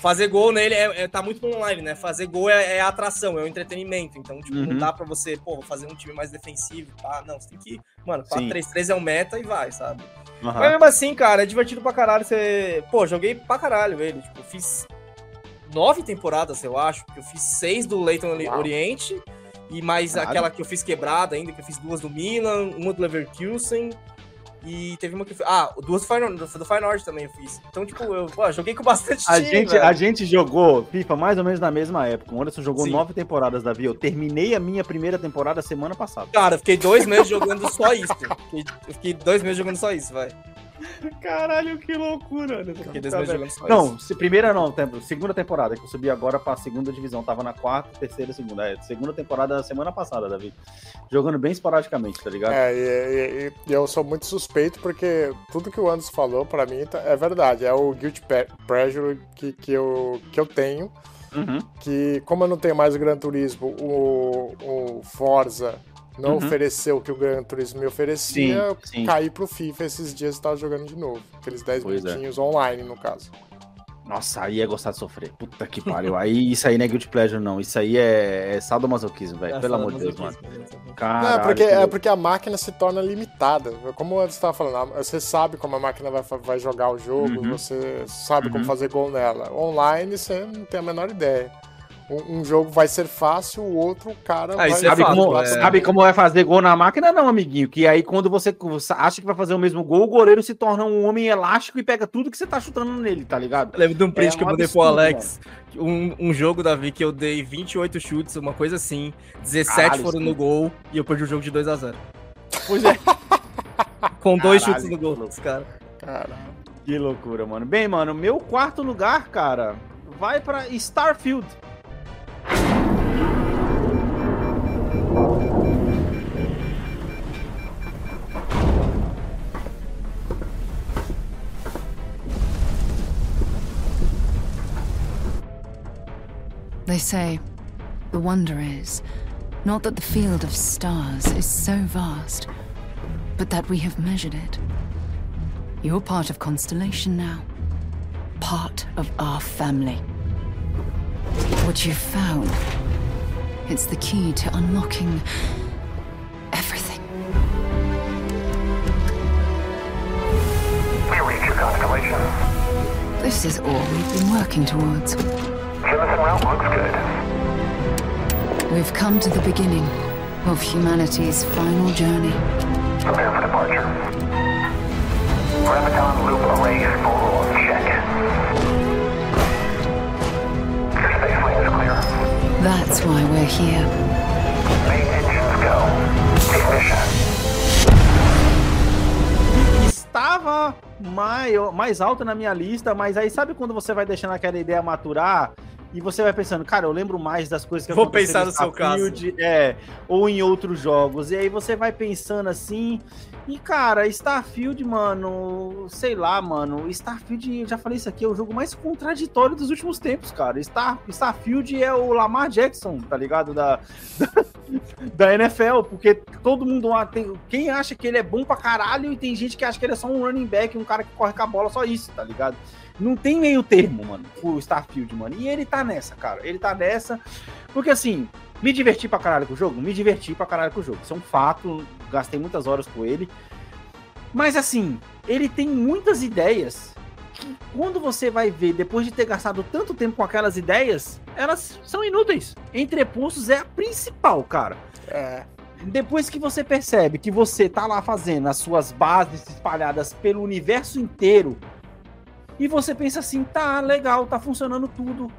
fazer gol nele é, é- tá muito online, né? Fazer gol é, é atração, é o entretenimento. Então, tipo, não Uhum. dá pra você, pô, fazer um time mais defensivo, tá? Não, você tem que, mano, Sim. 4-3-3 é o meta e vai, sabe? Aham. Mas mesmo assim, cara, é divertido pra caralho. Você. Pô, joguei pra caralho ele. Tipo, eu fiz nove temporadas, eu acho. porque Eu fiz seis do Leighton Oriente. E mais Caralho. aquela que eu fiz quebrada ainda, que eu fiz duas do Milan, uma do Leverkusen. E teve uma que fiz. Ah, duas do do do Feyenoord também eu fiz. Então, tipo, eu pô, joguei com bastante A time, gente, velho. a gente jogou FIFA mais ou menos na mesma época. O Anderson jogou Sim. nove temporadas da Eu terminei a minha primeira temporada semana passada. Cara, eu fiquei dois meses jogando só isso. Eu fiquei dois meses jogando só isso, vai. Caralho, que loucura, Não, isso. se, primeira não, tempo, segunda temporada, que eu subi agora pra segunda divisão. Tava na quarta, terceira, segunda. É, segunda temporada da semana passada, Davi. Jogando bem esporadicamente, tá ligado? É, e, e- e eu sou muito suspeito porque tudo que o Anderson falou pra mim tá- é verdade. É o guilt pleasure que, que, eu, que eu tenho. Uhum. Que, como eu não tenho mais o Gran Turismo, o, o Forza não Uhum. ofereceu o que o Gran Turismo me oferecia, Sim, eu sim. caí pro FIFA esses dias e tava jogando de novo. Aqueles 10 Pois é. minutinhos online, no caso. Nossa, aí é gostar de sofrer. Puta que pariu. Aí isso aí não é guilt pleasure, não. Isso aí é, é sadomasoquismo, velho. É Pelo amor de Deus, mano. Caralho. não, é porque, que é porque a máquina se torna limitada. Como o Anderson estava falando, você sabe como a máquina vai, vai jogar o jogo, Uhum. você sabe como Uhum. fazer gol nela. Online, você não tem a menor ideia. Um, um jogo vai ser fácil, o outro o cara vai... sabe, como, é. sabe como vai fazer gol na máquina? Não, amiguinho. Que aí quando você acha que vai fazer o mesmo gol, o goleiro se torna um homem elástico e pega tudo que você tá chutando nele, tá ligado? Lembro de um print É que eu mandei pro Alex. Um, um jogo, Davi, que eu dei 28 chutes, uma coisa assim. 17 Caralho, foram no gol e eu perdi o jogo de 2x0. Pois é. Com dois Caralho, chutes no gol dos caras. Que loucura, mano. Bem, mano, meu quarto lugar, cara, vai pra Starfield. They say the wonder is not that the field of stars is so vast, but that we have measured it. You're part of Constellation now, part of our family. What you've found, it's the key to unlocking everything. We reach your constellation. This is all we've been working towards. Jemison route looks good. We've come to the beginning of humanity's final journey. Prepare for departure. Graviton loop array full That's why we're here. Estava maior, mais alta na minha lista, mas aí sabe quando você vai deixando aquela ideia maturar e você vai pensando, cara, eu lembro mais das coisas que Vou pensar no seu caso. Starfield, É, ou em outros jogos. E aí você vai pensando assim. E, cara, Starfield, mano, sei lá, mano. Starfield, eu já falei isso aqui, é o jogo mais contraditório dos últimos tempos, cara. Star, Starfield é o Lamar Jackson, tá ligado? Da, da NFL, porque todo mundo lá tem. Quem acha que ele é bom pra caralho e tem gente que acha que ele é só um running back, um cara que corre com a bola, só isso, tá ligado? Não tem meio termo, mano, o Starfield, mano. E ele tá nessa, cara. Ele tá nessa. Porque assim, me diverti pra caralho com o jogo? Me diverti pra caralho com o jogo. Isso é um fato. Gastei muitas horas com ele. Mas assim, ele tem muitas ideias que quando você vai ver, depois de ter gastado tanto tempo com aquelas ideias, elas são inúteis. Entrepostos é a principal, cara. É. Depois que você percebe que você tá lá fazendo as suas bases espalhadas pelo universo inteiro, e você pensa assim, tá, legal, tá funcionando tudo.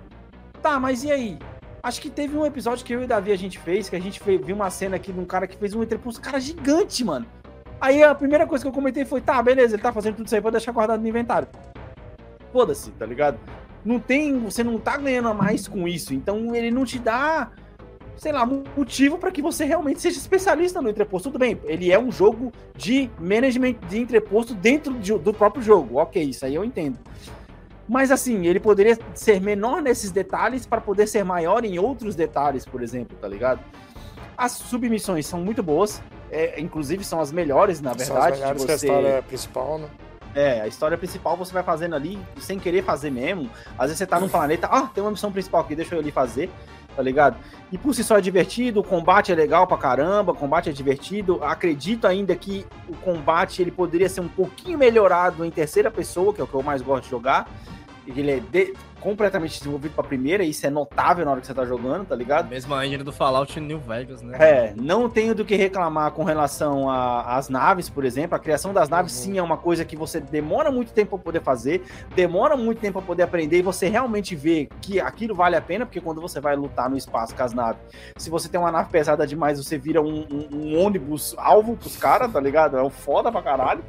Tá, mas e aí? Acho que teve um episódio que eu e o Davi a gente fez, que a gente viu uma cena aqui de um cara que fez um entrepulso, cara gigante, mano. Aí a primeira coisa que eu comentei foi, tá, beleza, ele tá fazendo tudo isso aí pra deixar guardado no inventário. Foda-se, tá ligado? Não tem, você não tá ganhando a mais com isso, então ele não te dá, sei lá, motivo pra que você realmente seja especialista no entreposto. Tudo bem, ele é um jogo de management de entreposto dentro de- do próprio jogo, ok, isso aí eu entendo. Mas assim, ele poderia ser menor nesses detalhes para poder ser maior em outros detalhes, por exemplo, tá ligado? As submissões são muito boas, é, inclusive são as melhores, na São as verdade. melhores que a você- história principal, né? é, a história principal você vai fazendo ali sem querer fazer mesmo. Às vezes você tá num planeta, ah, tem uma missão principal aqui, deixa eu ali fazer, tá ligado? E por si só é divertido, o combate é legal pra caramba, o combate é divertido. Acredito ainda que o combate ele poderia ser um pouquinho melhorado em terceira pessoa, que é o que eu mais gosto de jogar. Ele é de- completamente desenvolvido pra primeira, e isso é notável na hora que você tá jogando, tá ligado? Mesma engine do Fallout New Vegas, né? É, não tenho do que reclamar com relação às naves, por exemplo. A criação das naves, sim, é uma coisa que você demora muito tempo para poder fazer, demora muito tempo para poder aprender e você realmente vê que aquilo vale a pena, porque quando você vai lutar no espaço com as naves, se você tem uma nave pesada demais, você vira um, um- um ônibus alvo pros caras, tá ligado? É um foda pra caralho.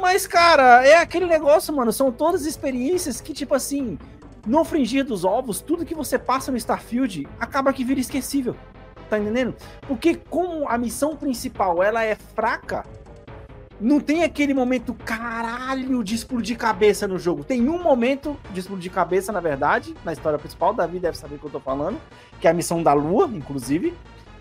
Mas, cara, é aquele negócio, mano. São todas experiências que, tipo assim, no fringir dos ovos, tudo que você passa no Starfield acaba que vira esquecível. Tá entendendo? Porque como a missão principal ela é fraca, não tem aquele momento caralho de explodir cabeça no jogo. Tem um momento de explodir cabeça, na verdade, na história principal. Davi deve saber o que eu tô falando, que é a missão da Lua, inclusive.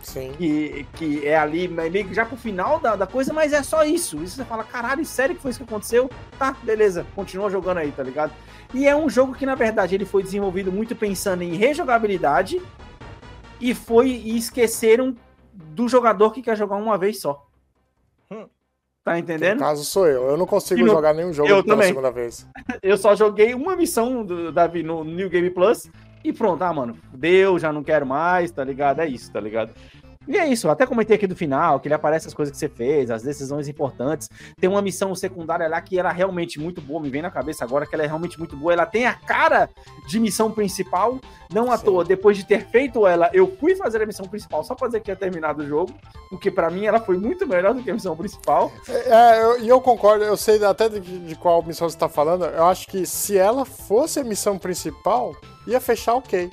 Sim. Que, que é ali meio que já pro final da, da coisa, mas é só isso. Isso você fala, caralho, sério que foi isso que aconteceu? Tá, beleza, continua jogando aí, tá ligado? E é um jogo que, na verdade, ele foi desenvolvido muito pensando em rejogabilidade e foi e esqueceram do jogador que quer jogar uma vez só. Tá entendendo? No caso sou eu. Eu não consigo no- jogar nenhum jogo Eu pela também. segunda vez. Eu só joguei uma missão do Davi no New Game Plus e pronto, ah, mano, deu, já não quero mais, tá ligado? É isso, tá ligado? E é isso, eu até comentei aqui do final, que ele aparece as coisas que você fez, as decisões importantes. Tem uma missão secundária lá que era realmente muito boa, me vem na cabeça agora que ela é realmente muito boa. Ela tem a cara de missão principal, não à toa. Depois de ter feito ela, eu fui fazer a missão principal só pra dizer que tinha terminado o jogo, porque pra mim ela foi muito melhor do que a missão principal. É, eu- e eu, concordo, eu sei até de, de qual missão você tá falando. Eu acho que se ela fosse a missão principal, ia fechar ok.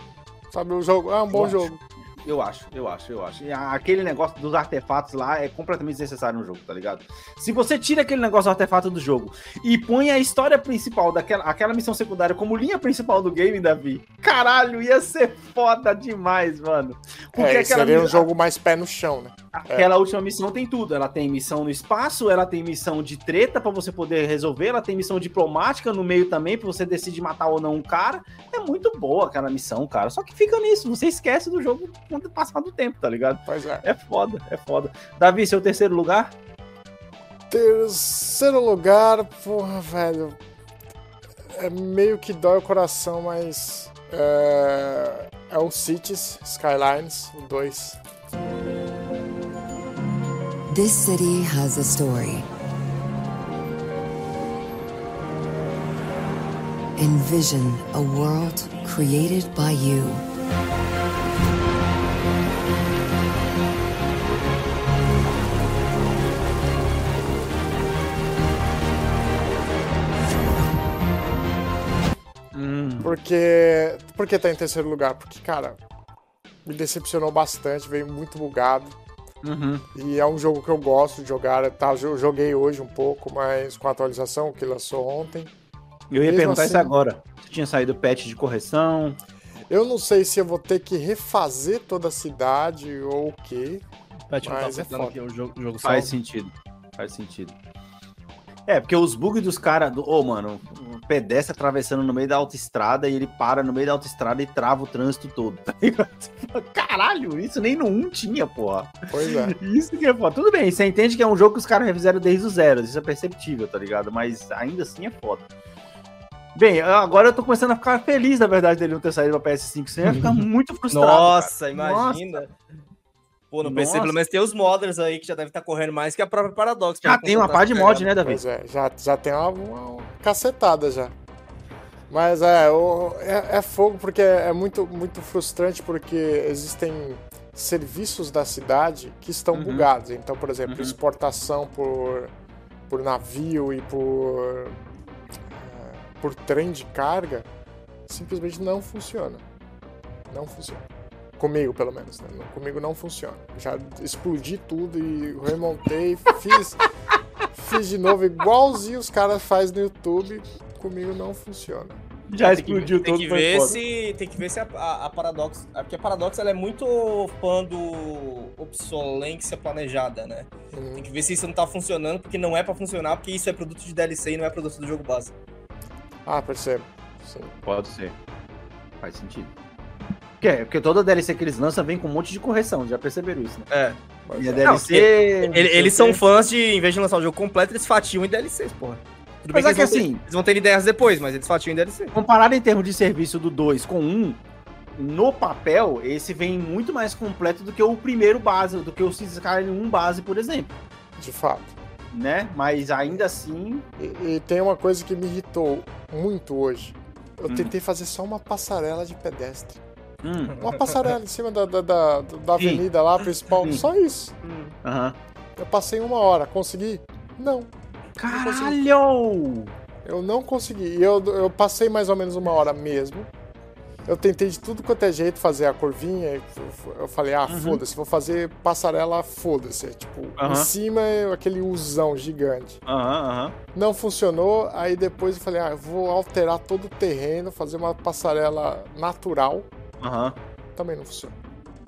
Sabe, o jogo é um bom Eu acho. Eu acho, eu acho, eu acho. E aquele negócio dos artefatos lá é completamente desnecessário no jogo, tá ligado? Se você tira aquele negócio do artefato do jogo e põe a história principal daquela aquela missão secundária como linha principal do game, Davi, caralho, ia ser foda demais, mano. É, seria um jogo mais pé no chão, né? Aquela última missão tem tudo. Ela tem missão no espaço, ela tem missão de treta pra você poder resolver, ela tem missão diplomática no meio também pra você decidir matar ou não um cara. É muito boa aquela missão, cara. Só que fica nisso, você esquece do jogo quando passar do tempo, tá ligado? Pois é. É foda, é foda. Davi, seu terceiro lugar? Terceiro lugar, porra, velho. É meio que dói o coração, mas. É, é o Cities Skylines, 2. This city has a story. Envision a world created by you. Porque por que tá em terceiro lugar? Porque, cara, me decepcionou bastante, veio muito bugado. Uhum. E é um jogo que eu gosto de jogar. Tá, eu joguei hoje um pouco, mas com a atualização que lançou ontem. Eu ia Mesmo perguntar isso assim- agora. Se tinha saído patch de correção. Eu não sei se eu vou ter que refazer toda a cidade ou o quê. Não tá Mas é afetando foda. aqui o jogo, jogo Faz salvo. sentido. Faz sentido. É, porque os bugs dos caras. Do... Ô, mano, um pedestre atravessando no meio da autoestrada e ele para no meio da autoestrada e trava o trânsito todo. Tá ligado? Você Caralho, isso nem no 1 tinha, porra. Pois é. Isso que é foda. Tudo bem, você entende que é um jogo que os caras refizeram desde o zero, isso é perceptível, tá ligado? Mas ainda assim é foda. Bem, agora eu tô começando a ficar feliz, na verdade, dele não ter saído pra PS5, senão eu ia ficar muito frustrado. Nossa, cara. imagina. Pô, no PC Nossa. pelo menos tem os modders aí que já deve estar correndo mais que a própria Paradox. Já tem uma pá de mod, né, Davi? Pois é, já, já tem uma, uma cacetada já. Mas é, o- é, é fogo porque é muito, muito frustrante porque existem serviços da cidade que estão Uhum. bugados. Então, por exemplo, exportação por, por navio e por, é, por trem de carga simplesmente não funciona. Não funciona. Comigo, pelo menos. Né? Comigo não funciona. Já explodi tudo e remontei, fiz, fiz de novo igualzinho os caras fazem no YouTube. Comigo não funciona. Já Tem que- explodiu tem todo, que foi ver foda. se Tem que ver se a, a, a Paradox. Porque a Paradox ela é muito fã do obsolência planejada, né? Uhum. Tem que ver se isso não tá funcionando, porque não é pra funcionar, porque isso é produto de DLC e não é produto do jogo base. Ah, percebo. Sim. Pode ser. Faz sentido. Porque, porque toda DLC que eles lançam vem com um monte de correção, já perceberam isso, né? É. E a Não, DLC. ele- não sei eles são fãs de, em vez de lançar o jogo completo, eles fatiam em DLCs, porra. Tudo bem Mas é que, eles, vão ter, assim- eles vão ter ideias depois, mas eles fatiam em DLC. Comparado em termos de serviço do 2 com um, no papel, esse vem muito mais completo do que o primeiro base, do que o Skyrim 1 base, por exemplo. De fato. Né? Mas ainda assim. E, e tem uma coisa que me irritou muito hoje. Eu Hum. tentei fazer só uma passarela de pedestre. Hum. Uma passarela em cima da, da, da, da avenida lá principal. Sim. Só isso. Eu passei uma hora. Consegui? Não. Caralho! Eu não consegui. E eu, eu passei mais ou menos uma hora mesmo. Eu tentei de tudo quanto é jeito fazer a curvinha. Eu falei, ah, Uhum. foda-se, vou fazer passarela, foda-se. Tipo, em Aham. cima é aquele usão gigante. Aham. Não funcionou, aí depois eu falei, ah, eu vou alterar todo o terreno, fazer uma passarela natural. Aham. Também não funcionou.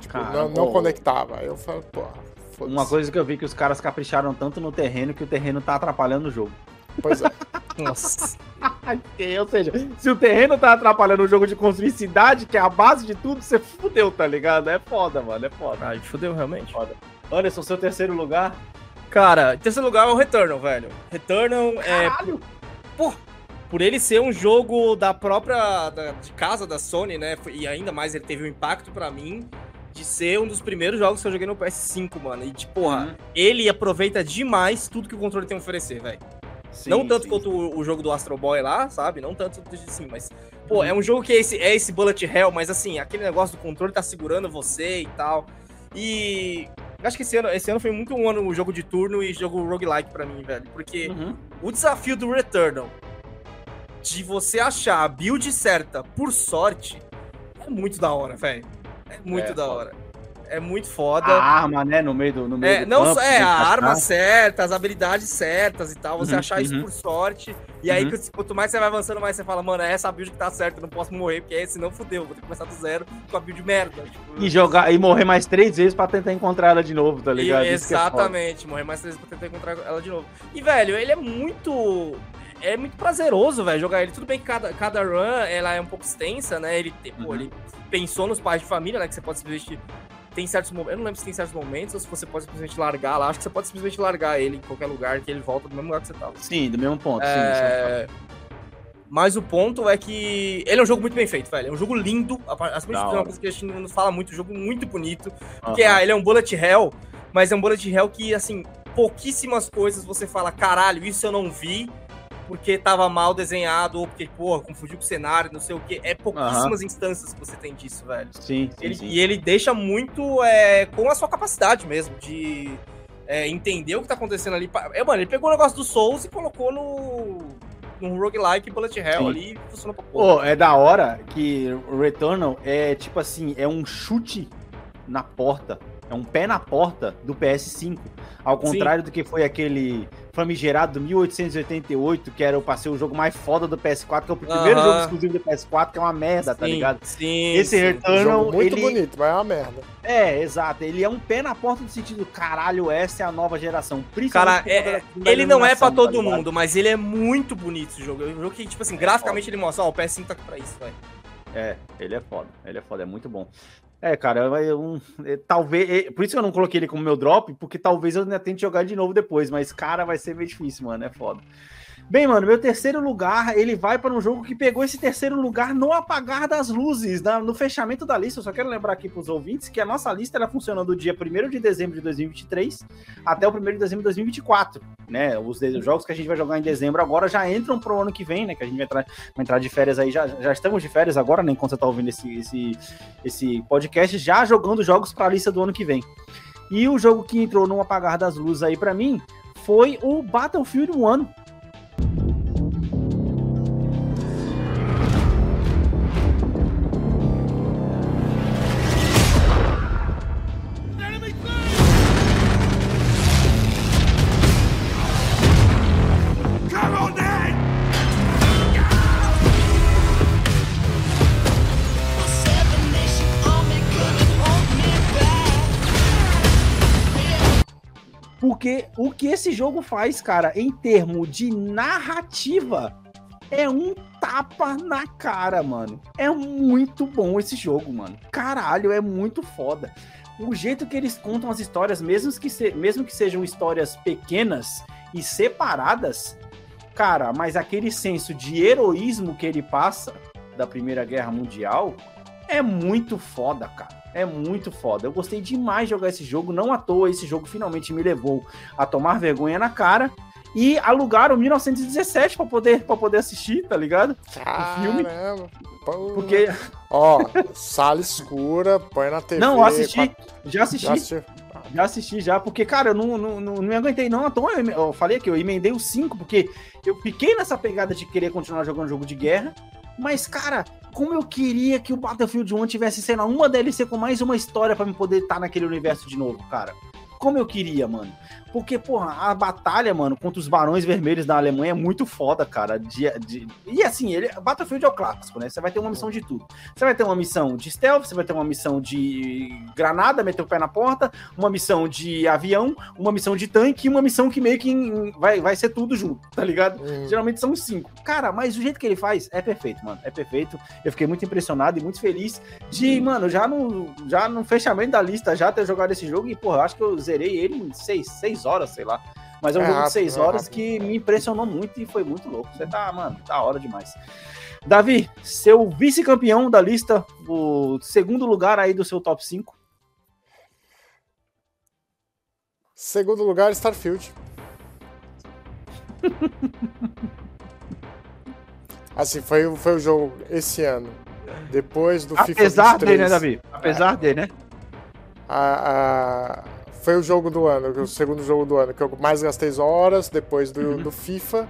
Tipo, Cara, não, não conectava. Aí eu falei, pô, foda-se. Uma coisa que eu vi que os caras capricharam tanto no terreno que o terreno tá atrapalhando o jogo. Pois é. Nossa. Ou seja, se o terreno tá atrapalhando o jogo de construir cidade, que é a base de tudo, você fudeu, tá ligado? É foda, mano, é foda. Ah, fudeu realmente. Foda. Anderson, seu terceiro lugar? Cara, terceiro lugar é o Returnal, velho. Returnal é. Por, por ele ser um jogo da própria. da- de casa da Sony, né? E ainda mais ele teve um impacto pra mim de ser um dos primeiros jogos que eu joguei no PS5, mano. E, tipo, porra, Uhum. ele aproveita demais tudo que o controle tem a oferecer, velho. Sim, Não tanto sim, quanto o, o jogo do Astro Boy lá, sabe? Não tanto assim, mas. Pô, Uhum. é um jogo que é esse, é esse bullet hell, mas assim, aquele negócio do controle tá segurando você e tal. E. Acho que esse ano, esse ano foi muito um ano jogo de turno e jogo roguelike pra mim, velho. Porque Uhum. o desafio do Returnal de você achar a build certa por sorte é muito da hora, velho. É muito É, da hora. É muito foda. A arma, né, no meio do, no meio É, do não campo, só é a arma certa, as habilidades certas e tal, você Uhum, achar isso uhum. por sorte. E aí, Uhum. que- quanto mais você vai avançando, mais você fala, mano, é essa build que tá certa, eu não posso morrer, porque esse não fudeu, vou ter que começar do zero com a build merda. Tipo, E jogar e morrer mais três vezes pra tentar encontrar ela de novo, tá ligado? e- Isso é exatamente, morrer mais três vezes pra tentar encontrar ela de novo. E, velho, ele é muito. É muito prazeroso, velho, jogar ele. Tudo bem que cada, cada run ela é um pouco extensa, né? Ele, Uhum. pô, ele pensou nos pais de família, né? Que você pode simplesmente. Tem certos momentos. Eu não lembro se tem certos momentos ou se você pode simplesmente largar lá. Acho que você pode simplesmente largar ele em qualquer lugar que ele volta do mesmo lugar que você tava. Sim, do mesmo ponto, sim. É, Mas o ponto é que ele é um jogo muito bem feito, velho. É um jogo lindo. A- Acima de Da tudo, é uma coisa que a gente não fala muito, um jogo muito bonito. Porque ah, ele é um bullet hell, mas é um bullet hell que, assim, pouquíssimas coisas você fala, caralho, isso eu não vi, porque tava mal desenhado, ou porque, porra, confundiu com o cenário, não sei o quê. É pouquíssimas instâncias que você tem disso, velho. Sim, sim, Ele- sim. E ele deixa muito é, com a sua capacidade mesmo, de é, entender o que tá acontecendo ali. É, mano, ele pegou o negócio do Souls e colocou no. num roguelike Bullet Hell Sim. ali funciona pra porra. Pô, é da hora que o Returnal é tipo assim, é um chute na porta. É um pé na porta do PS5. Ao contrário do que foi aquele famigerado do 1888, que era pra ser o jogo mais foda do PS4, que é o primeiro Aham. jogo exclusivo do PS4, que é uma merda, tá Sim, ligado? sim, Esse sim. Returnal, Jogo muito ele... bonito, mas é uma merda. É, exato. Ele é um pé na porta no sentido, caralho, essa é a nova geração. Cara, é- é- ele não é pra iluminação, todo tá mundo, mas ele é muito bonito esse jogo. É um jogo que, tipo assim, graficamente ele mostra, ó, o PS5 tá pra isso, velho. É, ele é foda. Ele é foda, é muito bom. É, cara, eu, um, é, talvez. é, por isso que eu não coloquei ele como meu drop, porque talvez eu ainda tente jogar de novo depois, mas, cara, vai ser meio difícil, mano. É foda. Bem, mano, meu terceiro lugar, ele vai para um jogo que pegou esse terceiro lugar no apagar das luzes, na- no fechamento da lista. Eu só quero lembrar aqui para os ouvintes que a nossa lista ela funciona do dia 1 de dezembro de 2023 até o 1 de dezembro de 2024, né? Os, os jogos que a gente vai jogar em dezembro agora já entram pro ano que vem, né? Que a gente vai entrar, vai entrar de férias aí, já, já estamos de férias agora, né? Enquanto você tá ouvindo esse, esse, esse podcast, já jogando jogos para a lista do ano que vem. E o jogo que entrou no apagar das luzes aí para mim foi o Battlefield 1. Porque o que esse jogo faz, cara, em termos de narrativa, é um tapa na cara, mano. É muito bom esse jogo, mano. Caralho, é muito foda. O jeito que eles contam as histórias, mesmo que, se- mesmo que sejam histórias pequenas e separadas, cara, mas aquele senso de heroísmo que ele passa da Primeira Guerra Mundial é muito foda, cara. É muito foda. Eu gostei demais de jogar esse jogo. Não à toa, esse jogo finalmente me levou a tomar vergonha na cara e alugar o 1917 pra poder, pra poder assistir, tá ligado? O filme. Caramba. Pô. Porque. Ó, sala escura, põe na TV. Não, eu assisti. pra- Já assisti. Já assistiu? Já assisti já, porque, cara, eu não, não, não, não me aguentei não. Então eu, eu falei que eu emendei os 5, porque eu fiquei nessa pegada de querer continuar jogando jogo de guerra. Mas, cara, como eu queria que o Battlefield 1 tivesse, sei lá, uma DLC com mais uma história pra me poder estar naquele universo de novo, cara. Como eu queria, mano. Porque, porra, a batalha, mano, contra os Barões Vermelhos da Alemanha é muito foda, cara. De, de- E assim, ele, Battlefield é o clássico, né? Você vai ter uma missão de tudo. Você vai ter uma missão de stealth, você vai ter uma missão de granada, meter o pé na porta, uma missão de avião, uma missão de tanque e uma missão que meio que em- vai, vai ser tudo junto, tá ligado? Geralmente são cinco. Cara, mas o jeito que ele faz é perfeito, mano. É perfeito. Eu fiquei muito impressionado e muito feliz de, mano, já no, já no fechamento da lista, já ter jogado esse jogo e, porra, acho que eu zerei ele em seis, seis horas, sei lá. Mas é um É jogo de rápido, seis é horas rápido. que me impressionou muito e foi muito louco. Você tá, mano, da hora demais. Davi, seu vice-campeão da lista, o segundo lugar aí do seu top 5. Segundo lugar, Starfield. assim, foi, foi o jogo esse ano. Depois do FIFA Apesar 23. dele, né, Davi? Apesar dele, né? A- a- foi o jogo do ano, o segundo jogo do ano, que eu mais gastei horas depois do, Uhum. do FIFA.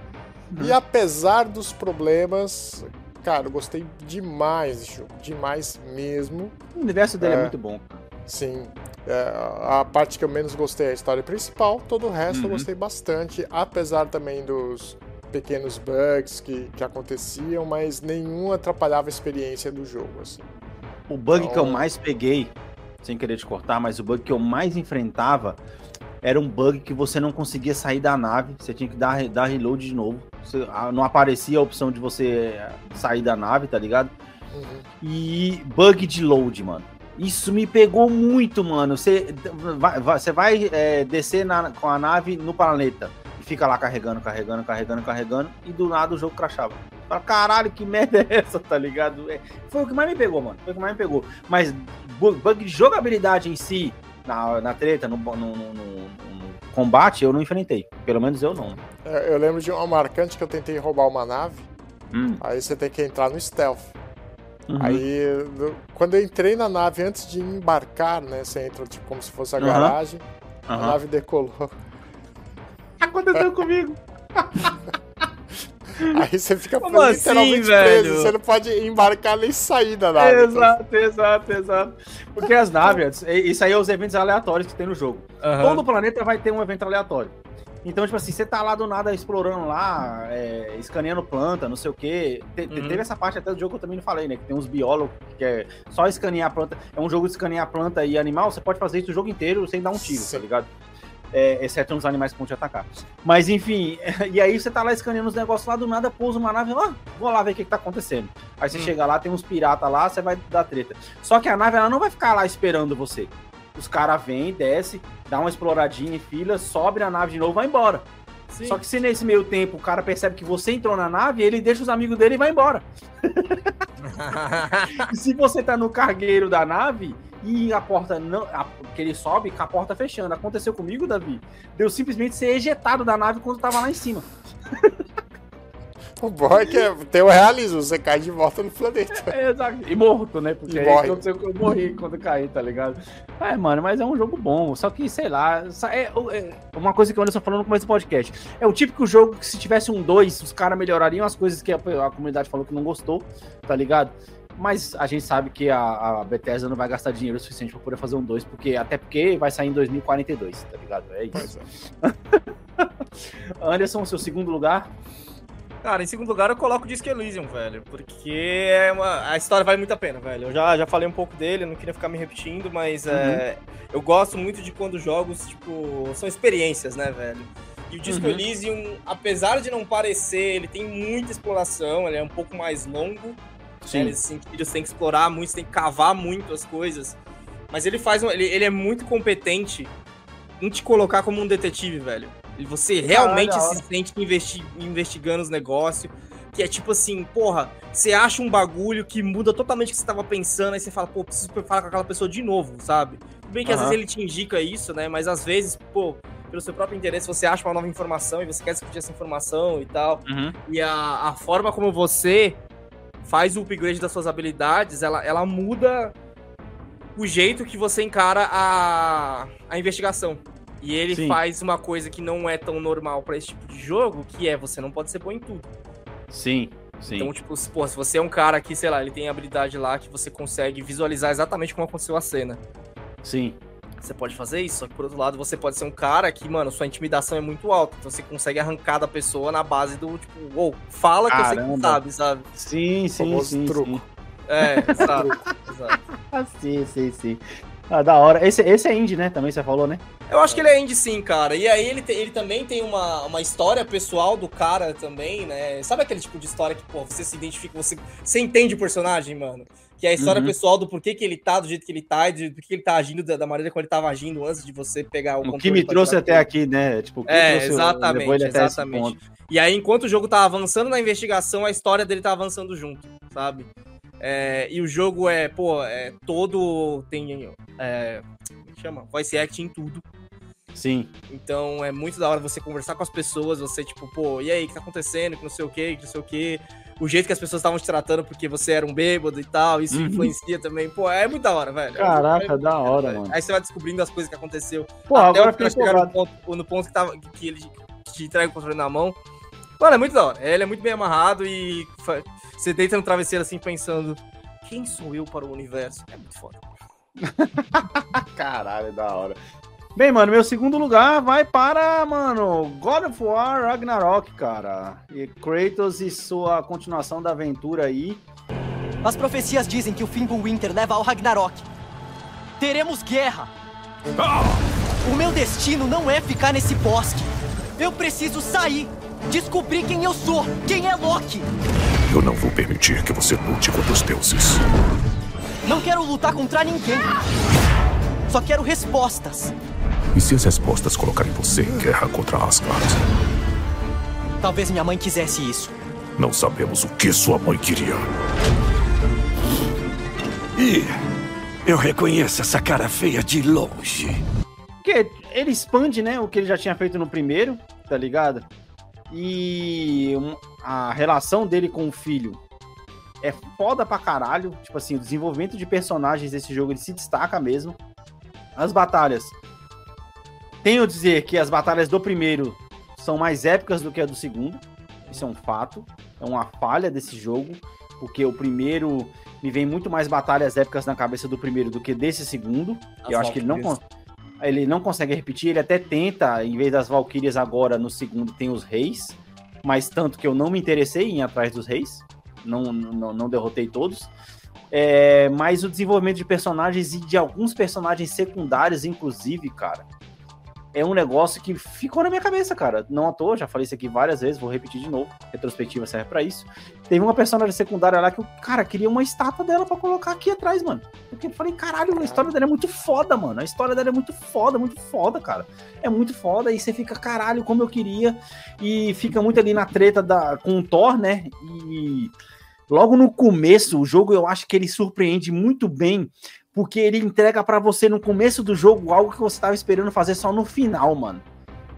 E apesar dos problemas, cara, eu gostei demais desse jogo, demais mesmo. O universo dele é, É. muito bom. Sim. É, a parte que eu menos gostei é a história principal, todo o resto eu Uhum. gostei bastante, apesar também dos pequenos bugs que, que aconteciam, mas nenhum atrapalhava a experiência do jogo, assim. O bug que eu Então- mais peguei, sem querer te cortar, mas o bug que eu mais enfrentava era um bug que você não conseguia sair da nave, você tinha que dar, dar reload de novo. Você- ah, não aparecia a opção de você eh, sair da nave, tá ligado? E bug de load, mano. Isso me pegou muito, mano. Você vai, você vai é, descer na- com a nave no planeta e fica lá carregando, carregando, carregando, carregando, e do nada o jogo crashava. Fala, caralho, que merda é essa, tá ligado? É, foi o que mais me pegou, mano. Foi o que mais me pegou. Mas bu- bug de jogabilidade em si, na, na treta, no, no- no- no- combate, eu não enfrentei. Pelo menos eu não. É, Eu lembro de uma marcante que eu tentei roubar uma nave, Hum. aí você tem que entrar no stealth. Uhum. Aí, quando eu entrei na nave, antes de embarcar, né, você entra tipo como se fosse a Aham. garagem, a Aham. nave decolou. Aconteceu comigo. Aí você fica Como literalmente assim, preso. velho? Você não pode embarcar nem sair da nave. Exato, exato, exato. Porque as naves, isso aí é os eventos aleatórios que tem no jogo. Aham. Todo planeta vai ter um evento aleatório. Então, tipo assim, você tá lá do nada explorando lá, é, escaneando planta, não sei o quê. Te- Uhum. Teve essa parte até do jogo que eu também não falei, né? Que tem uns biólogos que é só escanear planta. É um jogo de escanear planta e animal, você pode fazer isso o jogo inteiro sem dar um tiro, tá ligado? É, exceto uns animais que vão te atacar. Mas enfim, e aí você tá lá escaneando os negócios lá, do nada pousa uma nave lá, vou lá ver o que, que tá acontecendo. Aí você Hum. chega lá, tem uns piratas lá, você vai dar treta. Só que a nave ela não vai ficar lá esperando você. Os caras vêm, desce, dá uma exploradinha em fila, sobe na nave de novo, vai embora. Só que se nesse meio tempo o cara percebe que você entrou na nave, ele deixa os amigos dele e vai embora. Se você tá no cargueiro da nave e a porta não. A, que ele sobe com a porta fechando. Aconteceu comigo, Davi. Deu simplesmente ser ejetado da nave quando tava lá em cima. O bom é que tem o realismo, você cai de volta no planeta. É, exato. E morto, né? Porque E aí aconteceu que eu morri quando caí, tá ligado? É, mano, mas é um jogo bom. Só que, sei lá, é, é uma coisa que o Anderson falou no começo do podcast. É o típico jogo que se tivesse um 2, os caras melhorariam as coisas que a, a comunidade falou que não gostou, tá ligado? Mas a gente sabe que a, a Bethesda não vai gastar dinheiro suficiente pra poder fazer um 2, porque, até porque vai sair em 2042, tá ligado? É isso. Anderson, seu segundo lugar. Cara, em segundo lugar eu coloco o Disco Elysium, velho. Porque é uma... a história vale muito a pena, velho. Eu já, já falei um pouco dele, eu não queria ficar me repetindo, mas é, eu gosto muito de quando jogos, tipo, são experiências, né, velho? E o Disco Uhum. Elysium, apesar de não parecer, ele tem muita exploração, ele é um pouco mais longo. Sim. Né, nesse sentido, você tem que explorar muito, você tem que cavar muito as coisas. Mas ele faz. um- Ele, ele é muito competente em te colocar como um detetive, velho. Você realmente da se sente investi- investigando os negócios. Que é tipo assim, porra, você acha um bagulho que muda totalmente o que você tava pensando, aí você fala, pô, preciso falar com aquela pessoa de novo, sabe? Tudo bem que às Aham. vezes ele te indica isso, né? Mas às vezes, pô, pelo seu próprio interesse, você acha uma nova informação e você quer discutir essa informação e tal. Uhum. E a, a forma como você faz o upgrade das suas habilidades, ela, ela muda o jeito que você encara a, a investigação. E ele Sim. faz uma coisa que não é tão normal pra esse tipo de jogo, que é você não pode ser bom em tudo. Sim, sim. Então, tipo, se, pô, se você é um cara que, sei lá, ele tem habilidade lá que você consegue visualizar exatamente como aconteceu a cena. Sim. Você pode fazer isso, só que por outro lado, você pode ser um cara que, mano, sua intimidação é muito alta. Então você consegue arrancar da pessoa na base do, tipo, uou, fala sei que tu Caramba. sabe, sabe? Sim, sim, sim, truco. sim. É, exato. exato. Ah, sim, sim, sim. Ah, da hora. Esse, esse é indie, né? Também você falou, né? Eu acho que ele é indie sim, cara. E aí ele, te- ele também tem uma, uma história pessoal do cara também, né? Sabe aquele tipo de história que, pô, você se identifica, você, você entende o personagem, mano? Que é a história Uhum. pessoal do porquê que ele tá do jeito que ele tá, e de, do que ele tá agindo, da, da maneira como ele tava agindo antes de você pegar o O que me trouxe até tudo. aqui, né? Tipo, que É, exatamente, exatamente. E aí, enquanto o jogo tá avançando na investigação, a história dele tá avançando junto, sabe? É, e o jogo é, pô, é todo. Tem. É, como é que chama? Voice acting em tudo. Sim. Então é muito da hora você conversar com as pessoas, você, tipo, pô, e aí, o que tá acontecendo? Que não sei o quê, que não sei o quê. O jeito que as pessoas estavam te tratando porque você era um bêbado e tal, isso Uhum. influencia também. Pô, é muito da hora, velho. Caraca, É da hora, velho. mano. Aí você vai descobrindo as coisas que aconteceu. Pô, Até agora o chegar no ponto, no ponto que, tava, que ele te entrega o controle na mão. Mano, é muito da hora. Ele é muito bem amarrado e você deita no travesseiro assim pensando: quem sou eu para o universo? É muito foda. Caralho, da hora. Bem, mano, meu segundo lugar vai para, mano, God of War Ragnarok, cara. E Kratos e sua continuação da aventura aí. As profecias dizem que o Fimbulwinter leva ao Ragnarok. Teremos guerra. O meu destino não é ficar nesse bosque. Eu preciso sair, descobrir quem eu sou, quem é Loki. Eu não vou permitir que você lute contra os deuses. Não quero lutar contra ninguém. Só quero respostas. E se as respostas colocarem você em guerra contra Asgard? Talvez minha mãe quisesse isso. Não sabemos o que sua mãe queria. E eu reconheço essa cara feia de longe. Porque ele expande, né, o que ele já tinha feito no primeiro, tá ligado? E a relação dele com o filho é foda pra caralho. Tipo assim, o desenvolvimento de personagens desse jogo ele se destaca mesmo. As batalhas. Tenho a dizer que as batalhas do primeiro são mais épicas do que a do segundo. Isso é um fato. É uma falha desse jogo. Porque o primeiro me vem muito mais batalhas épicas na cabeça do primeiro do que desse segundo. As eu acho que ele não, ele não consegue repetir. Ele até tenta, em vez das Valkyrias agora, no segundo tem os reis. Mas tanto que eu não me interessei em ir atrás dos reis. Não, não, não derrotei todos. É, mas o desenvolvimento de personagens e de alguns personagens secundários, inclusive, cara, é um negócio que ficou na minha cabeça, cara. Não à toa, já falei isso aqui várias vezes, vou repetir de novo. Retrospectiva serve pra isso. Teve uma personagem secundária lá que eu, cara, queria uma estátua dela pra colocar aqui atrás, mano. Porque eu falei, caralho, a história dela é muito foda, mano. A história dela é muito foda, muito foda, cara. É muito foda. E você fica, caralho, como eu queria. E fica muito ali na treta da, com o Thor, né? E logo no começo, o jogo eu acho que ele surpreende muito bem, porque ele entrega pra você no começo do jogo algo que você tava esperando fazer só no final, mano.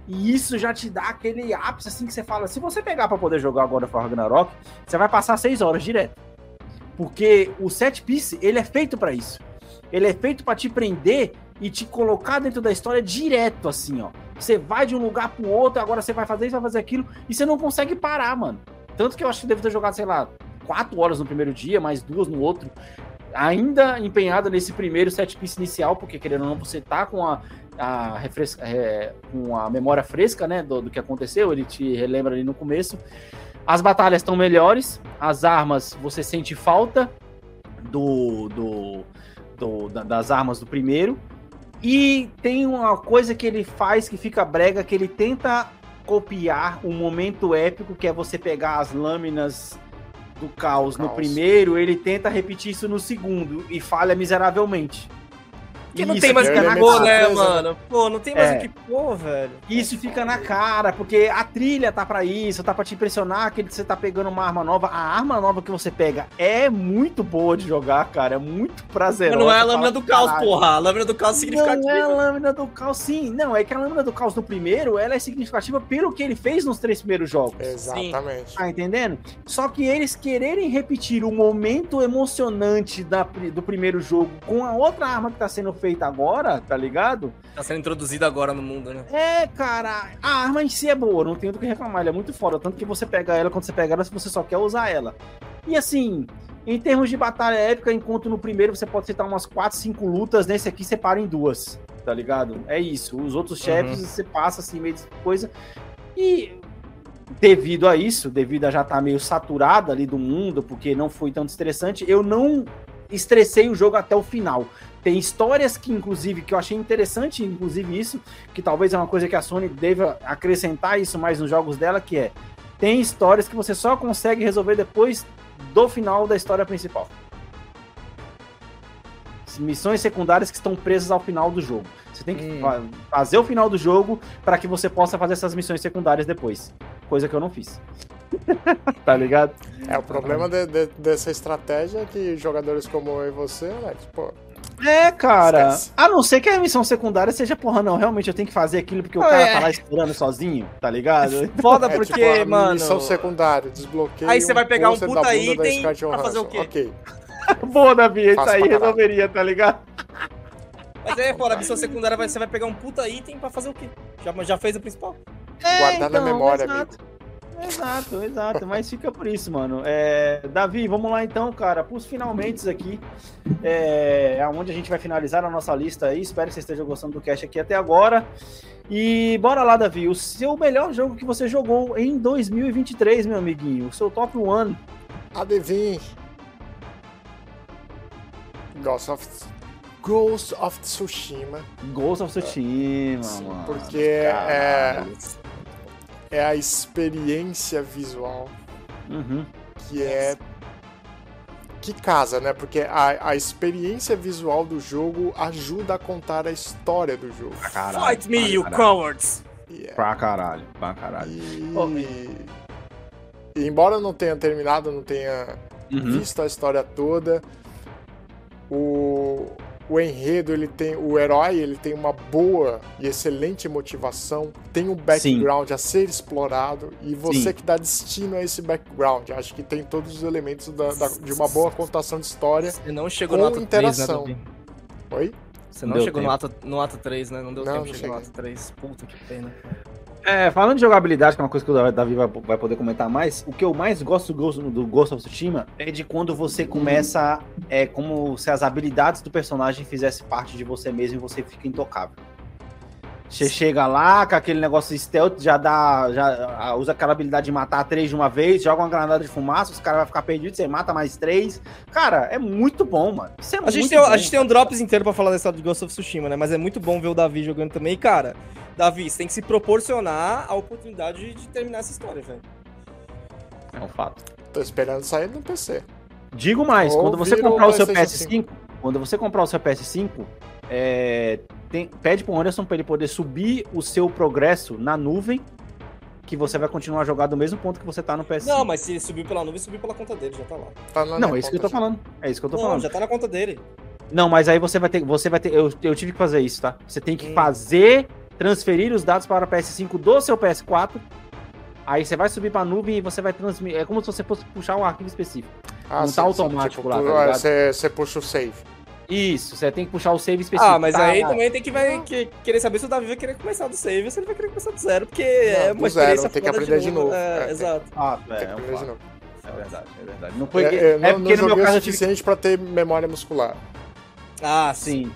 E isso já te dá aquele ápice assim que você fala, se você pegar pra poder jogar agora for Ragnarok, você vai passar seis horas direto. Porque o set piece, ele é feito pra isso. Ele é feito pra te prender e te colocar dentro da história direto assim, ó. Você vai de um lugar pro outro, agora você vai fazer isso, vai fazer aquilo, e você não consegue parar, mano. Tanto que eu acho que devo ter jogado, sei lá, quatro horas no primeiro dia, mais duas no outro. Ainda empenhado nesse primeiro set piece inicial, porque querendo ou não, você tá com a, a, refresca, é, com a memória fresca, né, do, do que aconteceu, ele te relembra ali no começo. As batalhas estão melhores, as armas você sente falta do, do, do- da- das armas do primeiro. E tem uma coisa que ele faz que fica brega, que ele tenta copiar um momento épico, que é você pegar as lâminas do caos no Caos. primeiro, ele tenta repetir isso no segundo e falha miseravelmente. Porque não Isso tem mais o que pôr, né, mano? Pô, não tem mais É. o que pôr, velho. Isso fica na cara, porque a trilha tá pra isso, tá pra te impressionar que você tá pegando uma arma nova. A arma nova que você pega é muito boa de jogar, cara, é muito prazerosa. Mas não é a lâmina do caos, "Caralho". porra. A lâmina do caos é significativa. Não é a lâmina do caos, sim. Não, é que a lâmina do caos no primeiro, ela é significativa pelo que ele fez nos três primeiros jogos. Exatamente. Tá entendendo? Só que eles quererem repetir o momento emocionante da, do primeiro jogo com a outra arma que tá sendo feita agora, tá ligado? Tá sendo introduzido agora no mundo, né? É, cara, a arma em si é boa, não tenho do que reclamar, ela é muito foda. Tanto que você pega ela, quando você pega ela, você só quer usar ela. E assim, em termos de batalha épica, enquanto no primeiro você pode citar umas 4, 5 lutas, nesse aqui você para em duas, tá ligado? É isso. Os outros chefes você passa assim, meio de coisa. E devido a isso, devido a já estar meio saturado ali do mundo, porque não foi tanto estressante, eu não estressei o jogo até o final. Tem histórias que, inclusive, que eu achei interessante, inclusive isso, que talvez é uma coisa que a Sony deva acrescentar isso mais nos jogos dela, que é tem histórias que você só consegue resolver depois do final da história principal. Missões secundárias que estão presas ao final do jogo. Você tem que fa- fazer o final do jogo para que você possa fazer essas missões secundárias depois. Coisa que eu não fiz. tá ligado? É, o problema de- de- dessa estratégia é que jogadores como eu e você, Alex, pô. É, cara. Esquece. A não ser que a missão secundária seja, porra, não, realmente eu tenho que fazer aquilo porque o Ah, cara é. tá lá esperando sozinho, tá ligado? Foda É porque, tipo mano. Missão secundária, desbloqueia. Aí você vai pegar um puta bunda da item pra fazer o quê? Ok. Boa, Davi, isso aí resolveria, tá ligado? Mas é, fora, a missão secundária você vai pegar um puta item pra fazer o quê? Já, já fez o principal? Guardar na memória, É, exato. Exato, exato, mas fica por isso, mano. É, Davi, vamos lá então, cara, pros finalmente aqui, é, onde a gente vai finalizar a nossa lista aí. Espero que você esteja gostando do cast aqui até agora. E bora lá, Davi, o seu melhor jogo que você jogou em 2023, meu amiguinho, o seu top 1. Adivinhe. Ghost of, Ghost of Tsushima. Ghost of Tsushima, mano. Porque Caralho. é a experiência visual Uhum. que é. Que casa, né? Porque a, a experiência visual do jogo ajuda a contar a história do jogo. Caralho, Fight me, pra you caralho. cowards! Pra caralho, pra caralho. E, e embora eu não tenha terminado, não tenha Uhum. visto a história toda, o, o enredo, ele tem. O herói, ele tem uma boa e excelente motivação, tem um background a ser explorado, e você Sim. que dá destino a esse background. Acho que tem todos os elementos da- da- de uma boa contação de história. Você não chegou com no ato 3, né, interação. Davi? Oi? Você não Deu chegou no tempo. ato, no ato 3, né? Não deu Não, tempo não de chegar no ato 3. Puta que pena. É, falando de jogabilidade, que é uma coisa que o Davi vai, poder comentar mais, o que eu mais gosto do Ghost of Tsushima é de quando você começa, é como se as habilidades do personagem fizessem parte de você mesmo e você fica intocável. Você chega lá com aquele negócio stealth, já dá. Já usa aquela habilidade de matar três de uma vez, joga uma granada de fumaça, os caras vão ficar perdidos, você mata mais três. Cara, é muito bom, mano. Isso é A gente, muito tem, bom. a gente tem um drops inteiro pra falar da história do Ghost of Tsushima, né? Mas é muito bom ver o Davi jogando também. E, cara, Davi, você tem que se proporcionar a oportunidade de terminar essa história, velho. É um fato. Tô esperando sair no PC. Digo mais, Ou quando você comprar o seu PlayStation PS5, quando você comprar o seu PS5, é, tem- pede pro Anderson pra ele poder subir o seu progresso na nuvem, que você vai continuar a jogar do mesmo ponto que você tá no PS5. Não, mas se ele subiu pela nuvem, subiu pela conta dele, já tá lá. Tá na Não, é isso que eu tô já. falando. É isso que eu tô Não, falando. já tá na conta dele. Não, mas aí você vai ter. Você vai ter. Eu, eu tive que fazer isso, tá? Você tem que Hum. fazer, transferir os dados para o PS5 do seu PS4. Aí você vai subir pra nuvem e você vai transmitir. É como se você fosse puxar um arquivo específico. Ah, não sim, tá sim, automático tipo, lá, tá? Você você puxa o save. Isso, você tem que puxar o save específico. Ah, mas Tá, aí também tem que, vai, que- querer saber se o Davi vai querer começar do save ou se ele vai querer começar do zero, porque Não, é do uma zero, experiência tem que aprender de novo. É, É, exato. Ah, é, Tem que é aprender de novo. É verdade, é verdade. Não foi. É, é, é não, porque não no meu caso o eu tive que. suficiente pra ter memória muscular. Ah, Sim.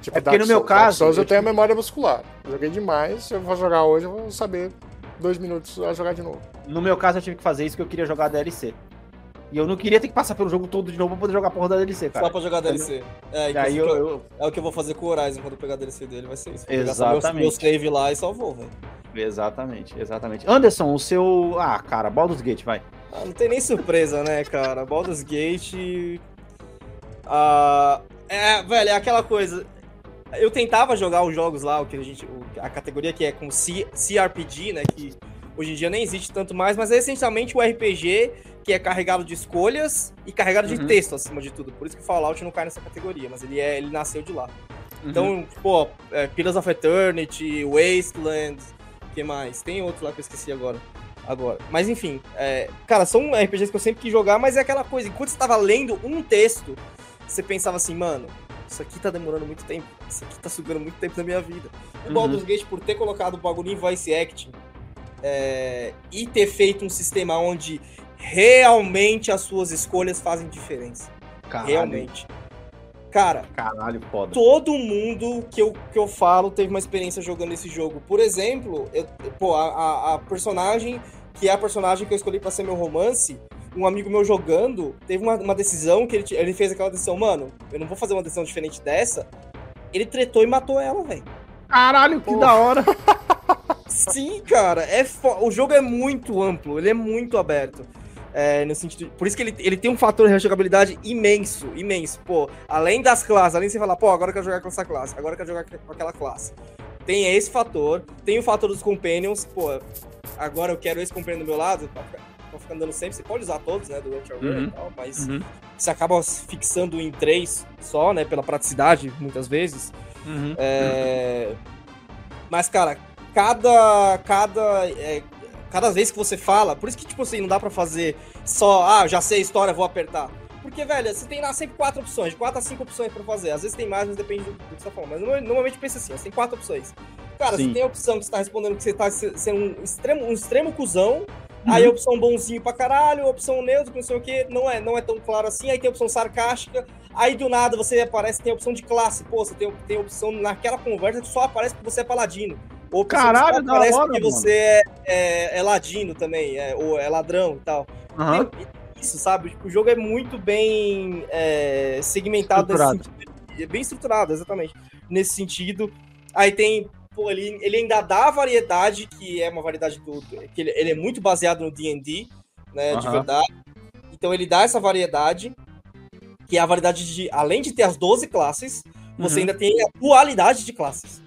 Tipo, É porque Dark no meu Souls. Dark caso, Souls eu eu tenho a memória muscular. Joguei demais, eu vou jogar hoje, eu vou saber dois minutos a jogar de novo. No meu caso, eu tive que fazer isso porque eu queria jogar a DLC. E eu não queria ter que passar pelo jogo todo de novo pra poder jogar a porra da DLC, cara. Só pra jogar DLC. É, aí eu- eu- é o que eu vou fazer com o Horizon quando eu pegar a DLC dele, vai ser isso. Vou pegar só meu- Exatamente. Meu save lá e só vou, velho. Exatamente, exatamente. Anderson, o seu. Ah, cara, Baldur's Gate, vai. Ah, não tem nem surpresa, né, cara? Baldur's Gate. Ah, é, velho, é aquela coisa. Eu tentava jogar os jogos lá, o que a gente. a categoria que é com C, CRPG, né? Que hoje em dia nem existe tanto mais, mas é essencialmente o RPG que é carregado de escolhas e carregado de Uhum. texto, acima de tudo. Por isso que o Fallout não cai nessa categoria, mas ele, é, ele nasceu de lá. Uhum. Então, pô, é, Pillars of Eternity, Wasteland, que mais? Tem outro lá que eu esqueci agora. Agora. Mas enfim, é, cara, são RPGs que eu sempre quis jogar, mas é aquela coisa, enquanto você tava lendo um texto, você pensava assim, mano, isso aqui tá demorando muito tempo, isso aqui tá sugando muito tempo da minha vida. O Uhum. Baldur's Gate, por ter colocado o bagulho em voice acting é, e ter feito um sistema onde realmente as suas escolhas fazem diferença. Caralho. Realmente. Cara, Caralho, foda. todo mundo que eu, que eu falo teve uma experiência jogando esse jogo. Por exemplo, eu- pô, a, a- personagem, que é a personagem que eu escolhi pra ser meu romance, um amigo meu jogando, teve uma, uma decisão que ele, ele fez aquela decisão, mano, eu não vou fazer uma decisão diferente dessa. Ele tretou e matou ela, velho. Caralho, que da hora. Sim, cara, é fo- o jogo é muito amplo, ele é muito aberto. É, no sentido, por isso que ele, ele tem um fator de jogabilidade imenso, imenso. Pô, além das classes, além de você falar, pô, agora eu quero jogar com essa classe, agora eu quero jogar com aquela classe. Tem esse fator, tem o fator dos companions, pô, agora eu quero esse companion do meu lado, pra ficar, pra ficar andando sempre, você pode usar todos, né, do Ultra Uhum. e tal, mas Uhum. você acaba fixando em três só, né, pela praticidade, muitas vezes. Uhum. É, Mas, cara, cada. Cada. é, Cada vez que você fala, por isso que, tipo assim, não dá pra fazer só, ah, já sei a história, vou apertar. Porque, velho, você tem lá sempre quatro opções, de quatro a cinco opções pra fazer. Às vezes tem mais, mas depende do, que você tá falando. Mas norma- normalmente pensa assim, você tem quatro opções. Cara, Sim. você tem a opção que você tá respondendo que você tá se- sendo um extremo, um extremo cuzão. Uhum. Aí a opção bonzinho pra caralho, a opção neutro, que não sei o que, não é, não é tão claro assim. Aí tem a opção sarcástica. Aí do nada você aparece, tem a opção de classe. Pô, você tem, tem a opção naquela conversa que só aparece porque você é paladino. Ou que Caralho, da aparece hora, porque mano. você é, é, é ladino também, é, ou é ladrão e tal. Tem isso, sabe? Tipo, o jogo é muito bem é, segmentado nesse. É bem estruturado, exatamente. Nesse sentido. Aí tem. Pô, ele, ele ainda dá a variedade, que é uma variedade do. que ele, ele é muito baseado no DD, né? De Aham. verdade. Então ele dá essa variedade, que é a variedade de. Além de ter as 12 classes, você Uhum. ainda tem a dualidade de classes.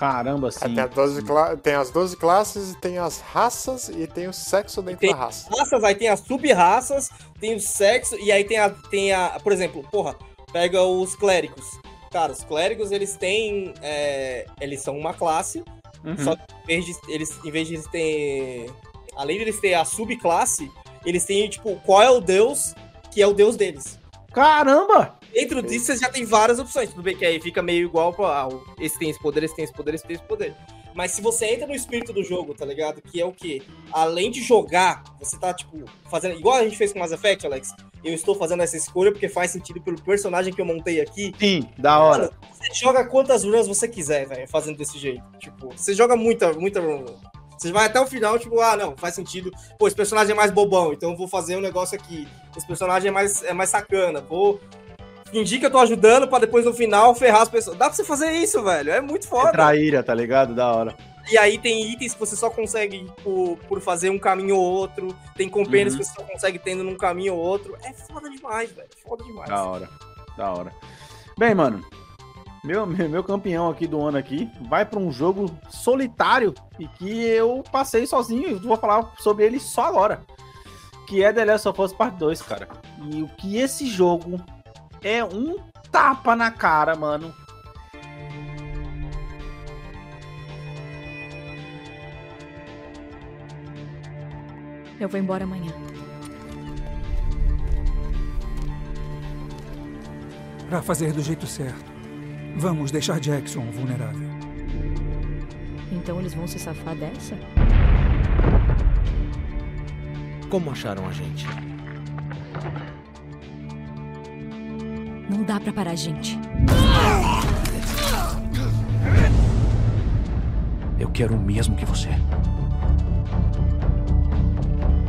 Caramba, sim. Tem, as 12 cla- tem as 12 classes, tem as raças e tem o sexo dentro tem da raça. raças, aí tem as sub-raças, tem o sexo, e aí tem a, tem a. Por exemplo, porra, pega os clérigos. Cara, os clérigos, eles têm. é, eles são uma classe, Uhum. só que em vez de eles, em vez de eles terem. Além de eles terem a subclasse, eles têm, tipo, qual é o deus que é o deus deles. Caramba! Dentro disso, você já tem várias opções. Tudo bem que aí fica meio igual pra. Ah, esse tem esse poder, esse tem esse poder, esse tem esse poder. Mas se você entra no espírito do jogo, tá ligado? Que é o quê? Além de jogar, você tá, tipo, fazendo. Igual a gente fez com Mass Effect, Alex. Eu estou fazendo essa escolha porque faz sentido pelo personagem que eu montei aqui. Sim, da hora. Mano, você joga quantas runs você quiser, velho, fazendo desse jeito. Tipo, você joga muita, muita run. Você vai até o final, tipo, ah, não, faz sentido. Pô, esse personagem é mais bobão, então eu vou fazer um negócio aqui. Esse personagem é mais, é mais sacana. Vou fingir que eu tô ajudando pra depois no final ferrar as pessoas. Dá pra você fazer isso, velho. É muito É foda. traíra, tá ligado? Da hora. E aí tem itens que você só consegue por, por fazer um caminho ou outro. Tem compêndios Uhum. que você só consegue tendo num caminho ou outro. É foda demais, velho. Foda demais. Da hora. Da hora. Bem, mano. Meu, meu, campeão aqui do ano aqui vai pra um jogo solitário e que eu passei sozinho. Eu vou falar sobre ele só agora. Que é The Last of Us Part 2, cara. E o que esse jogo é um tapa na cara, mano. Eu vou embora amanhã. Pra fazer do jeito certo. Vamos deixar Jackson vulnerável. Então eles vão se safar dessa? Como acharam a gente? Não dá pra parar a gente. Eu quero o mesmo que você.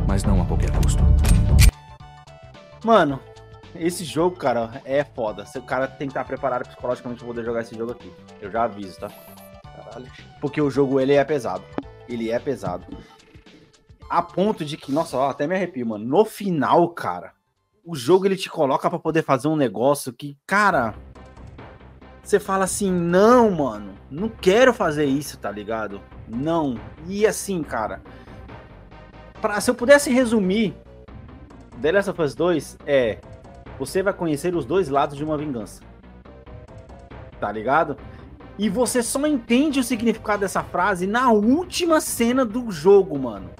Mas não a qualquer custo. Mano, esse jogo, cara, é foda. O cara tem que estar preparado psicologicamente pra poder jogar esse jogo aqui. Eu já aviso, tá? Caralho. Porque o jogo, ele é pesado. Ele é pesado. A ponto de que, nossa, ó, até me arrepio, mano. No final, cara, o jogo ele te coloca pra poder fazer um negócio que, cara, você fala assim, não, mano, não quero fazer isso, tá ligado? Não. E assim, cara, pra, se eu pudesse resumir The Last of Us 2 é você vai conhecer os dois lados de uma vingança. Tá ligado? E você só entende o significado dessa frase na última cena do jogo, mano.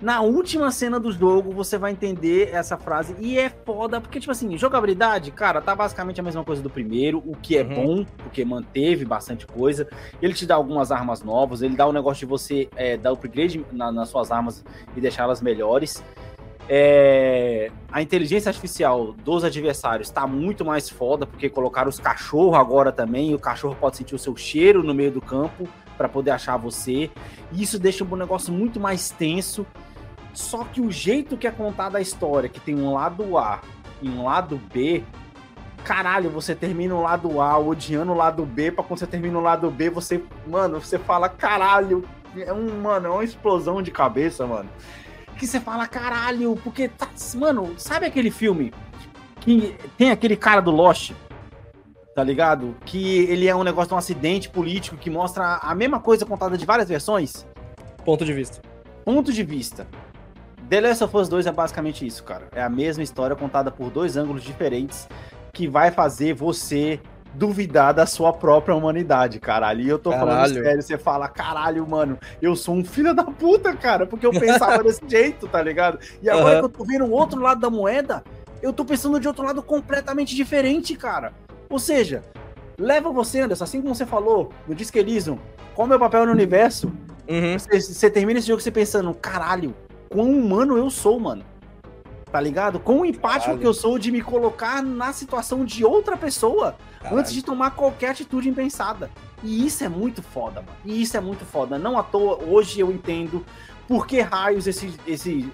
Na última cena do jogo, você vai entender essa frase. E é foda, porque, tipo assim, jogabilidade, cara, tá basicamente a mesma coisa do primeiro, o que é Uhum. bom, porque manteve bastante coisa. Ele te dá algumas armas novas, ele dá o negócio de você é, dar upgrade na- nas suas armas e deixá-las melhores. É, a inteligência artificial dos adversários tá muito mais foda, porque colocaram os cachorros agora também, e o cachorro pode sentir o seu cheiro no meio do campo para poder achar você. E isso deixa o negócio muito mais tenso. Só que o jeito que é contada a história, que tem um lado A e um lado B, caralho, você termina o lado A odiando o lado B, pra quando você termina o lado B, você, mano, você fala, caralho, é um, mano, é uma explosão de cabeça, mano. Que você fala, caralho, porque tá, mano, sabe aquele filme que tem aquele cara do Lost, tá ligado? Que ele é um negócio de um acidente político que mostra a mesma coisa contada de várias versões? Ponto de vista. Ponto de vista. The Last of Us 2 é basicamente isso, cara. É a mesma história contada por dois ângulos diferentes que vai fazer você duvidar da sua própria humanidade, caralho. E eu tô falando Caralho. sério, você fala, caralho, mano, eu sou um filho da puta, cara, porque eu pensava desse jeito, tá ligado? E agora Aham. que eu tô vendo o outro lado da moeda, eu tô pensando de outro lado completamente diferente, cara. Ou seja, leva você, Anderson, assim como você falou no Disque Elysium, qual é o meu papel no universo? Uhum. Você, você termina esse jogo você pensando, caralho, quão humano eu sou, mano. Tá ligado? Quão empático Caralho. que eu sou de me colocar na situação de outra pessoa antes de tomar qualquer atitude impensada. E isso é muito foda, mano. E isso é muito foda. Não à toa, hoje eu entendo por que raios esse, esse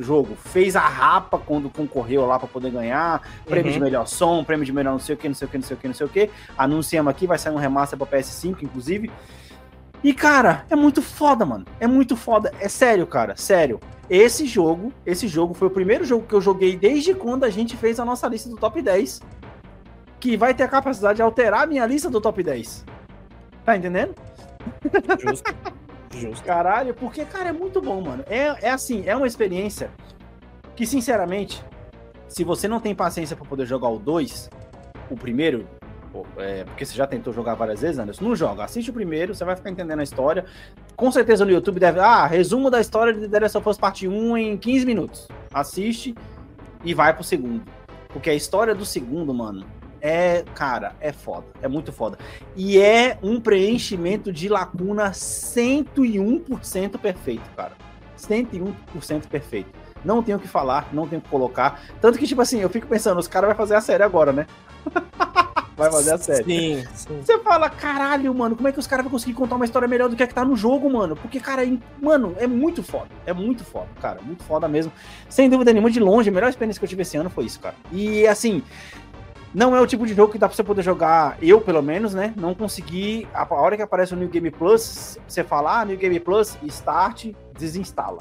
jogo fez a rapa quando concorreu lá pra poder ganhar. Prêmio Uhum. de melhor som, prêmio de melhor não sei o que, não sei o que, não sei o que, não sei o que. Anunciamos aqui, vai sair um remaster pra PS5, inclusive. E, cara, é muito foda, mano. É muito foda. É sério, cara. Sério. Esse jogo, esse jogo foi o primeiro jogo que eu joguei desde quando a gente fez a nossa lista do top 10. Que vai ter a capacidade de alterar a minha lista do top 10. Tá entendendo? Justo. Justo. Caralho, porque, cara, é muito bom, mano. É, é assim, é uma experiência que, sinceramente, se você não tem paciência pra poder jogar o 2, o primeiro, é, porque você já tentou jogar várias vezes, Anderson, não joga. Assiste o primeiro, você vai ficar entendendo a história. Com certeza no YouTube deve. Ah, resumo da história de The Last of Us Parte 1 em 15 minutos. Assiste e vai pro segundo. Porque a história do segundo, mano, é, cara, é foda. É muito foda. E é um preenchimento de lacuna 101% perfeito, cara. 101% perfeito. Não tenho o que falar, não tenho o que colocar. Tanto que, tipo assim, eu fico pensando, os caras vão fazer a série agora, né? vai fazer a série. Sim, sim. Você fala, caralho, mano, como é que os caras vão conseguir contar uma história melhor do que a que tá no jogo, mano? Porque, cara, é, mano, é muito foda. É muito foda, cara. Muito foda mesmo. Sem dúvida nenhuma, de longe, a melhor experiência que eu tive esse ano foi isso, cara. E, assim, não é o tipo de jogo que dá pra você poder jogar, eu pelo menos, né? Não consegui. A hora que aparece o New Game Plus, você fala, ah, New Game Plus, start, desinstala.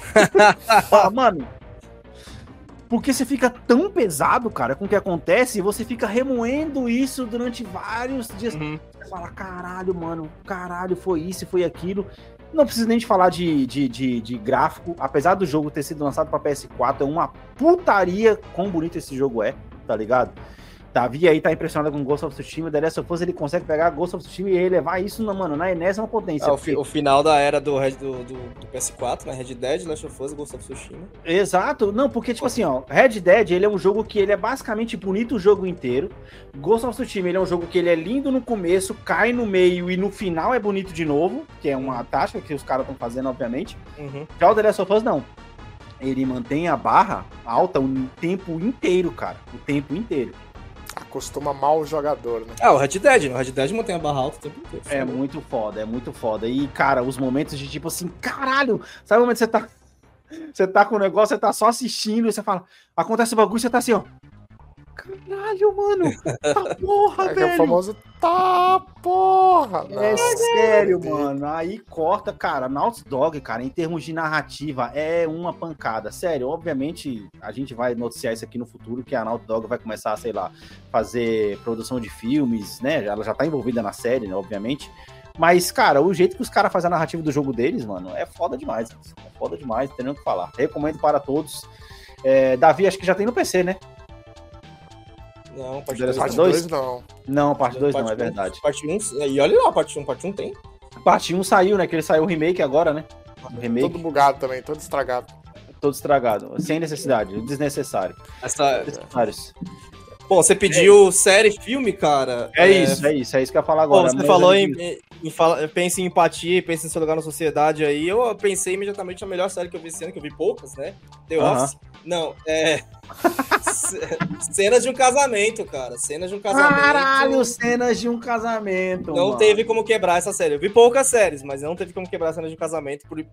Fala, mano. Porque você fica tão pesado, cara, com o que acontece, e você fica remoendo isso durante vários dias. Você fala, caralho, mano, caralho, foi isso, foi aquilo. Não preciso nem de falar de, de, de, de gráfico. Apesar do jogo ter sido lançado pra PS4, é uma putaria quão bonito esse jogo é, tá ligado? Davi aí tá impressionado com Ghost of Tsushima, The Last of Us ele consegue pegar Ghost of Tsushima e elevar isso, na, mano, na enésima potência. Ah, o, fi- o final da era do, do, do, do PS4, né? Red Dead, Last of Us, Ghost of Tsushima. Exato, não, porque, tipo assim, ó, Red Dead, ele é um jogo que ele é basicamente bonito o jogo inteiro. Ghost of Tsushima, ele é um jogo que ele é lindo no começo, cai no meio e no final é bonito de novo, que é uma tática que os caras estão fazendo, obviamente. Uhum. Já o The Last of Us, não. Ele mantém a barra alta o tempo inteiro, cara. O tempo inteiro. Acostuma mal o jogador, né? Ah, o Red Dead, né? O Red Dead mantém a barra alta o tempo inteiro. É muito foda, é muito foda. E, cara, os momentos de tipo assim, caralho, sabe o momento que você tá. Você tá com o negócio, você tá só assistindo e você fala, acontece o bagulho, você tá assim, ó. Caralho, mano. Tá porra, É velho. é o famoso tá porra. É sério, mano. Aí corta, cara. Naughty Dog, cara, em termos de narrativa, é uma pancada. Sério, obviamente, a gente vai noticiar isso aqui no futuro, que a Naughty Dog vai começar, sei lá, fazer produção de filmes, né? Ela já tá envolvida na série, né, obviamente. Mas, cara, o jeito que os caras fazem a narrativa do jogo deles, mano, é foda demais. É foda demais, não tem nem o que falar. Recomendo para todos. É, Davi, acho que já tem no PC, né? Não, parte The Last 2 of Parte Us 2 não. Não, parte 2 não, é um, verdade. Parte 1, e olha lá, parte 1, parte 1 tem. Parte 1 saiu, né? Que ele saiu o remake agora, né? O remake. Todo bugado também, todo estragado. todo estragado, sem necessidade, desnecessário. Essa... Desnecessários. Bom, você pediu série, filme, cara. É, isso, é isso, é isso que eu ia falar Bom, agora. você Meus falou em, amigos- em, em fala, pensa em empatia, pensa em seu lugar na sociedade aí. Eu pensei imediatamente na melhor série que eu vi esse ano, que eu vi poucas, né? The Aham. Office. Não, é. Cenas de um casamento, cara. Cenas de um casamento. Caralho, cenas de um casamento. Não mano. teve como quebrar essa série. Eu vi poucas séries, mas não teve como quebrar cenas de um casamento. Por...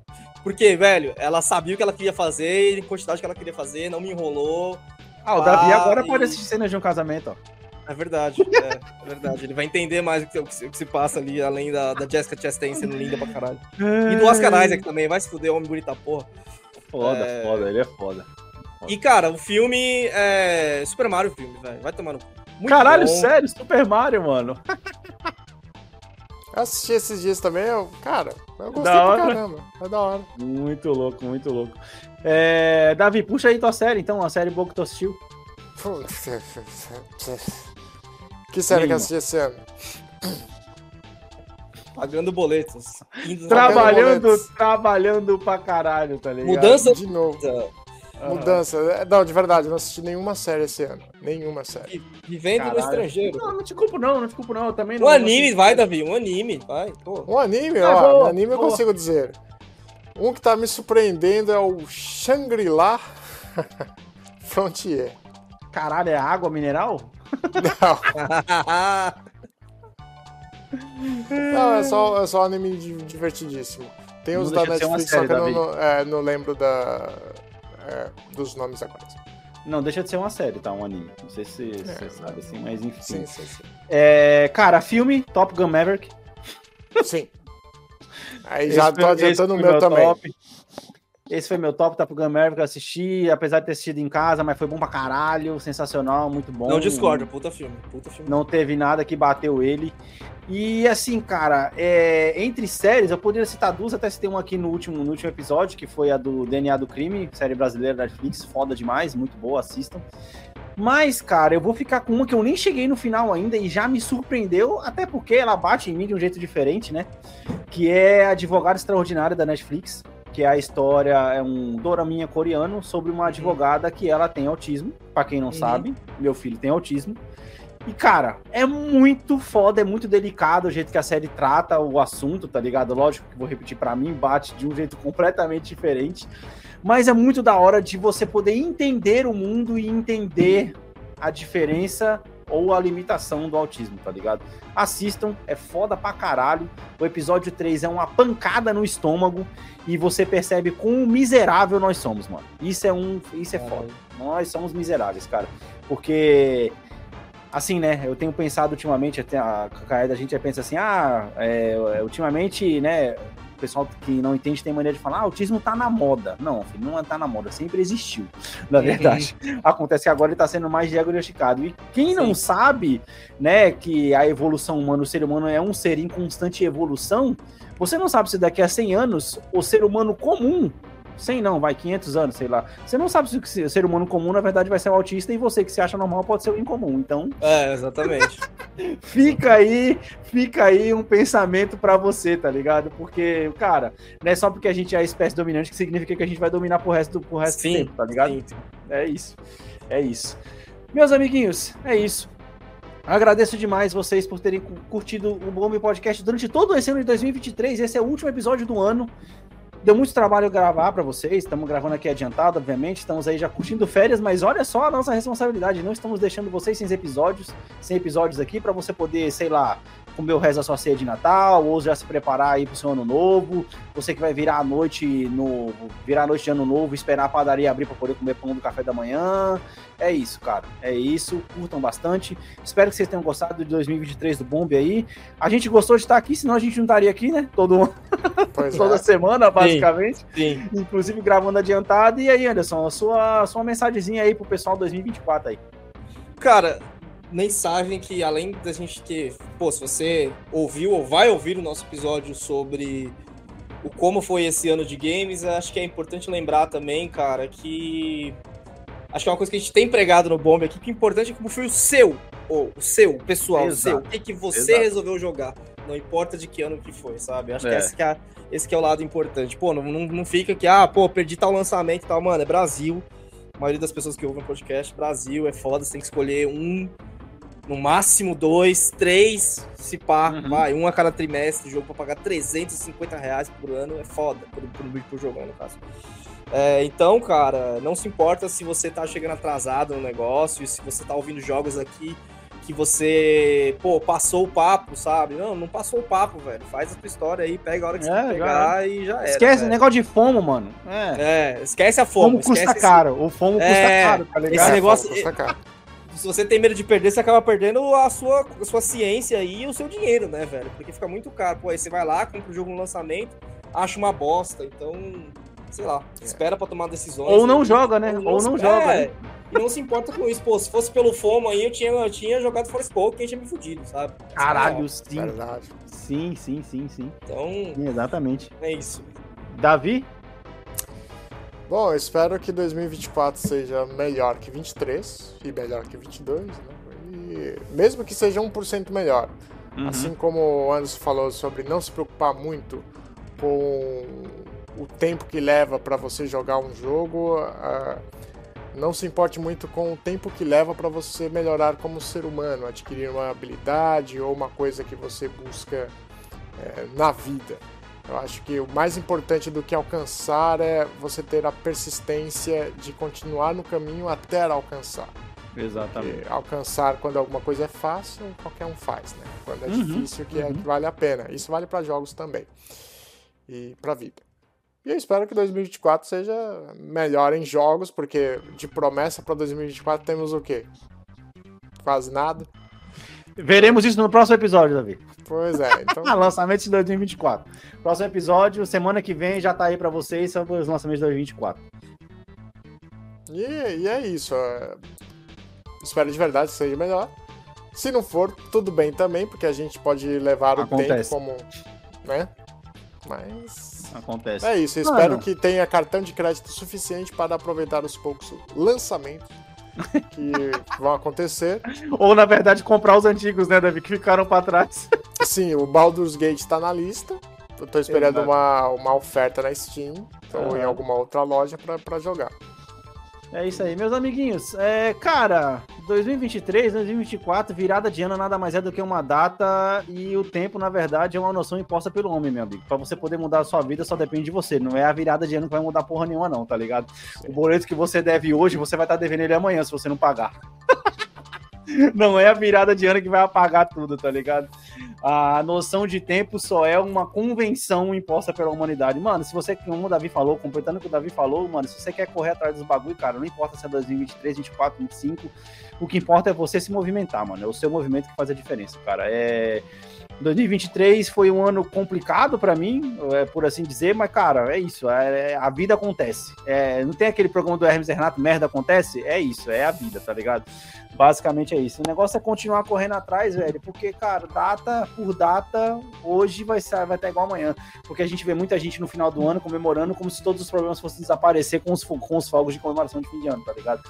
Porque, velho, ela sabia o que ela queria fazer, em quantidade que ela queria fazer, não me enrolou. Ah, o Davi Ah, agora e- pode assistir cenas de um casamento, ó. É verdade, é, é verdade. Ele vai entender mais o que, o que se- o que se passa ali, além da, da Jessica Chastain sendo linda pra caralho. E do Oscar Isaac também, vai se fuder, homem bonita porra. Foda, É. foda, ele é foda. E, cara, o filme é. Super Mario filme, velho. Vai tomar no. cu. Muito Caralho, bom. sério, Super Mario, mano. Eu assisti esses dias também, eu, cara, eu gostei Da pra hora. caramba. É da hora. Muito louco, muito louco. É, Davi, puxa aí tua série, então, a série boa que tu assistiu. Que série que eu assisti esse ano? Pagando boletos. Trabalhando, boletos. trabalhando pra caralho, tá ligado? Mudança De novo. Ah. Mudança. É, Não, de verdade, eu não assisti nenhuma série esse ano. Nenhuma série. Vivendo no Caralho. estrangeiro. Não, não te culpo não, não te culpo não, eu também não. Um anime, vai, Davi, um anime, vai. Pô. Um anime, Ah, ó. boa, um anime eu boa. consigo dizer. Um que tá me surpreendendo é o Shangri-La Frontier. Caralho, é água mineral? Não. Não, é só, é só um anime di- divertidíssimo. Tem Não os da ser uma Netflix, série, só que eu não, não- é, não lembro da, é, dos nomes agora. Não, deixa de ser uma série, tá? Um anime. Não sei se você É, sabe assim, mas enfim. Sim, sim, sim. É, cara, filme, Top Gun Maverick. Sim. Aí já Esse tô adiantando o foi meu também. top. Esse foi meu top, Top Gun Maverick, eu assisti, apesar de ter assistido em casa, mas foi bom pra caralho, sensacional, muito bom. Não discordo, puta filme. Puta filme. Não teve nada que bateu ele. E assim, cara, é, entre séries, eu poderia citar duas, até citei uma aqui no último, no último episódio, que foi a do DNA do Crime, série brasileira da Netflix, foda demais, muito boa, assistam. Mas, cara, eu vou ficar com uma que eu nem cheguei no final ainda e já me surpreendeu, até porque ela bate em mim de um jeito diferente, né? Que é Advogada Extraordinária da Netflix, que é a história, é um doraminha coreano sobre uma advogada que ela tem autismo, pra quem não Uhum. sabe, meu filho tem autismo. E, cara, é muito foda, é muito delicado o jeito que a série trata o assunto, tá ligado? Lógico que vou repetir para mim, bate de um jeito completamente diferente. Mas é muito da hora de você poder entender o mundo e entender a diferença ou a limitação do autismo, tá ligado? Assistam, é foda pra caralho. O episódio 3 é uma pancada no estômago e você percebe quão miserável nós somos, mano. Isso é um, isso é foda. Nós somos miseráveis, cara. Porque assim, né? Eu tenho pensado ultimamente, até a Caída a gente pensa assim, ah, é, ultimamente, né? O pessoal que não entende tem maneira de falar, ah, autismo tá na moda. Não, filho, não tá na moda, sempre existiu, na verdade. Uhum. Acontece que agora ele tá sendo mais diagnosticado. E quem Sim. não sabe, né, que a evolução humana, o ser humano é um ser em constante evolução, você não sabe se daqui a 100 anos o ser humano comum 100 não, vai 500 anos, sei lá. Você não sabe se o ser humano comum, na verdade, vai ser o autista e você que se acha normal pode ser o incomum. Então. É, exatamente. fica aí, fica aí um pensamento para você, tá ligado? Porque, cara, não é só porque a gente é a espécie dominante que significa que a gente vai dominar pro resto do, pro resto sim, do tempo, tá ligado? Sim. É isso. É isso. Meus amiguinhos, é isso. Agradeço demais vocês por terem curtido o Bombe Podcast durante todo esse ano de 2023. Esse é o último episódio do ano. Deu muito trabalho gravar para vocês, estamos gravando aqui adiantado, obviamente, estamos aí já curtindo férias, mas olha só a nossa responsabilidade, não estamos deixando vocês sem episódios, sem episódios aqui para você poder, sei lá, comer o resto da sua ceia de Natal, ou já se preparar aí pro seu ano novo, você que vai virar a noite no virar a noite de ano novo, esperar a padaria abrir para poder comer pão do café da manhã. É isso, cara. É isso. Curtam bastante. Espero que vocês tenham gostado de 2023 do Bomb aí. A gente gostou de estar aqui, senão a gente não estaria aqui, né? Todo toda é. semana, basicamente. Sim, sim. Inclusive gravando adiantado. E aí, Anderson, a sua sua mensagenzinha aí pro pessoal 2024 aí. Cara, mensagem que além da gente ter, pô, se você ouviu ou vai ouvir o nosso episódio sobre o como foi esse ano de games, acho que é importante lembrar também, cara, que acho que é uma coisa que a gente tem pregado no Bomb aqui, que o importante é como foi o seu, ou o seu, pessoal, Exato. o seu, o que, que você Exato. resolveu jogar, não importa de que ano que foi, sabe? Acho é. que esse que é, esse que é o lado importante. Pô, não, não, não fica que, ah, pô, perdi tal lançamento e tal, mano, é Brasil. A maioria das pessoas que ouvem o podcast, Brasil, é foda, você tem que escolher um no máximo dois, três, se pá, uhum. vai, um a cada trimestre, jogo pra pagar 350 reais por ano é foda, por, por, por jogo, no caso. É, então, cara, não se importa se você tá chegando atrasado no negócio, se você tá ouvindo jogos aqui que você, pô, passou o papo, sabe? Não, não passou o papo, velho. Faz a tua história aí, pega a hora que é, você pegar já e já era. Esquece o negócio de fomo, mano. É, é esquece a fomo. Fomo custa caro. O fomo custa é, caro, tá ligado? Esse negócio. Se você tem medo de perder, você acaba perdendo a sua, a sua ciência e o seu dinheiro, né, velho? Porque fica muito caro. Pô, aí você vai lá, compra o jogo no lançamento, acha uma bosta. Então, sei lá, é. espera pra tomar decisões. Ou não joga, né? Ou não, Ou não joga. É, né? E não se importa com isso. Pô, se fosse pelo FOMO aí, eu tinha, eu tinha jogado Forspoken e tinha me fudido, sabe? Caralho, sim. Verdade. Sim, sim, sim, sim. Então. Sim, exatamente. É isso. Davi? Bom, eu espero que 2024 seja melhor que 23 e melhor que 22, né? E mesmo que seja 1% melhor. Uhum. Assim como o Anderson falou sobre não se preocupar muito com o tempo que leva para você jogar um jogo, uh, não se importe muito com o tempo que leva para você melhorar como ser humano, adquirir uma habilidade ou uma coisa que você busca uh, na vida. Eu acho que o mais importante do que alcançar é você ter a persistência de continuar no caminho até alcançar. Exatamente. Porque alcançar quando alguma coisa é fácil, qualquer um faz, né? Quando é uhum, difícil, que, uhum. é, que vale a pena. Isso vale para jogos também. E para vida. E eu espero que 2024 seja melhor em jogos, porque de promessa para 2024 temos o quê? Quase nada. Veremos isso no próximo episódio, Davi. Pois é. Então... Lançamento de 2024. Próximo episódio, semana que vem, já tá aí para vocês sobre os lançamentos de 2024. E, e é isso. É... Espero de verdade que seja melhor. Se não for, tudo bem também, porque a gente pode levar Acontece. o tempo como. né? Mas. Acontece. É isso. Espero que tenha cartão de crédito suficiente para aproveitar os poucos lançamentos que vão acontecer. Ou, na verdade, comprar os antigos, né, Davi, que ficaram para trás. Sim, o Baldur's Gate está na lista. Eu tô esperando uma, uma oferta na Steam ou uhum. em alguma outra loja para jogar. É isso aí, meus amiguinhos. É, cara, 2023, 2024, virada de ano nada mais é do que uma data e o tempo, na verdade, é uma noção imposta pelo homem, meu amigo. Pra você poder mudar a sua vida só depende de você. Não é a virada de ano que vai mudar porra nenhuma, não, tá ligado? O boleto que você deve hoje, você vai estar devendo ele amanhã se você não pagar. Não é a virada de ano que vai apagar tudo, tá ligado? A noção de tempo só é uma convenção imposta pela humanidade. Mano, se você, como o Davi falou, completando o que o Davi falou, mano, se você quer correr atrás dos bagulho, cara, não importa se é 2023, 24, 25, o que importa é você se movimentar, mano. É o seu movimento que faz a diferença, cara. É. 2023 foi um ano complicado para mim, é, por assim dizer, mas, cara, é isso. É, a vida acontece. É, não tem aquele programa do Hermes Renato, merda acontece? É isso, é a vida, tá ligado? Basicamente é isso. O negócio é continuar correndo atrás, velho, porque, cara, data por data, hoje vai, ser, vai estar igual amanhã. Porque a gente vê muita gente no final do ano comemorando como se todos os problemas fossem desaparecer com os, com os fogos de comemoração de fim de ano, tá ligado?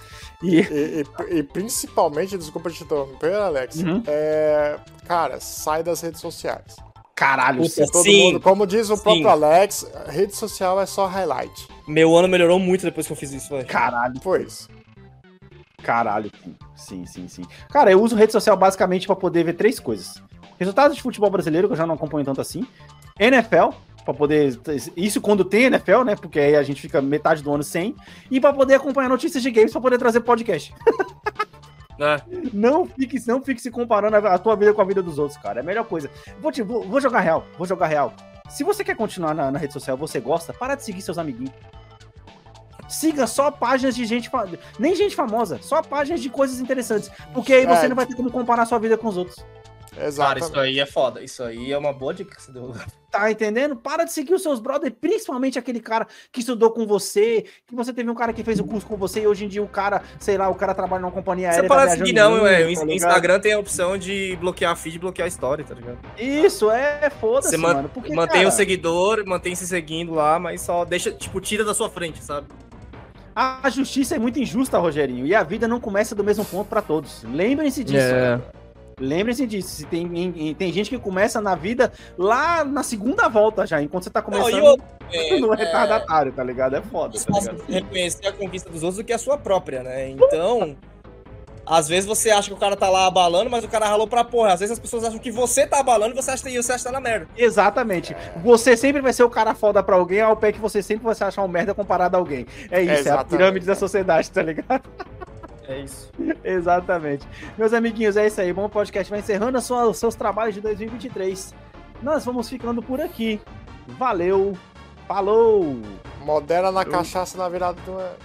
E, e, e, e principalmente, desculpa te interromper, Alex, uhum. é, cara, sai das redes sociais. Caralho, Puta, todo sim, mundo, como diz o próprio sim. Alex, rede social é só highlight. Meu ano melhorou muito depois que eu fiz isso, velho. Caralho. Pois. Caralho, sim, sim, sim. Cara, eu uso rede social basicamente para poder ver três coisas. Resultados de futebol brasileiro, que eu já não acompanho tanto assim. NFL, para poder. Isso quando tem NFL, né? Porque aí a gente fica metade do ano sem. E para poder acompanhar notícias de games, para poder trazer podcast. É. Não fique, não fique se comparando a tua vida com a vida dos outros, cara. É a melhor coisa. Vou, te, vou, vou jogar real, vou jogar real. Se você quer continuar na, na rede social, você gosta, para de seguir seus amiguinhos. Siga só páginas de gente. Nem gente famosa, só páginas de coisas interessantes. Porque aí você é. não vai ter como comparar sua vida com os outros. Exato. Cara, isso aí é foda. Isso aí é uma boa dica que você deu. Tá entendendo? Para de seguir os seus brothers, principalmente aquele cara que estudou com você, que você teve um cara que fez o curso com você e hoje em dia o cara, sei lá, o cara trabalha numa companhia aérea. Você pode tá seguir, não, é. O tá Instagram tem a opção de bloquear feed e bloquear a história, tá ligado? Isso, é foda-se, você mano. Porque, mantém cara... o seguidor, mantém se seguindo lá, mas só deixa, tipo, tira da sua frente, sabe? A justiça é muito injusta, Rogerinho, e a vida não começa do mesmo ponto para todos. Lembrem-se disso. É. Lembrem-se disso. Tem, tem gente que começa na vida lá na segunda volta já, enquanto você tá começando não, eu, é, no retardatário, tá ligado? É foda. Tá ligado? Reconhecer a conquista dos outros do que a sua própria, né? Então. Às vezes você acha que o cara tá lá abalando, mas o cara ralou pra porra. Às vezes as pessoas acham que você tá abalando e você acha que você acha que tá na merda. Exatamente. É. Você sempre vai ser o cara foda pra alguém, ao pé que você sempre vai se achar um merda comparado a alguém. É isso, é, é a pirâmide da sociedade, tá ligado? É isso. Exatamente. Meus amiguinhos, é isso aí. Bom podcast vai encerrando sua, os seus trabalhos de 2023. Nós vamos ficando por aqui. Valeu. Falou. Modera na Eu... cachaça na virada do ano.